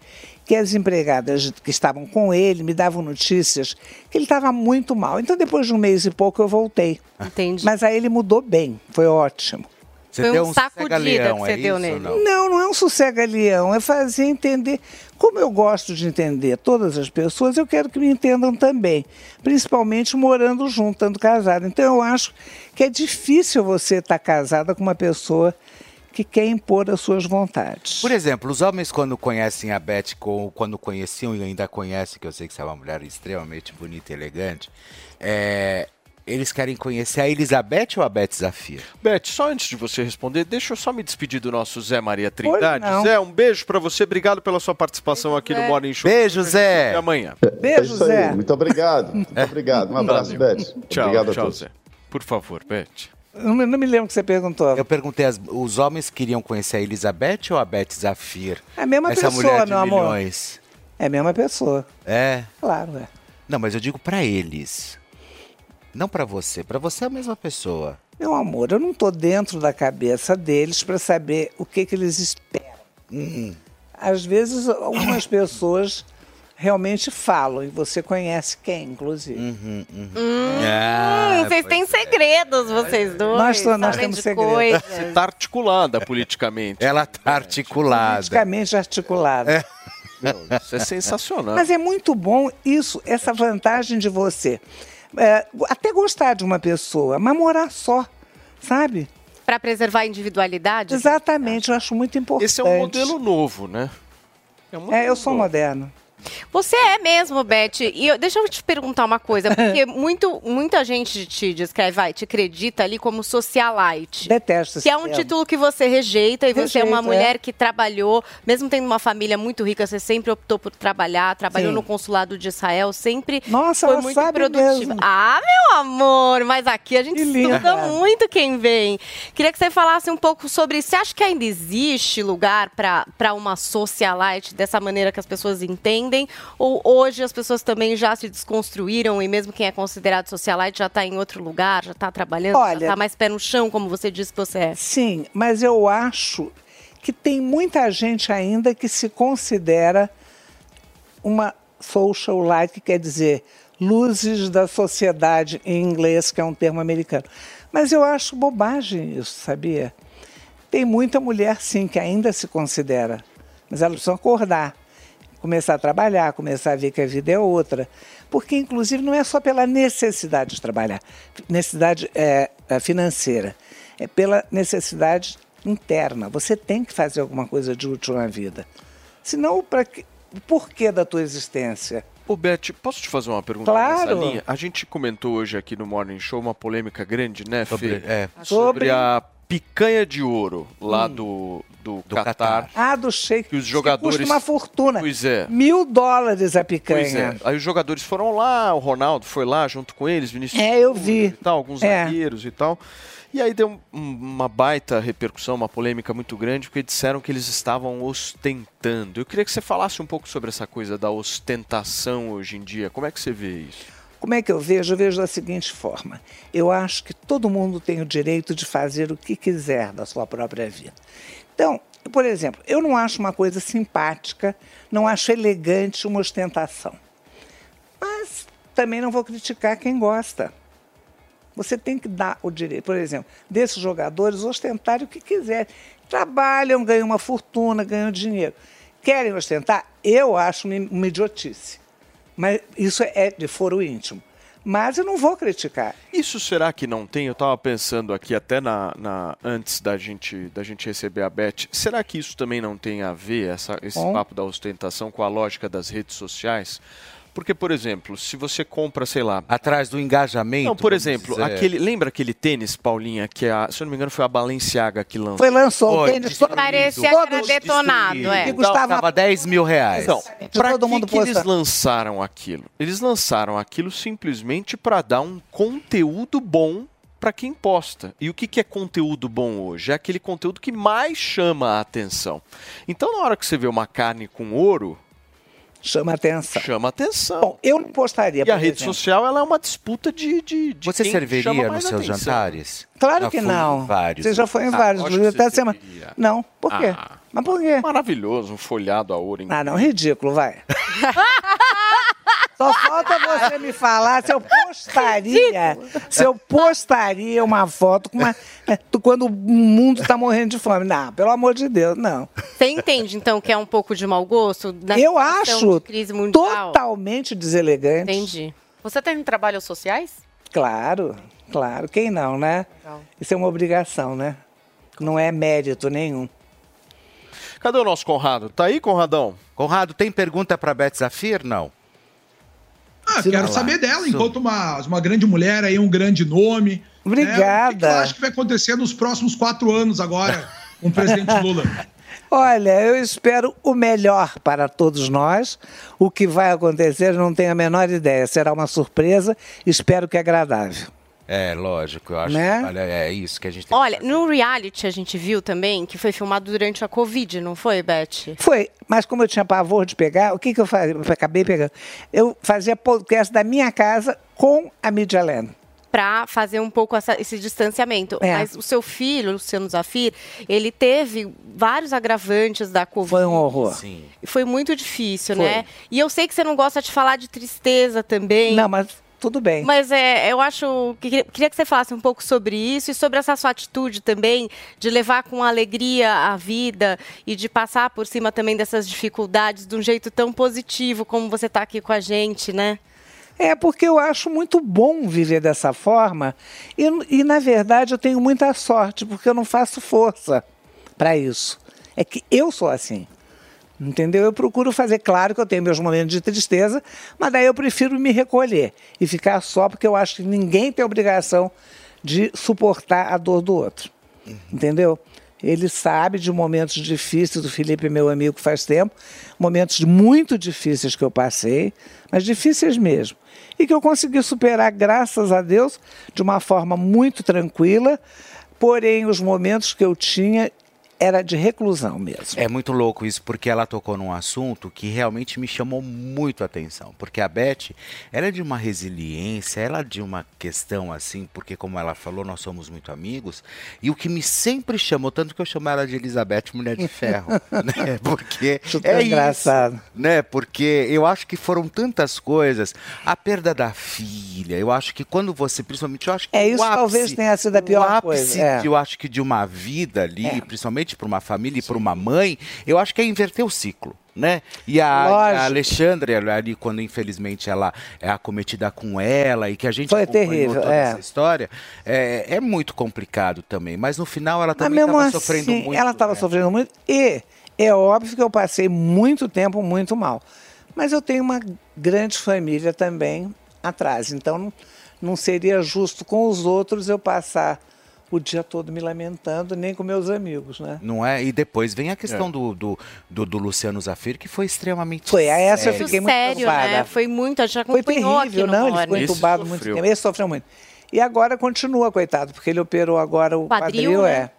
que as empregadas que estavam com ele me davam notícias que ele estava muito mal. Então, depois de um mês e pouco, eu voltei. Entendi. Mas aí ele mudou bem. Foi ótimo. Você Foi deu um um sacudida que sossega-leão, você é deu isso, nele. não? Não, não é um sossega-leão, é fazer entender. Como eu gosto de entender todas as pessoas, eu quero que me entendam também, principalmente morando junto, estando casado. Então eu acho que é difícil você estar casada com uma pessoa que quer impor as suas vontades. Por exemplo, os homens quando conhecem a Beth, quando conheciam e ainda conhecem, que eu sei que você é uma mulher extremamente bonita e elegante, é, eles querem conhecer a Elizabeth ou a Beth Zafir? Beth, só antes de você responder, deixa eu só me despedir do nosso Zé Maria Trindade. Zé, um beijo pra você, obrigado pela sua participação aqui no Morning Show. Beijo, Zé. Até amanhã. é isso aí. Muito obrigado. Muito obrigado. Um abraço, Valeu. Beth. Tchau, obrigado a tchau, todos. Zé. Por favor, Beth. Não, me- não me lembro o que você perguntou. Eu perguntei, as- os homens queriam conhecer a Elizabeth ou a Beth Zafir? É a mesma Essa pessoa, mulher de meu amor. milhões. É a mesma pessoa. É? Claro, é. Não, mas eu digo pra eles. Não pra você. Pra você é a mesma pessoa. Meu amor, eu não estou dentro da cabeça deles para saber o que, que eles esperam. Hum. Às vezes, algumas pessoas realmente falam, e você conhece quem, inclusive. Uhum, Hum, Ah, vocês têm segredos, vocês dois. Nós nós temos segredos. Você tá articulada politicamente. Ela tá articulada. Politicamente articulada. Meu, Isso é sensacional. Mas é muito bom isso, essa vantagem de você é, até gostar de uma pessoa, mas morar só, sabe? Para preservar a individualidade? Exatamente, eu acho muito importante. Esse é um modelo novo, né? um É, eu sou moderno. Você é mesmo, Beth. E eu- deixa eu te perguntar uma coisa, porque muito, muita gente te descreve, vai, te acredita ali como socialite. Detesto Que é um título que você rejeita e você é uma Rejeito, mulher é. que trabalhou, mesmo tendo uma família muito rica, você sempre optou por trabalhar, trabalhou Sim. no consulado de Israel, sempre Nossa, foi muito sabe produtiva. mesmo. Ah, meu amor, mas aqui a gente linda. estuda muito quem vem. Queria que você falasse um pouco sobre, você acha que ainda existe lugar para uma socialite dessa maneira que as pessoas entendem? Ou hoje as pessoas também já se desconstruíram e mesmo quem é considerado socialite já está em outro lugar, já está trabalhando, já Olha- está mais pé no chão, como você disse que você é? Sim, mas eu acho que tem muita gente ainda que se considera uma socialite, que quer dizer luzes da sociedade em inglês, que é um termo americano. Mas eu acho bobagem isso, sabia? Tem muita mulher, sim, que ainda se considera, mas elas precisam acordar, começar a trabalhar, começar a ver que a vida é outra. Porque, inclusive, não é só pela necessidade de trabalhar, necessidade é, é, financeira, é pela necessidade interna. Você tem que fazer alguma coisa de útil na vida. Senão, para que, o porquê da tua existência? Ô, Beth, posso te fazer uma pergunta Claro. nessa linha? A gente comentou hoje aqui no Morning Show uma polêmica grande, né, Sobre- Fê? é. Sobre Sobre- a picanha de ouro lá Hum. do, do, Do Catar. Catar. Ah, do shake. Que os que jogadores... Custa uma fortuna. Pois é. Mil dólares a picanha. Pois é. Aí os jogadores foram lá, o Ronaldo foi lá junto com eles, Vinícius É, eu vi. e tal, alguns É. zagueiros e tal. E aí deu um- uma baita repercussão, uma polêmica muito grande, porque disseram que eles estavam ostentando. Eu queria que você falasse um pouco sobre essa coisa da ostentação hoje em dia. Como é que você vê isso? Como é que eu vejo? Eu vejo da seguinte forma: eu acho que todo mundo tem o direito de fazer o que quiser da sua própria vida. Então, por exemplo, eu não acho uma coisa simpática, não acho elegante uma ostentação. Mas também não vou criticar quem gosta. Você tem que dar o direito, por exemplo, desses jogadores ostentarem o que quiserem. Trabalham, ganham uma fortuna, ganham dinheiro. Querem ostentar? Eu acho uma idiotice. Mas isso é de foro íntimo. Mas eu não vou criticar. Isso será que não tem? Eu estava pensando aqui até na, na- antes da gente, da gente receber a Beth. Será que isso também não tem a ver, essa, esse Com? papo da ostentação, com a lógica das redes sociais? Porque, por exemplo, se você compra, sei lá. Atrás do engajamento. Não, por exemplo, dizer. aquele, lembra aquele tênis, Paulinha, que a, se eu não me engano foi a Balenciaga que lançou? Foi, lançou o tênis destruído. Parecia que era detonado, é. Que custava- Tava 10 mil reais. Então, pra todo que, mundo que eles lançaram aquilo? Eles lançaram aquilo simplesmente para dar um conteúdo bom para quem posta. E o que, que é conteúdo bom hoje? É aquele conteúdo que mais chama a atenção. Então, na hora que você vê uma carne com ouro, Chama atenção. chama atenção. Bom, eu não postaria. e a rede exemplo. social ela é uma disputa de. de, de Você quem serviria chama nos seus atenção. jantares? Claro Já que em não. vários. Você já foi em Ah, vários, inclusive até você semana. Não, por quê? Ah. Mas por quê? Maravilhoso, um folhado a ouro. Ah, não, ridículo, vai. Só falta você me falar se eu postaria, se eu postaria uma foto com uma, é, quando o mundo tá morrendo de fome. Não, pelo amor de Deus, não. Você entende, então, que é um pouco de mau gosto? na Eu acho de crise mundial? totalmente deselegante. Entendi. Você tem trabalhos sociais? Claro, claro. Quem não, né? Legal. Isso é uma obrigação, né? Não é mérito nenhum. Cadê o nosso Conrado? Tá aí, Conradão? Conrado, tem pergunta para Beth Zafir? Não. Ah, Sim, quero saber dela, enquanto uma, uma grande mulher aí, um grande nome. Obrigada. Né? O que que ela acha que vai acontecer nos próximos quatro anos agora com o presidente Lula? Olha, eu espero o melhor para todos nós. O que vai acontecer, eu não tenho a menor ideia. Será uma surpresa, espero que agradável. É, lógico, eu acho. Né? que- olha, é isso que a gente tem Olha, no reality a gente viu também que foi filmado durante a Covid, não foi, Beth? Foi, mas como eu tinha pavor de pegar, o que, que eu fazia? Eu acabei pegando. Eu fazia podcast da minha casa com a Mídia Lena. Pra fazer um pouco essa- esse distanciamento. É. Mas o seu filho, Luciano Zafir, ele teve vários agravantes da Covid. Foi um horror. Sim. E Foi muito difícil, Foi. né? E eu sei que você não gosta de falar de tristeza também. Não, mas tudo bem. Mas é, eu acho que queria que você falasse um pouco sobre isso e sobre essa sua atitude também de levar com alegria a vida e de passar por cima também dessas dificuldades de um jeito tão positivo como você está aqui com a gente, né? É porque eu acho muito bom viver dessa forma e, e, na verdade, eu tenho muita sorte porque eu não faço força para isso. É que eu sou assim. Entendeu? Eu procuro fazer, claro que eu tenho meus momentos de tristeza, mas daí eu prefiro me recolher e ficar só porque eu acho que ninguém tem obrigação de suportar a dor do outro. Entendeu? Ele sabe de momentos difíceis, o Felipe meu amigo faz tempo, momentos muito difíceis que eu passei, mas difíceis mesmo. E que eu consegui superar, graças a Deus, de uma forma muito tranquila, porém os momentos que eu tinha era de reclusão mesmo. É muito louco isso, porque ela tocou num assunto que realmente me chamou muito a atenção. Porque a Beth, ela é de uma resiliência, ela é de uma questão assim, porque como ela falou, nós somos muito amigos. E o que me sempre chamou, tanto que eu chamo ela de Elizabeth Mulher de Ferro, né? Porque Super é engraçado. isso, né? Porque eu acho que foram tantas coisas. A perda da filha, eu acho que quando você, principalmente, eu acho que É, o isso talvez ápice- tenha sido a o pior ápice coisa, é. eu acho que de uma vida ali, principalmente para uma família e para uma mãe, eu acho que é inverter o ciclo. Né? E a, a Alexandra, ali, quando infelizmente ela é acometida com ela e que a gente Foi terrível, toda é. essa história, é, é muito complicado também. Mas no final ela também estava assim, sofrendo muito. ela estava né? sofrendo muito e é óbvio que eu passei muito tempo muito mal. Mas eu tenho uma grande família também atrás, então não seria justo com os outros eu passar o dia todo me lamentando, nem com meus amigos, né? Não é? E depois vem a questão do, do, do, do Luciano Zafir, que foi extremamente. Foi, a essa eu sério. fiquei muito Sério, preocupada. né? Foi muito, a gente Foi acompanhou terrível, aqui no não, ele ficou entubado muito tempo. Ele sofreu muito. E agora continua, coitado, porque ele operou agora o Quadril, quadril, né? é.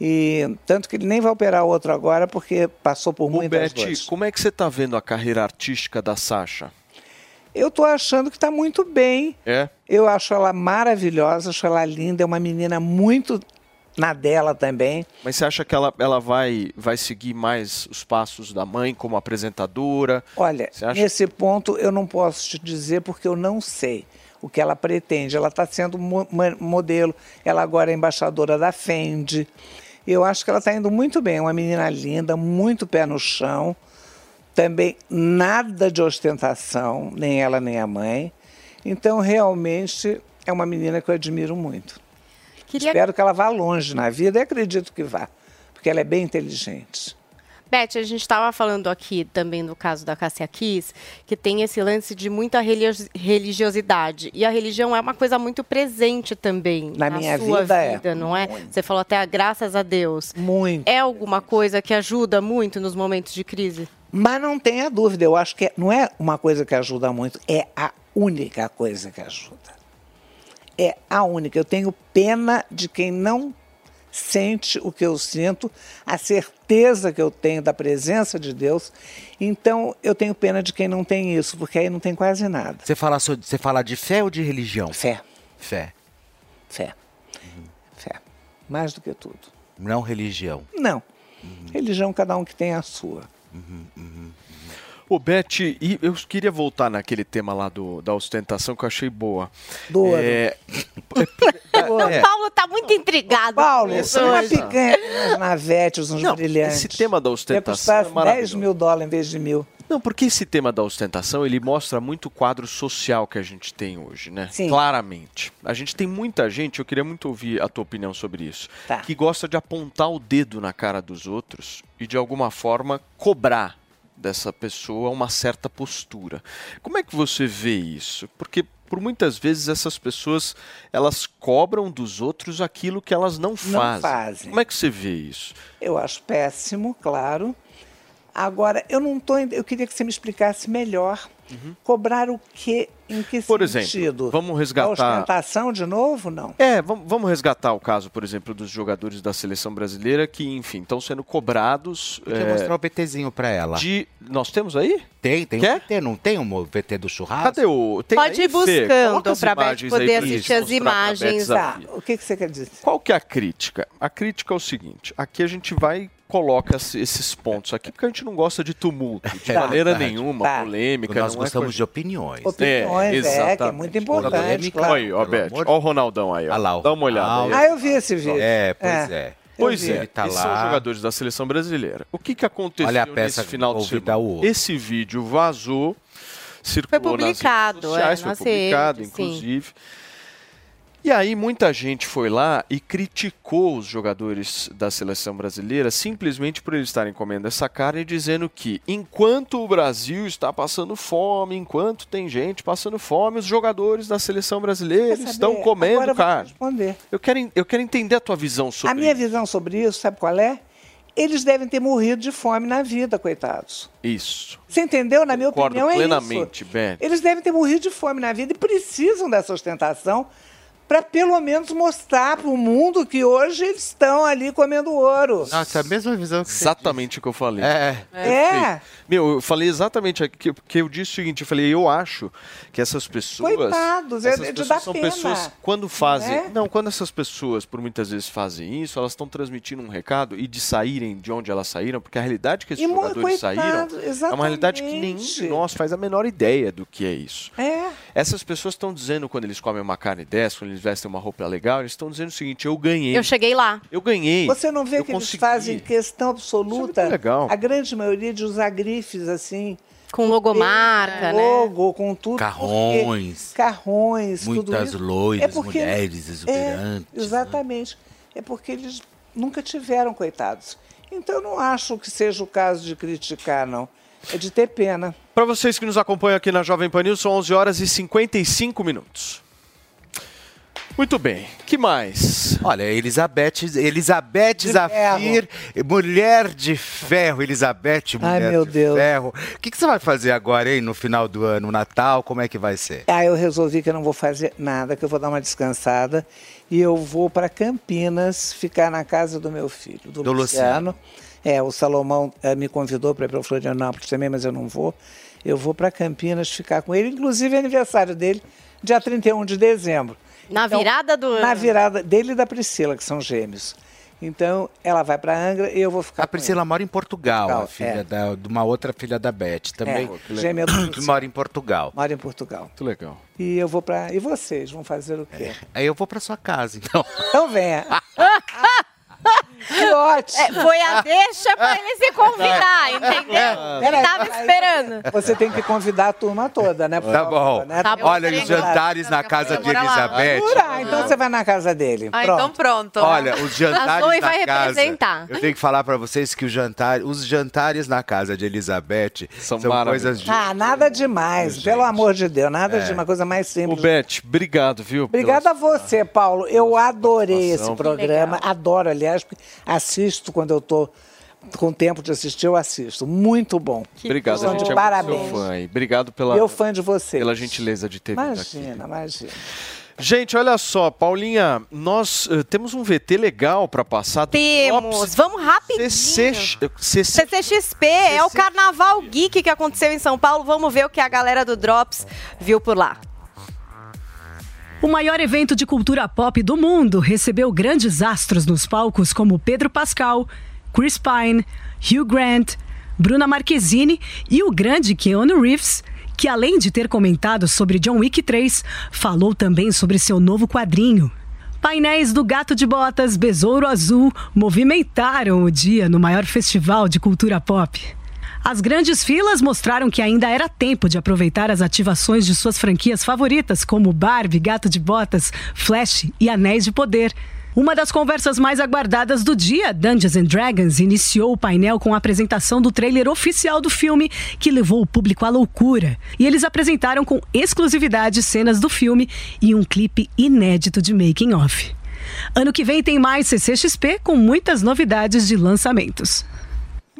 E tanto que ele nem vai operar o outro agora, porque passou por muitas Beth, dores. como é que você tá vendo a carreira artística da Sasha? Eu tô achando que está muito bem. É? Eu acho ela maravilhosa, acho ela linda, é uma menina muito na dela também. Mas você acha que ela, ela vai, vai seguir mais os passos da mãe como apresentadora? Olha, nesse ponto eu não posso te dizer porque eu não sei o que ela pretende. Ela está sendo mo- mo- modelo, ela agora é embaixadora da Fendi. Eu acho que ela está indo muito bem, é uma menina linda, muito pé no chão. Também nada de ostentação, nem ela nem a mãe. Então, realmente, é uma menina que eu admiro muito. Queria- Espero que ela vá longe na vida e acredito que vá, porque ela é bem inteligente. Beth, a gente estava falando aqui também do caso da Cássia Kiss, que tem esse lance de muita religi- religiosidade. E a religião é uma coisa muito presente também Na na, minha sua vida, é. vida, não é? Você falou até graças a Deus. Muito. É alguma coisa que ajuda muito nos momentos de crise? Mas não tenha dúvida, eu acho que é- não é uma coisa que ajuda muito, é a única coisa que ajuda. É a única. Eu tenho pena de quem não sente o que eu sinto, a certeza que eu tenho da presença de Deus. Então, eu tenho pena de quem não tem isso, porque aí não tem quase nada. Você fala, so- você fala de fé ou de religião? Fé. Fé. Fé. Fé. Mais do que tudo. Não religião. Não. Religião, cada um que tem a sua. Ô, Beth, e eu queria voltar naquele tema lá do, da ostentação que eu achei boa. Do ouro. É, O Paulo tá muito intrigado. Paulo, com isso você é uma hoje. picanha, umas navetes, uns brilhantes. esse tema da ostentação custar é 10 maravilhoso. mil dólares em vez de mil. Não, porque esse tema da ostentação, ele mostra muito o quadro social que a gente tem hoje, né? Sim. Claramente. A gente tem muita gente, eu queria muito ouvir a tua opinião sobre isso, Tá. que gosta de apontar o dedo na cara dos outros e de alguma forma cobrar dessa pessoa uma certa postura. Como é que você vê isso? Porque por muitas vezes essas pessoas, elas cobram dos outros aquilo que elas não fazem. fazem. Como é que você vê isso? Eu acho péssimo, claro. Agora, eu não tô, eu queria que você me explicasse melhor. Cobrar o quê? Em que Uhum. Por sentido? exemplo, vamos A resgatar ostentação de novo? Não. É, vamos, vamos resgatar o caso, por exemplo, dos jogadores da seleção brasileira que, enfim, estão sendo cobrados. Eu é, mostrar o VTzinho pra ela. de. Nós temos aí? Tem, tem Quer? um VT, não tem um VT do churrasco? Cadê o. Tem Pode aí, ir buscando pra Beth poder assistir as imagens. Tá, o que, que você quer dizer? Qual que é a crítica? A crítica é o seguinte: aqui a gente vai coloca esse- esses pontos aqui, porque a gente não gosta de tumulto, de É maneira verdade. nenhuma, Tá. polêmica. Nós não é gostamos coisa- de opiniões. Opiniões, é, que é exatamente. muito importante. Polêmica. claro. Olha aí, ó, Beth. amor Olha o Ronaldão aí, ó. Olha lá, o Dá uma olhada. aí. Ah, eu vi esse vídeo. É, pois é. Pois vi. é, tá esses lá. são jogadores da seleção brasileira. O que, que aconteceu Olha a peça nesse final de semana? Esse vídeo vazou, circulou nas publicado, redes sociais, é, foi nas publicado, redes, sim. E aí muita gente foi lá e criticou os jogadores da seleção brasileira simplesmente por eles estarem comendo essa carne, dizendo que enquanto o Brasil está passando fome, enquanto tem gente passando fome, os jogadores da seleção brasileira saber? estão comendo Agora eu carne. responder. Eu quero, eu quero entender a tua visão sobre A minha isso. visão sobre isso, sabe qual é? Eles devem ter morrido de fome na vida, coitados. Isso. Você entendeu? Na minha Concordo opinião, é plenamente, isso. Beth. Eles devem ter morrido de fome na vida e precisam dessa ostentação para pelo menos mostrar para o mundo que hoje eles estão ali comendo ouro. Nossa, a mesma visão que você Exatamente o que eu falei. É. É. Meu, eu falei exatamente aqui, porque eu disse o seguinte, eu falei, eu acho que essas pessoas... Coitados, é essas de pessoas dar são pena. pessoas, quando fazem... é? Não, quando essas pessoas, por muitas vezes, fazem isso, elas estão transmitindo um recado e de saírem de onde elas saíram, porque a realidade que esses E jogadores saíram coitados, é uma realidade que nenhum de exatamente. nós faz a menor ideia do que é isso. É. Essas pessoas estão dizendo, quando eles comem uma carne dessa, quando eles vestem uma roupa legal, eles estão dizendo o seguinte, eu ganhei. Eu cheguei lá. Eu ganhei. Você não vê eu que eles consegui. fazem questão absoluta, Isso é muito legal. a grande maioria de usar grifes assim. Com logomarca, né? Logo, com tudo. Carrões. porque- Carrões, tudo Muitas isso. loiras, É porque- mulheres exuberantes. É, exatamente. É porque eles nunca tiveram, coitados. Então eu não acho que seja o caso de criticar, não. É de ter pena. Para vocês que nos acompanham aqui na Jovem Pan News, são 11 horas e 55 minutos. Muito bem. que mais? Olha, Elizabeth, Elizabeth De Zafir, mulher de ferro, Elizabeth, Ai, mulher meu de Deus. ferro. O que, que você vai fazer agora, hein, no final do ano, Natal? Como é que vai ser? Ah, eu resolvi que eu não vou fazer nada, que eu vou dar uma descansada e eu vou para Campinas ficar na casa do meu filho, do, Do Luciano. É, o Salomão eh, me convidou para ir para Florianópolis também, mas eu não vou. Eu vou para Campinas ficar com ele, inclusive é aniversário dele, dia 31 de dezembro. Na virada do Na ano. virada dele e da Priscila, que são gêmeos. Então, ela vai para Angra e eu vou ficar A Priscila mora em Portugal, Portugal, a filha é. da, de uma outra filha da Beth também. É, gêmea do que mora em Portugal. Mora em Portugal. Muito legal. E eu vou para. E vocês vão fazer o quê? Aí eu vou para sua casa, então. Então venha. que ótimo. É, foi a deixa pra ele convidar, entendeu? Ele Peraí, tava esperando. Você tem que convidar a turma toda, né? Tá bom. né? Tá bom, Olha, os jantares na casa de. Elizabeth. Jura? Então você vai na casa dele. Ah, então pronto. Olha, os jantares na vai casa. representar. Eu tenho que falar pra vocês que o jantar, os jantares na casa de Elizabeth São são, coisas de Ah, nada demais. Pelo amor de Deus, nada É. de uma coisa mais simples. Beth, obrigado, viu? Obrigada a você, Paulo. Eu adorei esse programa. Adoro, aliás, porque assisto quando eu estou com tempo de assistir, eu assisto. Muito bom. Obrigado, a gente é parabéns. seu fã. aí. Obrigado pela, Eu fã de vocês. pela gentileza de ter vindo aqui. Imagina, imagina. Gente, olha só, Paulinha, nós eh, temos um VT legal para passar. do Temos. Drops Vamos rapidinho. CC, CC, CCXP, é o Carnaval Geek que aconteceu em São Paulo. Vamos ver o que a galera do Drops viu por lá. O maior evento de cultura pop do mundo recebeu grandes astros nos palcos como Pedro Pascal, Chris Pine, Hugh Grant, Bruna Marquezine e o grande Keanu Reeves, que além de ter comentado sobre John Wick 3, falou também sobre seu novo quadrinho. Painéis do Gato de Botas, Besouro Azul movimentaram o dia no maior festival de cultura pop. As grandes filas mostraram que ainda era tempo de aproveitar as ativações de suas franquias favoritas, como Barbie, Gato de Botas, Flash e Anéis de Poder. Uma das conversas mais aguardadas do dia, Dungeons and Dragons, iniciou o painel com a apresentação do trailer oficial do filme, que levou o público à loucura. E eles apresentaram com exclusividade cenas do filme e um clipe inédito de making off. Ano que vem tem mais CCXP com muitas novidades de lançamentos.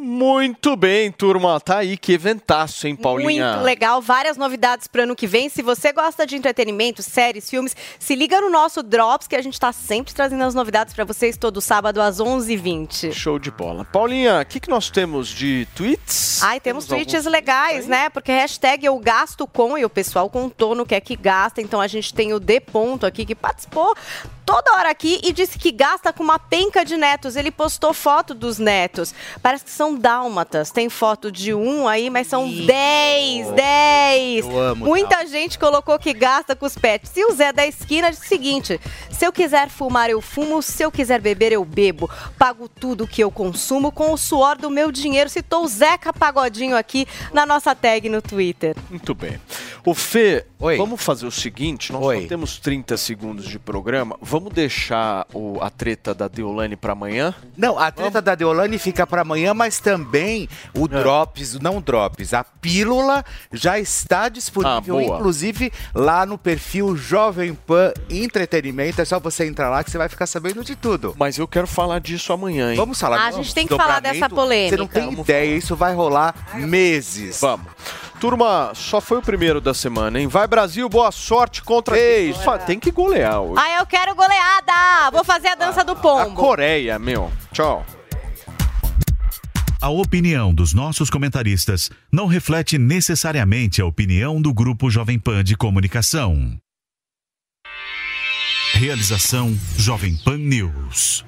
Muito bem, turma. Tá aí, que eventaço, hein, Paulinha? Muito legal, várias novidades para ano que vem. Se você gosta de entretenimento, séries, filmes, se liga no nosso Drops, que a gente está sempre trazendo as novidades para vocês todo sábado às 11h20. Show de bola. Paulinha, o que, que nós temos de tweets? Ai, temos, Temos tweets legais, né? Porque hashtag eu gasto com e o pessoal contou no que é que gasta. Então a gente tem o D ponto aqui que participou toda hora aqui e disse que gasta com uma penca de netos. Ele postou foto dos netos. Parece que são dálmatas. Tem foto de um aí, mas são 10, 10. Eu amo Muita gente colocou que gasta com os pets. E o Zé da esquina disse o seguinte: se eu quiser fumar, eu fumo. Se eu quiser beber, eu bebo. Pago tudo que eu consumo com o suor do meu dinheiro. Citou o Zeca Pagodinho aqui na nossa tag no Twitter. Muito bem. O Fê, vamos fazer o seguinte: nós só temos 30 segundos de programa. Vamos deixar o- a treta da Deolane para amanhã? Não, a treta da Deolane fica para amanhã, mas também o É. Drops, não Drops, a pílula já está disponível, Ah, inclusive lá no perfil Jovem Pan Entretenimento. É só você entrar lá que você vai ficar sabendo de tudo. Mas eu quero falar disso amanhã, hein? Vamos falar. Ah, a gente tem que falar dessa polêmica. Você não tem ideia, isso vai rolar meses. Vamos. Turma, só foi o primeiro da semana, hein? Vai Brasil, boa sorte contra. Ei, tem que golear hoje. Ah, eu quero goleada! Vou fazer a dança do A pombo. Coreia, meu. Tchau. A opinião dos nossos comentaristas não reflete necessariamente a opinião do Grupo Jovem Pan de Comunicação. Realização Jovem Pan News.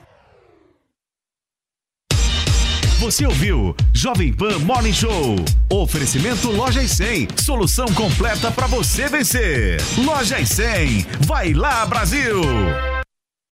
Você ouviu Jovem Pan Morning Show. Oferecimento Loja e 100. Solução completa para você vencer. Loja e 100. Vai lá, Brasil!